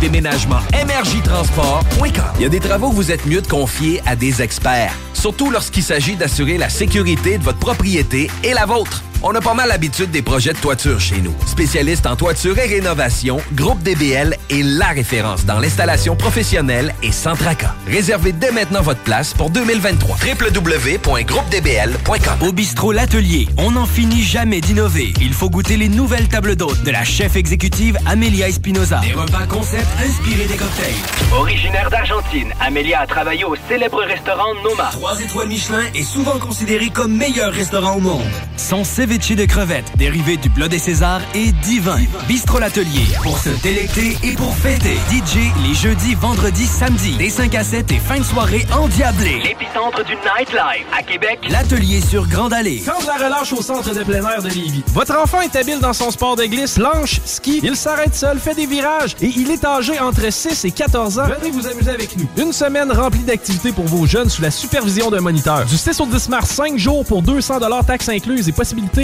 Déménagement MRJtransport.com. Il y a des travaux que vous êtes mieux de confier à des experts. Surtout lorsqu'il s'agit d'assurer la sécurité de votre propriété et la vôtre. On a pas mal l'habitude des projets de toiture chez nous. Spécialiste en toiture et rénovation, Groupe DBL est la référence dans l'installation professionnelle et sans tracas. Réservez dès maintenant votre place pour 2023. www.groupedbl.com Au bistrot L'Atelier, on n'en finit jamais d'innover. Il faut goûter les nouvelles tables d'hôtes de la chef exécutive Amelia Espinoza. Des repas concept inspirés des cocktails. Originaire d'Argentine, Amélia a travaillé au célèbre restaurant Noma. Trois étoiles Michelin est souvent considéré comme meilleur restaurant au monde. Son ceviche de crevettes, dérivé du bleu des Césars, est divin. Bistrot L'Atelier, pour se délecter et pour fêter. DJ les jeudis, vendredis, samedis, des 5 à 7 et fin de soirée endiablée. L'épicentre du nightlife à Québec. L'Atelier sur Grande Allée. Quand de la relâche au centre de plein air de Lévis. Votre enfant est habile dans son sport de glisse, planche, ski. Il s'arrête seul, fait des virages et il est âgé entre 6 et 14 ans. Venez vous amuser avec nous. Une semaine remplie d'activités pour vos jeunes sous la supervision d'un moniteur. Du 6 au 10 mars, 5 jours pour 200 taxes incluses et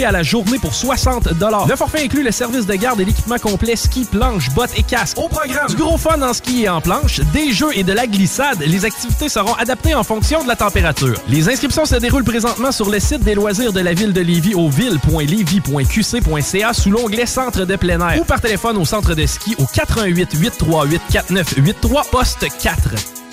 à la journée pour 60 Le forfait inclut le service de garde et l'équipement complet ski, planche, bottes et casque. Au programme, du gros fun en ski et en planche, des jeux et de la glissade. Les activités seront adaptées en fonction de la température. Les inscriptions se déroulent présentement sur le site des loisirs de la ville de Lévis au ville.lévis.qc.ca sous l'onglet Centre de plein air ou par téléphone au centre de ski au 88 838 4983 poste 4.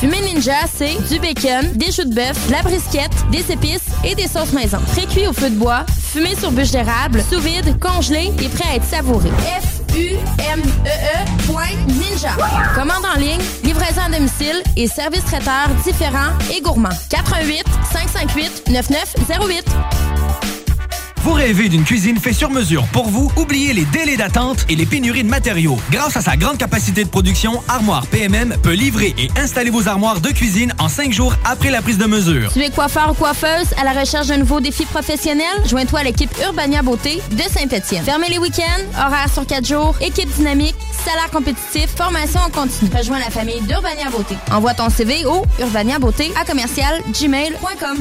Fumée Ninja, c'est du bacon, des choux de bœuf, de la brisquette, des épices et des sauces maison. Pré-cuit au feu de bois, fumé sur bûche d'érable, sous vide, congelé et prêt à être savouré. F-U-M-E-E Ninja. Commande en ligne, livraison à domicile et service traiteur différents et gourmands. 88 558 9908. Vous rêvez d'une cuisine faite sur mesure pour vous? Oubliez les délais d'attente et les pénuries de matériaux. Grâce à sa grande capacité de production, Armoire PMM peut livrer et installer vos armoires de cuisine en cinq jours après la prise de mesure. Tu es coiffeur ou coiffeuse à la recherche d'un nouveau défi professionnel? Joins-toi à l'équipe Urbania Beauté de Saint-Étienne. Fermez les week-ends, horaires sur quatre jours, équipe dynamique, salaire compétitif, formation en continu. Rejoins la famille d'Urbania Beauté. Envoie ton CV au urbaniabeauté à commercial gmail.com.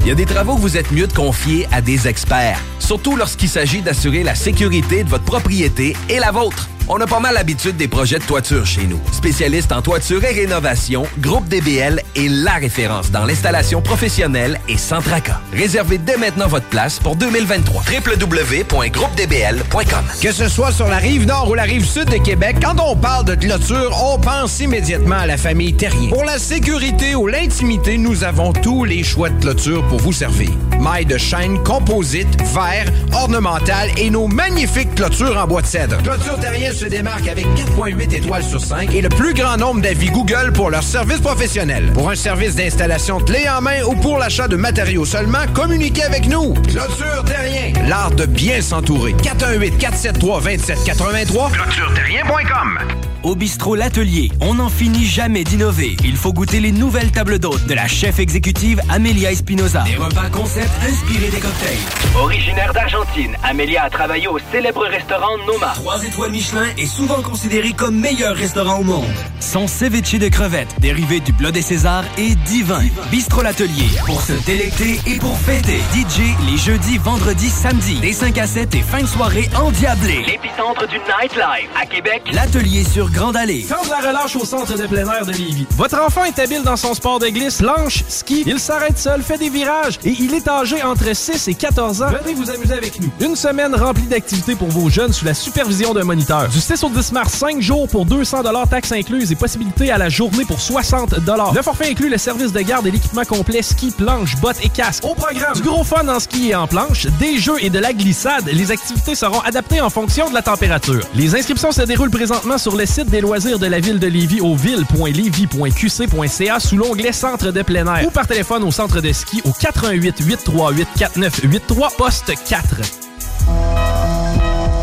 Il y a des travaux que vous êtes mieux de confier à des experts. Surtout lorsqu'il s'agit d'assurer la sécurité de votre propriété et la vôtre. On a pas mal l'habitude des projets de toiture chez nous. Spécialiste en toiture et rénovation, Groupe DBL est la référence dans l'installation professionnelle et sans tracas. Réservez dès maintenant votre place pour 2023. www.groupedbl.com Que ce soit sur la rive nord ou la rive sud de Québec, quand on parle de clôture, on pense immédiatement à la famille Terrien. Pour la sécurité ou l'intimité, nous avons tous les choix de clôture pour vous servir. Mailles de chaîne, composite, verre, ornemental et nos magnifiques clôtures en bois de cèdre. Clôture se démarque avec 4.8 étoiles sur 5 et le plus grand nombre d'avis Google pour leur service professionnel. Pour un service d'installation clé en main ou pour l'achat de matériaux seulement, communiquez avec nous. Clôture Terrien, l'art de bien s'entourer. 418 473 2783 ClôtureTerrien.com Au bistrot L'Atelier, on n'en finit jamais d'innover. Il faut goûter les nouvelles tables d'hôtes de la chef exécutive Amelia Espinoza. Des repas concept inspirés des cocktails. Originaire d'Argentine, Amélia a travaillé au célèbre restaurant Noma. Trois étoiles Michelin est souvent considéré comme meilleur restaurant au monde. Son ceviche de crevettes, dérivé du bleu des Césars, est divin. Bistrot L'Atelier, pour se délecter et pour fêter. DJ les jeudis, vendredis, samedis, des 5 à 7 et fin de soirée endiablée. L'épicentre du nightlife à Québec. L'Atelier sur Grande Allée. Quand de la relâche au centre de plein air de Lévis. Votre enfant est habile dans son sport de glisse, planche, ski. Il s'arrête seul, fait des virages et il est âgé entre 6 et 14 ans. Venez vous amuser avec nous. Une semaine remplie d'activités pour vos jeunes sous la supervision d'un moniteur. Du 6 au 10 mars, 5 jours pour 200 taxes incluses et possibilité à la journée pour 60 Le forfait inclut le service de garde et l'équipement complet ski, planche, bottes et casque. Au programme, du gros fun en ski et en planche, des jeux et de la glissade. Les activités seront adaptées en fonction de la température. Les inscriptions se déroulent présentement sur le site des loisirs de la ville de Lévis au ville.lévis.qc.ca sous l'onglet Centre de plein air ou par téléphone au centre de ski au 88 838 4983 poste 4.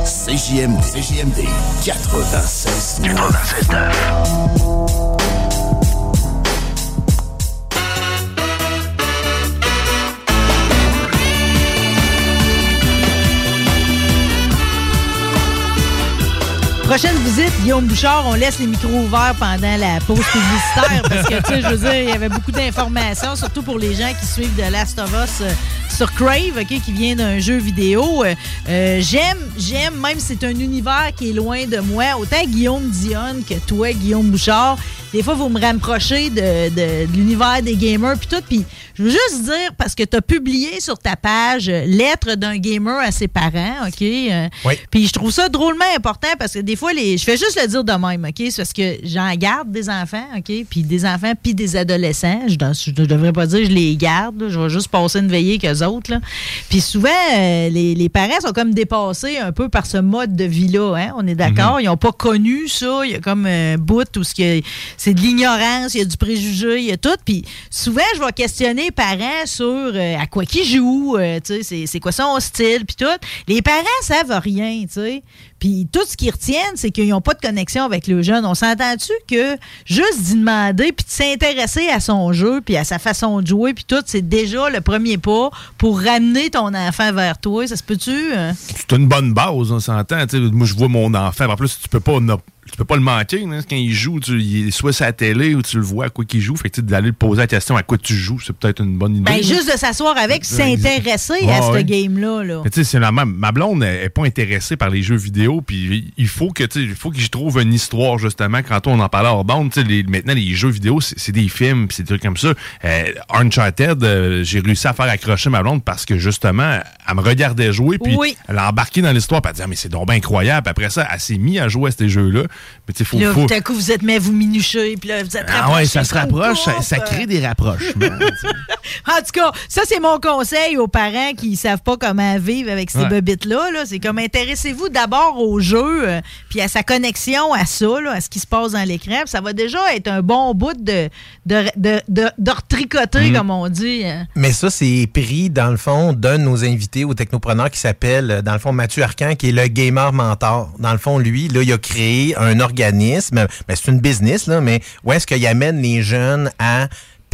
CJMD. CJMD 96. 96. Prochaine visite, Guillaume Bouchard, on laisse les micros ouverts pendant la pause publicitaire parce que, tu sais, je veux dire, il y avait beaucoup d'informations, surtout pour les gens qui suivent The Last of Us euh, sur Crave, OK, qui vient d'un jeu vidéo. Euh, euh, j'aime, j'aime, même si c'est un univers qui est loin de moi, autant Guillaume Dionne que toi, Guillaume Bouchard, des fois, vous me rapprochez de, de- de l'univers des gamers puis tout. Puis je veux juste dire, parce que tu as publié sur ta page euh, Lettre d'un gamer à ses parents, OK? Euh, Puis je trouve ça drôlement important parce que des fois, les, je fais juste le dire de même, OK? C'est parce que j'en garde des enfants, OK? Puis des enfants, puis des adolescents. Je ne devrais pas dire je les garde. là. Je vais juste passer une veillée qu'eux autres. Là. Puis souvent, euh, les, les parents sont comme dépassés un peu par ce mode de vie-là. Hein? On est d'accord? Ils n'ont pas connu ça. Il y a comme un bout où c'est de l'ignorance, il y a du préjugé, il y a tout. Puis souvent, je vais questionner les parents sur euh, à quoi qu'ils jouent, euh, c'est quoi son style, puis tout. Les parents savent rien, tu sais. Puis tout ce qu'ils retiennent, c'est qu'ils n'ont pas de connexion avec le jeune. On s'entend-tu que juste d'y demander puis de s'intéresser à son jeu puis à sa façon de jouer puis tout, c'est déjà le premier pas pour ramener ton enfant vers toi? Ça se peut-tu? hein? C'est une bonne base, on s'entend. Moi, je vois mon enfant. En plus, tu peux pas, tu peux pas le manquer. hein. Quand il joue, tu, il est soit la télé ou tu le vois à quoi qu'il joue. Fait que tu sais, d'aller lui poser la question à quoi tu joues, c'est peut-être une bonne idée. Ben, juste de s'asseoir avec, s'intéresser Ouais, à ce ouais. game-là. Là. Mais tu sais, c'est la même. Ma blonde elle est pas intéressée par les jeux vidéo, puis il faut que tu sais, il faut que j'y trouve une histoire justement. Quand on en parlait hors bande, tu sais, les- maintenant les jeux vidéo, c'est des films, c'est des trucs comme ça. Euh, Uncharted, euh, j'ai réussi à faire accrocher ma blonde parce que justement, elle me regardait jouer, puis Oui. elle a embarqué dans l'histoire, puis elle disait Ah, mais c'est donc bien incroyable. Après ça, elle s'est mise à jouer à ces jeux-là. Mais tu sais, faut, tout à coup, vous êtes mis à vous minucher, puis là, vous êtes Ah ouais, ça se rapproche, ça, crée des rapprochements. <laughs> En tout cas, ça, c'est mon conseil aux parents qui ne savent pas comment vivre avec ces Ouais. bobites-là. -là, c'est comme intéressez-vous d'abord au jeu, euh, puis à sa connexion à ça, là, à ce qui se passe dans l'écran. Ça va déjà être un bon bout de, de, de, de- de retricoter, Mm. comme on dit. hein. Mais ça, c'est pris, dans le fond, d'un de nos invités au Technopreneur qui s'appelle, euh, dans le fond, Mathieu Arcan, qui est le gamer mentor. Dans le fond, lui, là, il a créé un organisme, mais c'est une business, là, mais où est-ce qu'il amène les jeunes à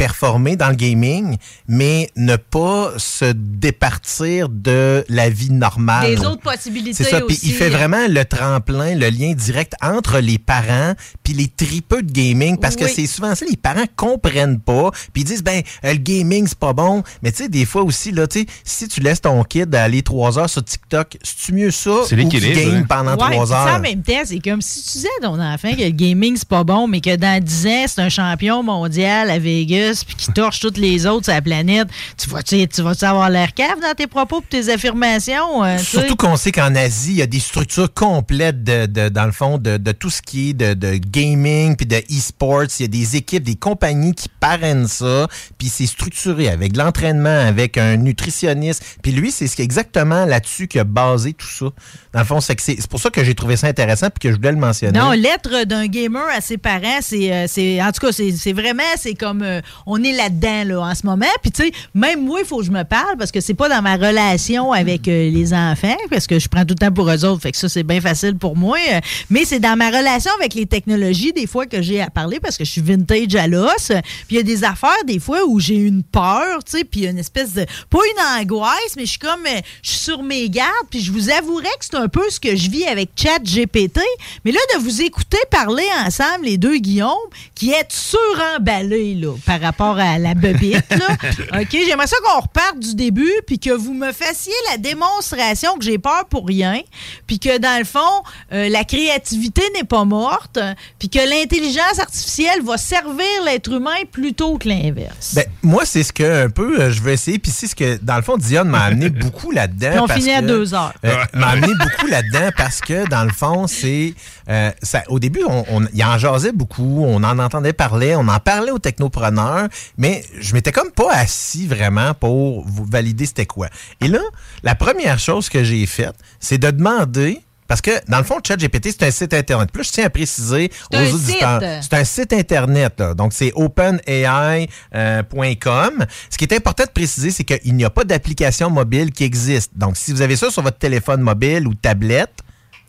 performer dans le gaming, mais ne pas se départir de la vie normale. Des autres possibilités C'est ça, puis il fait vraiment le tremplin, le lien direct entre les parents puis les tripeux de gaming parce que c'est souvent ça les parents comprennent pas puis ils disent ben le gaming c'est pas bon mais tu sais des fois aussi là tu sais si tu laisses ton kid aller trois heures sur TikTok c'est mieux ça C'est ou qu'il game hein? pendant Ouais, trois puis ça, heures en même temps, c'est comme si tu disais à ton enfant que le gaming, c'est pas bon, mais que dans 10 ans, c'est un champion mondial à Vegas terroristes puis qui torchent toutes les autres sur la planète, tu vas-tu tu vas avoir l'air cave dans tes propos et tes affirmations? euh? Surtout qu'on sait qu'en Asie, il y a des structures complètes de, de- dans le fond de, de tout ce qui est de, de gaming puis de e-sports. Il y a des équipes, des compagnies qui parrainent ça, puis c'est structuré avec l'entraînement, avec un nutritionniste. Puis lui, c'est ce qui est exactement là-dessus qui a basé tout ça. Dans le fond, c'est que c'est c'est pour ça que j'ai trouvé ça intéressant puis que je voulais le mentionner. Non, lettre d'un gamer à ses parents, c'est, euh, en tout cas, c'est, c'est vraiment, c'est comme, euh, on est là-dedans là, en ce moment. Puis tu sais, même moi, il faut que je me parle parce que c'est pas dans ma relation avec euh, les enfants, parce que je prends tout le temps pour eux autres, fait que ça, c'est bien facile pour moi. euh, mais c'est dans ma relation avec les technologies, des fois, que j'ai à parler parce que je suis vintage à l'os. Puis il y a des affaires, des fois, où j'ai une peur, tu sais, puis une espèce de, pas une angoisse, mais je suis comme, euh, je suis sur mes gardes, puis je vous avouerai que c'est un peu ce que je vis avec Chat GPT. Mais là, de vous écouter parler ensemble, les deux Guillaume, qui êtes suremballés, là, rapport à la bebite, là. <laughs> OK, j'aimerais ça qu'on reparte du début, puis que vous me fassiez la démonstration que j'ai peur pour rien, puis que dans le fond, euh, la créativité n'est pas morte, puis que l'intelligence artificielle va servir l'être humain plutôt que l'inverse. Ben, moi, c'est ce que un peu euh, je veux essayer. Puis c'est ce que, dans le fond, Dion m'a amené <laughs> beaucoup là-dedans. On parce finit à que- deux heures. Euh, m'a amené beaucoup là-dedans parce que, dans le fond, c'est. euh, ça- au début, on, on- il en jasait beaucoup, on en entendait parler, on en parlait aux technopreneurs, mais je m'étais comme pas assis vraiment pour vous valider c'était quoi. Et là, la première chose que j'ai faite, c'est de demander. Parce que, dans le fond, ChatGPT, c'est un site Internet. Plus, je tiens à préciser aux auditeurs. site. C'est un site Internet. là. Donc, c'est openai.com. Ce qui est important de préciser, c'est qu'il n'y a pas d'application mobile qui existe. Donc, si vous avez ça sur votre téléphone mobile ou tablette,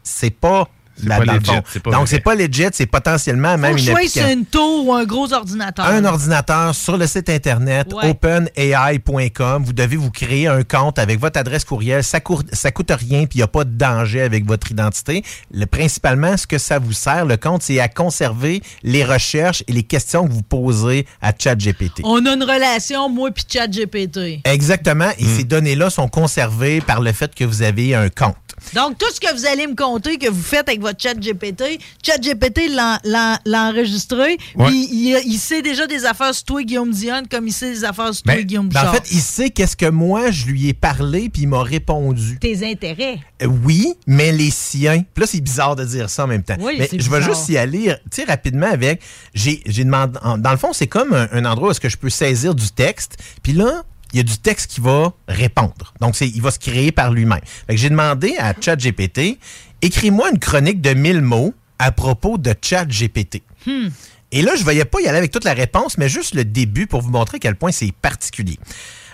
c'est pas là pas dans le legit, fond. c'est pas Donc, c'est pas legit, c'est potentiellement Faut même que une application. sur une tour ou un gros ordinateur. Un ordinateur sur le site internet Ouais. openai.com. Vous devez vous créer un compte avec votre adresse courriel. Ça coûte, ça coûte rien puis il n'y a pas de danger avec votre identité. Le, principalement, ce que ça vous sert, le compte, c'est à conserver les recherches et les questions que vous posez à ChatGPT. On a une relation, moi puis Chat GPT. Exactement. Et Hmm. ces données-là sont conservées par le fait que vous avez un compte. Donc, tout ce que vous allez me compter que vous faites avec votre chat GPT, chat GPT l'a enregistré, Ouais. puis il, il sait déjà des affaires sur toi, Guillaume Dion, comme il sait des affaires sur toi, Ben, Guillaume ben, Bouchard. en fait, il sait qu'est-ce que moi, je lui ai parlé puis il m'a répondu. Tes intérêts. Euh, Oui, mais les siens. Puis là, c'est bizarre de dire ça en même temps. Oui, mais je vais juste y aller, tu sais, rapidement avec. J'ai demandé. Dans le fond, c'est comme un, un endroit où est-ce que je peux saisir du texte. Puis là, il y a du texte qui va répondre. Donc, il va se créer par lui-même. J'ai demandé à ChatGPT, écris-moi une chronique de 1000 mots à propos de ChatGPT. Hmm. Et là, je ne voyais pas y aller avec toute la réponse, mais juste le début pour vous montrer à quel point c'est particulier.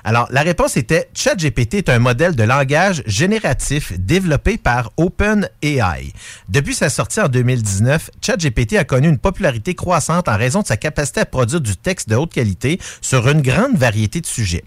Alors, la réponse était ChatGPT est un modèle de langage génératif développé par OpenAI. Depuis sa sortie en 2019, ChatGPT a connu une popularité croissante en raison de sa capacité à produire du texte de haute qualité sur une grande variété de sujets.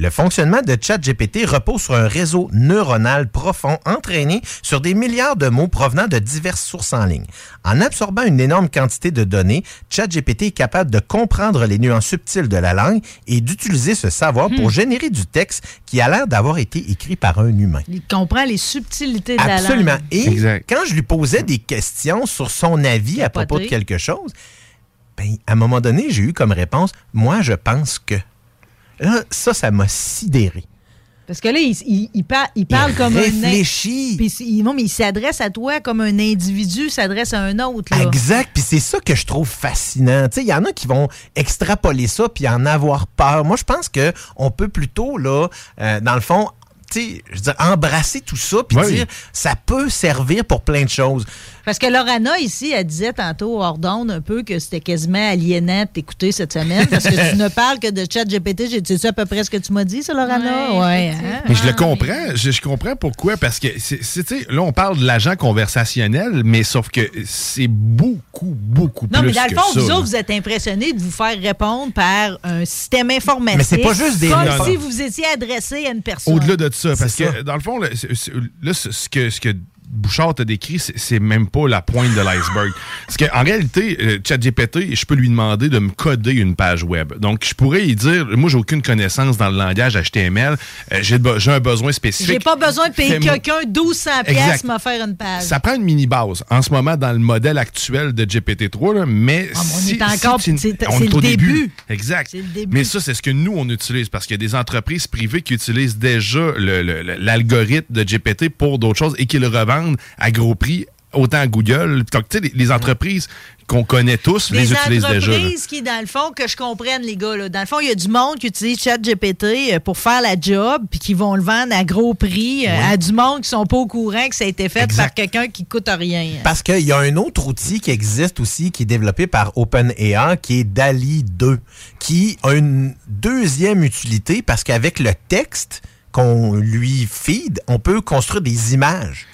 Le fonctionnement de ChatGPT repose sur un réseau neuronal profond entraîné sur des milliards de mots provenant de diverses sources en ligne. En absorbant une énorme quantité de données, ChatGPT est capable de comprendre les nuances subtiles de la langue et d'utiliser ce savoir pour générer du texte qui a l'air d'avoir été écrit par un humain. Il comprend les subtilités de la Absolument. langue. Et quand je lui posais des questions sur son avis à propos de quelque chose, ben, à un moment donné, j'ai eu comme réponse Moi, je pense que. Là, ça, ça m'a sidéré. Parce que là, il, il- il par- il parle Il comme un... réfléchit. Puis il- non, mais il s'adresse à toi comme un individu s'adresse à un autre. Là. Exact. Puis c'est ça que je trouve fascinant. Tu sais, il y en a qui vont extrapoler ça puis en avoir peur. Moi, je pense que on peut plutôt, là, euh, dans le fond, tu sais, je veux dire, embrasser tout ça puis Oui. dire ça peut servir pour plein de choses. Parce que Lorana, ici, elle disait tantôt hors d'onde un peu que c'était quasiment aliénant de t'écouter cette semaine parce que tu <laughs> ne parles que de chat GPT. J'ai dit ça à peu près ce que tu m'as dit, ça, Lorana? Ouais. hein? Mais je le comprends. Je, je comprends pourquoi. Parce que, tu sais, là, on parle de l'agent conversationnel, mais sauf que c'est beaucoup, beaucoup Non, plus mais dans le fond, ça, vous là. autres, vous êtes impressionnés de vous faire répondre par un système informatique. Mais c'est pas juste des Comme si vous étiez adressé à une personne. Au-delà de ça, parce que dans le fond, là, ce que, ce que Bouchard t'a décrit, c'est- même pas la pointe de l'iceberg. Parce qu'en réalité, euh, ChatGPT, je peux lui demander de me coder une page web. Donc, je pourrais lui dire, moi, j'ai aucune connaissance dans le langage HTML, euh, j'ai un besoin spécifique. J'ai pas besoin de payer quelqu'un 1200 pièces me faire une page. Ça prend une mini base en ce moment dans le modèle actuel de GPT-3, là, mais Ah, mais on est encore- si c'est- le début. Exact. C'est le début. Mais ça, c'est ce que nous, on utilise parce qu'il y a des entreprises privées qui utilisent déjà l'algorithme de GPT pour d'autres choses et qui le revendent à gros prix, autant à Google. Donc, tu sais, les, les entreprises qu'on connaît tous les Des utilisent déjà. là. entreprises qui, dans le fond, que je comprenne, les gars, là, dans le fond, il y a du monde qui utilise ChatGPT euh, pour faire la job, puis qui vont le vendre à gros prix euh, à du monde qui sont pas au courant que ça a été fait par quelqu'un qui coûte rien. Parce qu'il y a un autre outil qui existe aussi, qui est développé par OpenAI, qui est DALI 2, qui a une deuxième utilité parce qu'avec le texte qu'on lui feed, on peut construire des images.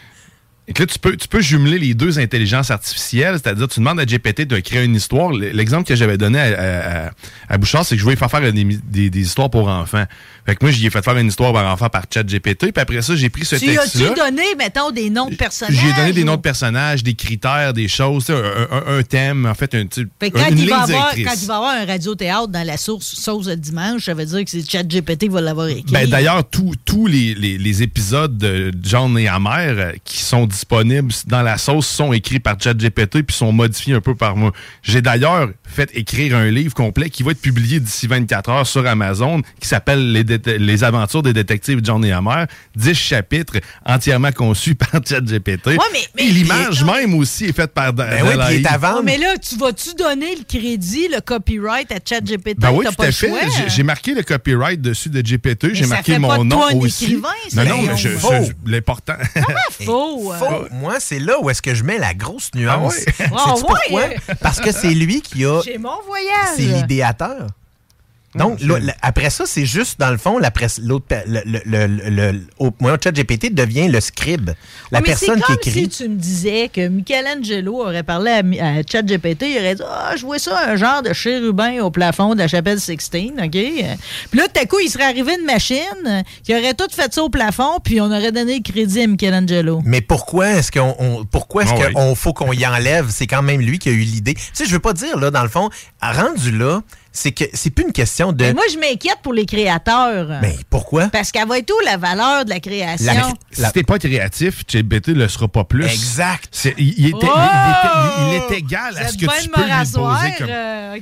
Et que là, tu peux, tu peux jumeler les deux intelligences artificielles, c'est-à-dire tu demandes à GPT de créer une histoire. L'exemple que j'avais donné à, à- à Bouchard, c'est que je voulais faire faire des, des- des histoires pour enfants. Fait que moi, j'y ai fait faire une histoire pour enfants par chat GPT, puis après ça, j'ai pris ce Tu as-tu texte-là. donné, mettons, des noms de personnages? J'ai donné des noms de personnages, des critères, des choses, un, un- un thème, en fait, un, sais, Fait que quand, une il ligne va avoir, directrice. quand il va avoir un radiothéâtre dans la source sauce de dimanche, ça veut dire que c'est ChatGPT qui va l'avoir écrit. Ben, D'ailleurs, tous les, les- les épisodes de John et Amer euh, qui sont disponibles dans la sauce sont écrits par ChatGPT puis sont modifiés un peu par moi. J'ai d'ailleurs fait écrire un livre complet qui va être publié d'ici 24 heures sur Amazon qui s'appelle les, les aventures des détectives John et Amer. 10 chapitres entièrement conçus <laughs> par ChatGPT. Ouais, mais- mais- et l'image même aussi est faite par Ben oui, puis il est à vendre. Mais là, tu vas-tu donner le crédit, le copyright à ChatGPT? Ben oui, T'as tout pas à fait. J'ai- J'ai marqué le copyright dessus de GPT. J'ai ça marqué fait mon nom toi un aussi. non, non, mais je, Faux. je- l'important. <laughs> Faux. euh. Faux. Moi, c'est là où est-ce que je mets la grosse nuance. <laughs> Ah ouais? Sais-tu Ah ouais? pourquoi? Parce que c'est lui qui a... J'ai mon voyage. C'est l'idéateur. Donc, après ça, c'est juste, dans le fond, la presse- l'autre, le, le, le, le, le- au moins, ChatGPT devient le scribe. La Ah, mais personne c'est qui comme écrit. si tu me disais que Michelangelo aurait parlé à, à ChatGPT, il aurait dit Ah, je vois ça, un genre de chérubin au plafond de la chapelle Sixtine, OK? Puis là, tout à coup, il serait arrivé une machine qui aurait tout fait ça au plafond, puis on aurait donné le crédit à Michelangelo. Mais pourquoi est-ce qu'on on- pourquoi est-ce Ah qu'on faut qu'on y enlève? C'est quand même lui qui a eu l'idée. Tu sais, je veux pas dire là dans le fond, rendu là, c'est que c'est plus une question de Mais moi, je m'inquiète pour les créateurs. Mais pourquoi? Parce qu'elle va être où la valeur de la création? Si t'es pas créatif, GPT le sera pas plus. Exact. Il, il était, Oh! il, il est- il est égal à ce que Ben tu peux lui poser comme... euh,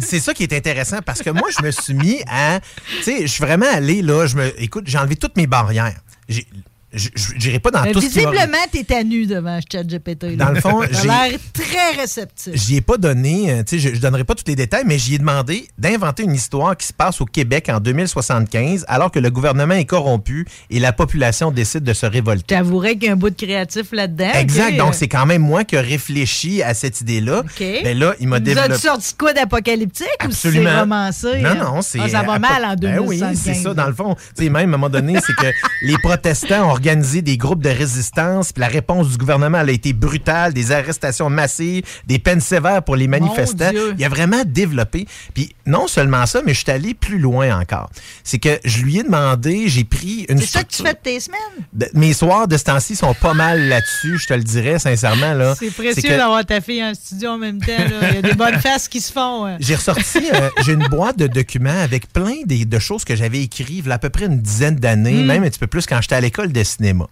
c'est- ça qui est intéressant parce que moi, je me suis mis à. Tu sais, je suis vraiment allé là. Je me, écoute, j'ai enlevé toutes mes barrières. J'ai- J'irai pas dans Mais tout ce qui m'a- visiblement, t'es à nu devant ChatGPT. Dans le fond, j'ai- l'air très réceptif. J'y ai pas donné, euh, tu sais, je, je donnerai pas tous les détails, mais j'y ai demandé d'inventer une histoire qui se passe au Québec en 2075, alors que le gouvernement est corrompu et la population décide de se révolter. T'avouerais qu'il y a un bout de créatif là-dedans. Exact. Donc, c'est quand même moi qui ai réfléchi à cette idée-là. OK. Ben là, il m'a développé. as-tu sorti quoi d'apocalyptique ou c'est romancé? Non, hein? non, c'est. Ah, ça va mal en ben 2075. oui, c'est ça, dans le fond. Tu sais, même, à un moment donné, c'est que les protestants ont organisé des groupes de résistance, puis la réponse du gouvernement elle a été brutale, des arrestations massives, des peines sévères pour les manifestants. Il a vraiment développé. Puis non seulement ça, mais je suis allé plus loin encore. C'est que je lui ai demandé, j'ai pris une C'est ça que tu fais de tes semaines? de- Mes soirs de ce temps-ci sont pas mal là-dessus, je te le dirais sincèrement. là. C'est précieux que- d'avoir ta fille en studio en même temps. là. Il y a des bonnes faces qui se font. hein. j'ai ressorti, euh, j'ai une boîte de documents avec plein des- de choses que j'avais écrites il y a à peu près une dizaine d'années, Mm. même un petit peu plus quand j'étais à l'école de cinéma.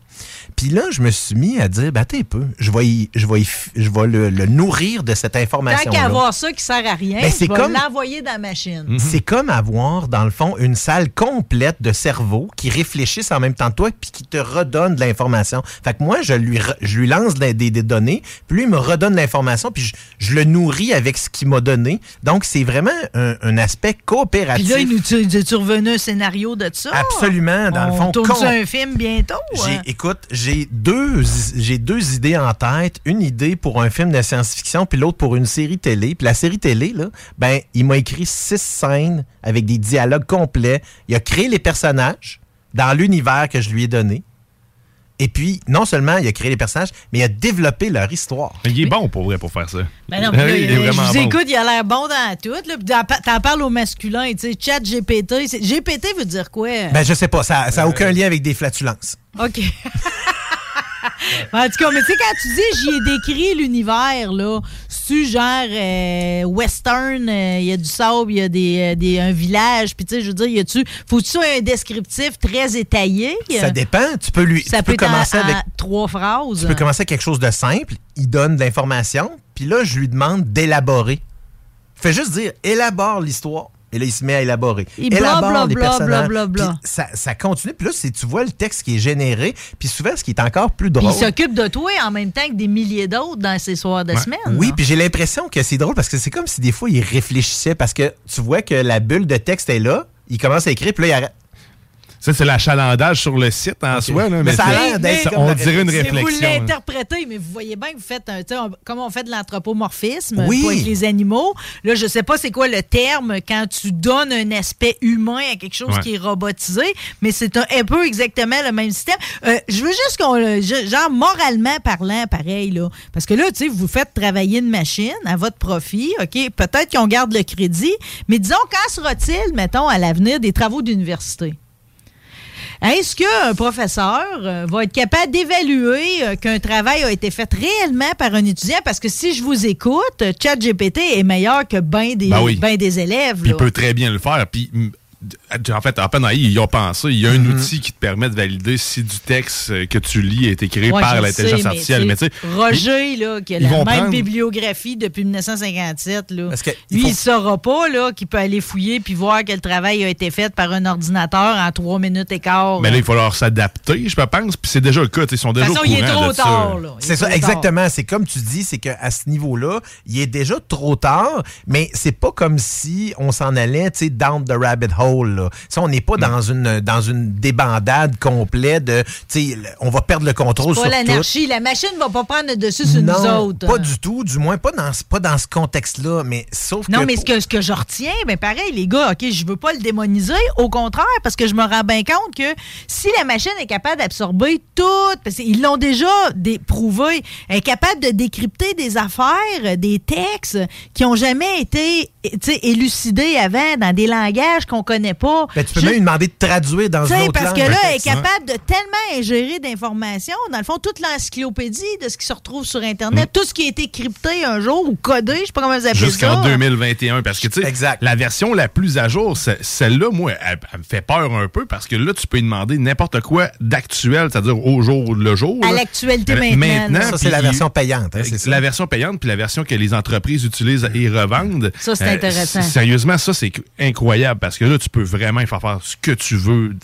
Puis là, je me suis mis à dire, ben, attends un peu, je vais, y- je vais, y je vais le, le nourrir de cette Tant information. qu'à avoir ça qui sert à rien, Ben, c'est tu vas comme- l'envoyer dans la machine. C'est comme avoir, dans le fond, une salle complète de cerveaux qui réfléchissent en même temps que toi puis qui te redonnent de l'information. Fait que moi, je lui, re- je lui lance des, des- des données, puis lui, il me redonne l'information, puis je, je le nourris avec ce qu'il m'a donné. Donc, c'est vraiment un, un aspect Puis coopératif. là, il nous tu, tu un scénario de ça? Absolument, dans On le fond. tourne con- un film bientôt? J'ai- hein? écoute, j'ai deux, j'ai deux idées en tête. Une idée pour un film de science-fiction, puis l'autre pour une série télé. Puis la série télé, là, ben, il m'a écrit six scènes avec des dialogues complets. Il a créé les personnages dans l'univers que je lui ai donné. Et puis, non seulement il a créé les personnages, mais il a développé leur histoire. Il est bon pour vrai pour faire ça. Ben non, <laughs> mais il est je vraiment vous bon. écoute, il a l'air bon dans tout. Là, t'en, parles au masculin, tu sais, chat GPT. GPT veut dire quoi? Ben, je sais pas, ça n'a aucun lien avec des flatulences. OK. <laughs> En tout cas, mais tu sais, quand tu dis j'y ai décrit l'univers, là, c'est genre euh, western, euh, il y a du sable, il y a des, euh, des- un village, puis tu sais, je veux dire, y a-tu, faut-tu un descriptif très étayé? Ça dépend. Tu peux lui Ça tu peut peux commencer en avec trois phrases. Tu peux commencer avec quelque chose de simple, il donne de l'information, puis là, je lui demande d'élaborer. Fais juste dire, élabore l'histoire. Et là, il se met à élaborer. Bla, élabore bla, les personnages. Ça, ça continue. Puis là, tu vois le texte qui est généré. Puis souvent, ce qui est encore plus Puis drôle. il s'occupe de toi en même temps que des milliers d'autres dans ses soirs de semaine. Oui, puis j'ai l'impression que c'est drôle parce que c'est comme si des fois, il réfléchissait parce que tu vois que la bulle de texte est là. Il commence à écrire, puis là, il arrête. Ça, c'est l'achalandage sur le site en soi. Là, Mais ça a l'air On dirait une Vous réflexion. hein. l'interprétez, mais vous voyez bien que vous faites un, comme on fait de l'anthropomorphisme Oui. avec les animaux. Là, je sais pas c'est quoi le terme quand tu donnes un aspect humain à quelque chose Ouais. qui est robotisé, mais c'est un, un peu exactement le même système. Euh, je veux juste qu'on, je- genre moralement parlant, pareil là, parce que là, tu sais, vous faites travailler une machine à votre profit, ok. Peut-être qu'on garde le crédit, mais disons quand sera-t-il, mettons, à l'avenir des travaux d'université? Est-ce qu'un professeur euh, va être capable d'évaluer euh, qu'un travail a été fait réellement par un étudiant? Parce que si je vous écoute, euh, ChatGPT est meilleur que bien des, Ben oui. ben des élèves. Il peut très bien le faire. Puis, en fait, à OpenAI, ils y ont pensé. Il y a un outil qui te permet de valider si du texte que tu lis est écrit Ouais, par l'intelligence artificielle. Mais tu sais, Roger, là, qui a la même prendre- bibliographie depuis 1957, là, que lui, faut- il ne saura pas là, qu'il peut aller fouiller puis voir que le travail a été fait par un ordinateur en trois minutes et quart. mais là, il va falloir s'adapter, je pense. Puis c'est déjà le cas. Ils sont déjà De toute au façon, il est trop de ça. tard, C'est ça, exactement. C'est comme tu dis, c'est qu'à ce niveau-là, il est déjà trop tard, mais c'est pas comme si on s'en allait, tu sais, down the rabbit hole. Là. Sais, on n'est pas dans une dans une débandade complète de, on va perdre le contrôle Pas sur tout. l'anarchie. La machine ne va pas prendre le dessus sur nous autres. pas du tout, du moins pas dans, ce- pas dans ce contexte-là, mais sauf Non, que... mais ce que, ce que je retiens, ben pareil, les gars, OK, je veux pas le démoniser. Au contraire, parce que je me rends bien compte que si la machine est capable d'absorber tout, parce qu'ils l'ont déjà dé- prouvé, elle est capable de décrypter des affaires, des textes qui ont jamais été élucidés avant dans des langages qu'on connaît pas. Ben, tu peux Je- même lui demander de traduire dans une autre parce langue. que là, elle est hein. capable de tellement ingérer d'informations, dans le fond, toute l'encyclopédie de ce qui se retrouve sur Internet, tout ce qui a été crypté un jour ou codé, je sais pas comment vous appelez ça. Jusqu'en 2021. Parce que, tu sais, la version la plus à jour, celle-là, moi, elle, elle me fait peur un peu parce que là, tu peux lui demander n'importe quoi d'actuel, c'est-à-dire au jour le jour. À l'actualité Euh, maintenant, là. Ça, c'est la version payante, hein, c'est ça? La version payante, puis la version que les entreprises utilisent et revendent. Ça, c'est intéressant. s- Sérieusement, ça, c'est incroyable parce que là, tu peux vraiment faire faire ce que tu veux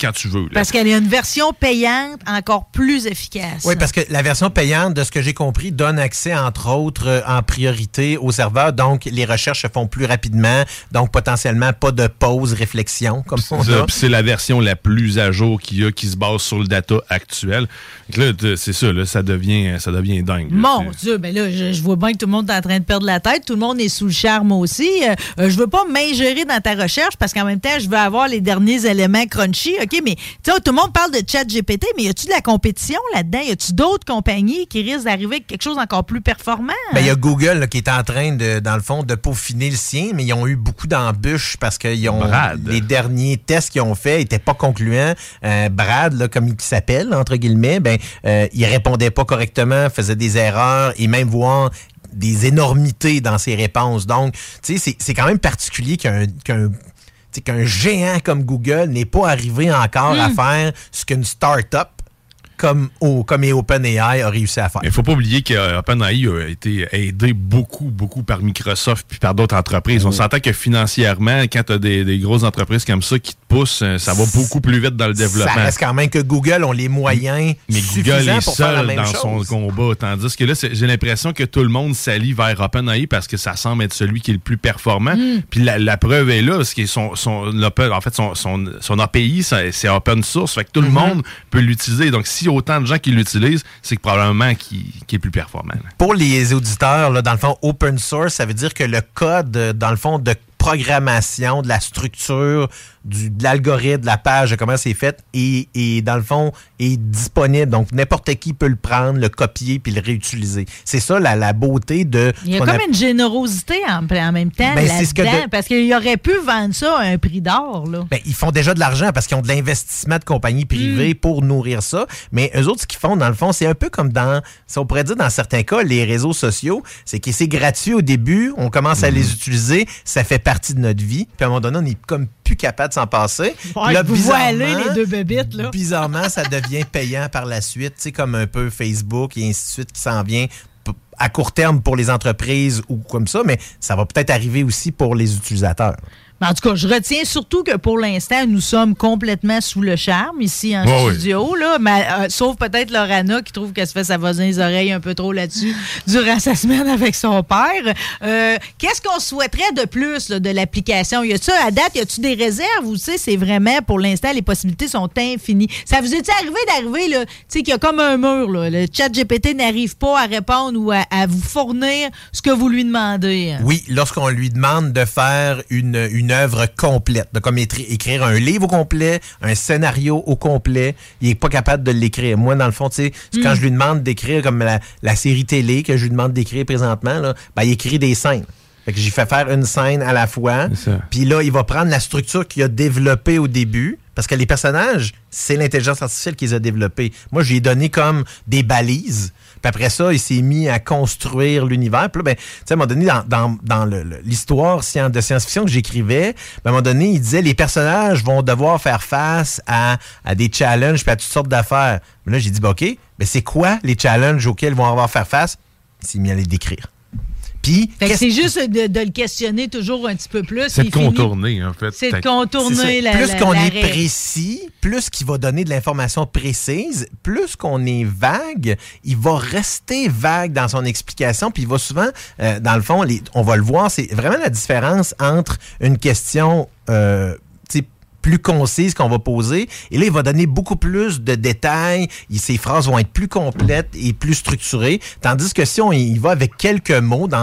quand tu veux. là. Parce qu'elle a une version payante encore plus efficace. Oui, parce que la version payante, de ce que j'ai compris, donne accès, entre autres, euh, en priorité aux serveurs. Donc, les recherches se font plus rapidement. Donc, potentiellement, pas de pause, réflexion, comme on c'est la version la plus à jour qu'il y a qui se base sur le data actuel. Donc Là, t- c'est ça, là, ça devient, ça devient dingue. là. Mon Dieu, ben là, je, je vois bien que tout le monde est en train de perdre la tête. Tout le monde est sous le charme aussi. Euh, euh, je veux pas m'ingérer dans ta recherche parce qu'en même temps, je veux avoir les derniers éléments crunchy. OK, mais tu sais, tout le monde parle de chat GPT, mais y a-tu de la compétition là-dedans? Y a-tu d'autres compagnies qui risquent d'arriver avec quelque chose d'encore plus performant? Ben, il y a Google là, qui est en train, de, dans le fond, de peaufiner le sien, mais ils ont eu beaucoup d'embûches parce que ils ont, Brad. les derniers tests qu'ils ont faits n'étaient pas concluants. Euh, Brad, là, comme il s'appelle, entre guillemets, ben, euh, il répondait pas correctement, faisait des erreurs et même voir des énormités dans ses réponses. Donc, tu sais, c'est- c'est quand même particulier qu'un qu'un géant comme Google n'est pas arrivé encore à Hmm. faire ce qu'une start-up comme, au- comme OpenAI a réussi à faire. Il faut pas oublier que OpenAI a été aidé beaucoup, beaucoup par Microsoft puis par d'autres entreprises. On s'entend que financièrement, quand tu as des, des grosses entreprises comme ça qui te poussent, euh, ça va beaucoup plus vite dans le développement. Ça reste quand même que Google ont les moyens Mais suffisants Google est pour faire la seul même dans chose. son combat. Tandis que là, j'ai l'impression que tout le monde s'allie vers OpenAI parce que ça semble être celui qui est le plus performant. Mm. Puis la, la preuve est là, parce que son, son, en fait, son, son, son API, c'est open source. Fait que tout le Mhm. monde peut l'utiliser. Donc, si autant de gens qui l'utilisent, c'est que probablement qui, qui est plus performant. Pour les auditeurs, là, dans le fond, open source, ça veut dire que le code, euh, dans le fond, de programmation, de la structure, du, de l'algorithme, de la page, de comment c'est fait, et, et dans le fond, est disponible. Donc, n'importe qui peut le prendre, le copier, puis le réutiliser. C'est ça la, la beauté de... Il y a comme une générosité en, en même temps Ben, ce que là-dedans, de- parce qu'il aurait pu vendre ça à un prix d'or. là. Ben, ils font déjà de l'argent parce qu'ils ont de l'investissement de compagnies privées Mm. pour nourrir ça. Mais eux autres, ce qu'ils font, dans le fond, c'est un peu comme dans, si on pourrait dire dans certains cas, les réseaux sociaux. C'est que c'est gratuit au début, on commence à les utiliser, ça fait partie de notre vie. Puis à un moment donné, on est comme plus capable de s'en passer. Ouais, là, bizarrement- les deux bébites, là. Bizarrement, ça <laughs> devient payant par la suite. Tu sais, comme un peu Facebook et ainsi de suite qui s'en vient à court terme pour les entreprises ou comme ça, mais ça va peut-être arriver aussi pour les utilisateurs. Mais en tout cas, je retiens surtout que pour l'instant, nous sommes complètement sous le charme ici en oui. studio. Là, mais, euh, sauf peut-être Lorana qui trouve qu'elle se fait sa voisine les oreilles un peu trop là-dessus <laughs> durant sa semaine avec son père. Euh, Qu'est-ce qu'on souhaiterait de plus là, de l'application? Y a-tu à date, y a-tu des réserves ou c'est vraiment pour l'instant, les possibilités sont infinies? Ça vous est arrivé d'arriver, là, tu sais, qu'il y a comme un mur, là, le chat GPT n'arrive pas à répondre ou à, à vous fournir ce que vous lui demandez? Oui, lorsqu'on lui demande de faire une, une œuvre complète, de comme écrire un livre au complet, un scénario au complet, il est pas capable de l'écrire. Moi, dans le fond, tu sais, c'est quand je lui demande d'écrire comme la, la série télé que je lui demande d'écrire présentement, là, ben, il écrit des scènes. Fait que j'y fais faire une scène à la fois. Puis là, il va prendre la structure qu'il a développée au début. Parce que les personnages, c'est l'intelligence artificielle qui les a développés. Moi, je lui ai donné comme des balises. Puis après ça, il s'est mis à construire l'univers. Puis là, ben, tu sais, à un moment donné, dans, l'histoire de science-fiction que j'écrivais, ben, à un moment donné, il disait les personnages vont devoir faire face à, des challenges puis à toutes sortes d'affaires. Mais là, j'ai dit, ben, OK, mais c'est quoi les challenges auxquels ils vont avoir à faire face? Il s'est mis à les décrire. Puis, c'est juste de, de le questionner toujours un petit peu plus. C'est de finit- contourner, en fait. C'est de contourner la Plus qu'on est précis, plus qu'il va donner de l'information précise, plus qu'on est vague, il va rester vague dans son explication, puis il va souvent, euh, dans le fond, les- on va le voir, c'est vraiment la différence entre une question euh, plus concise qu'on va poser, et là, il va donner beaucoup plus de détails, il- ses phrases vont être plus complètes et plus structurées, tandis que si on y va avec quelques mots dans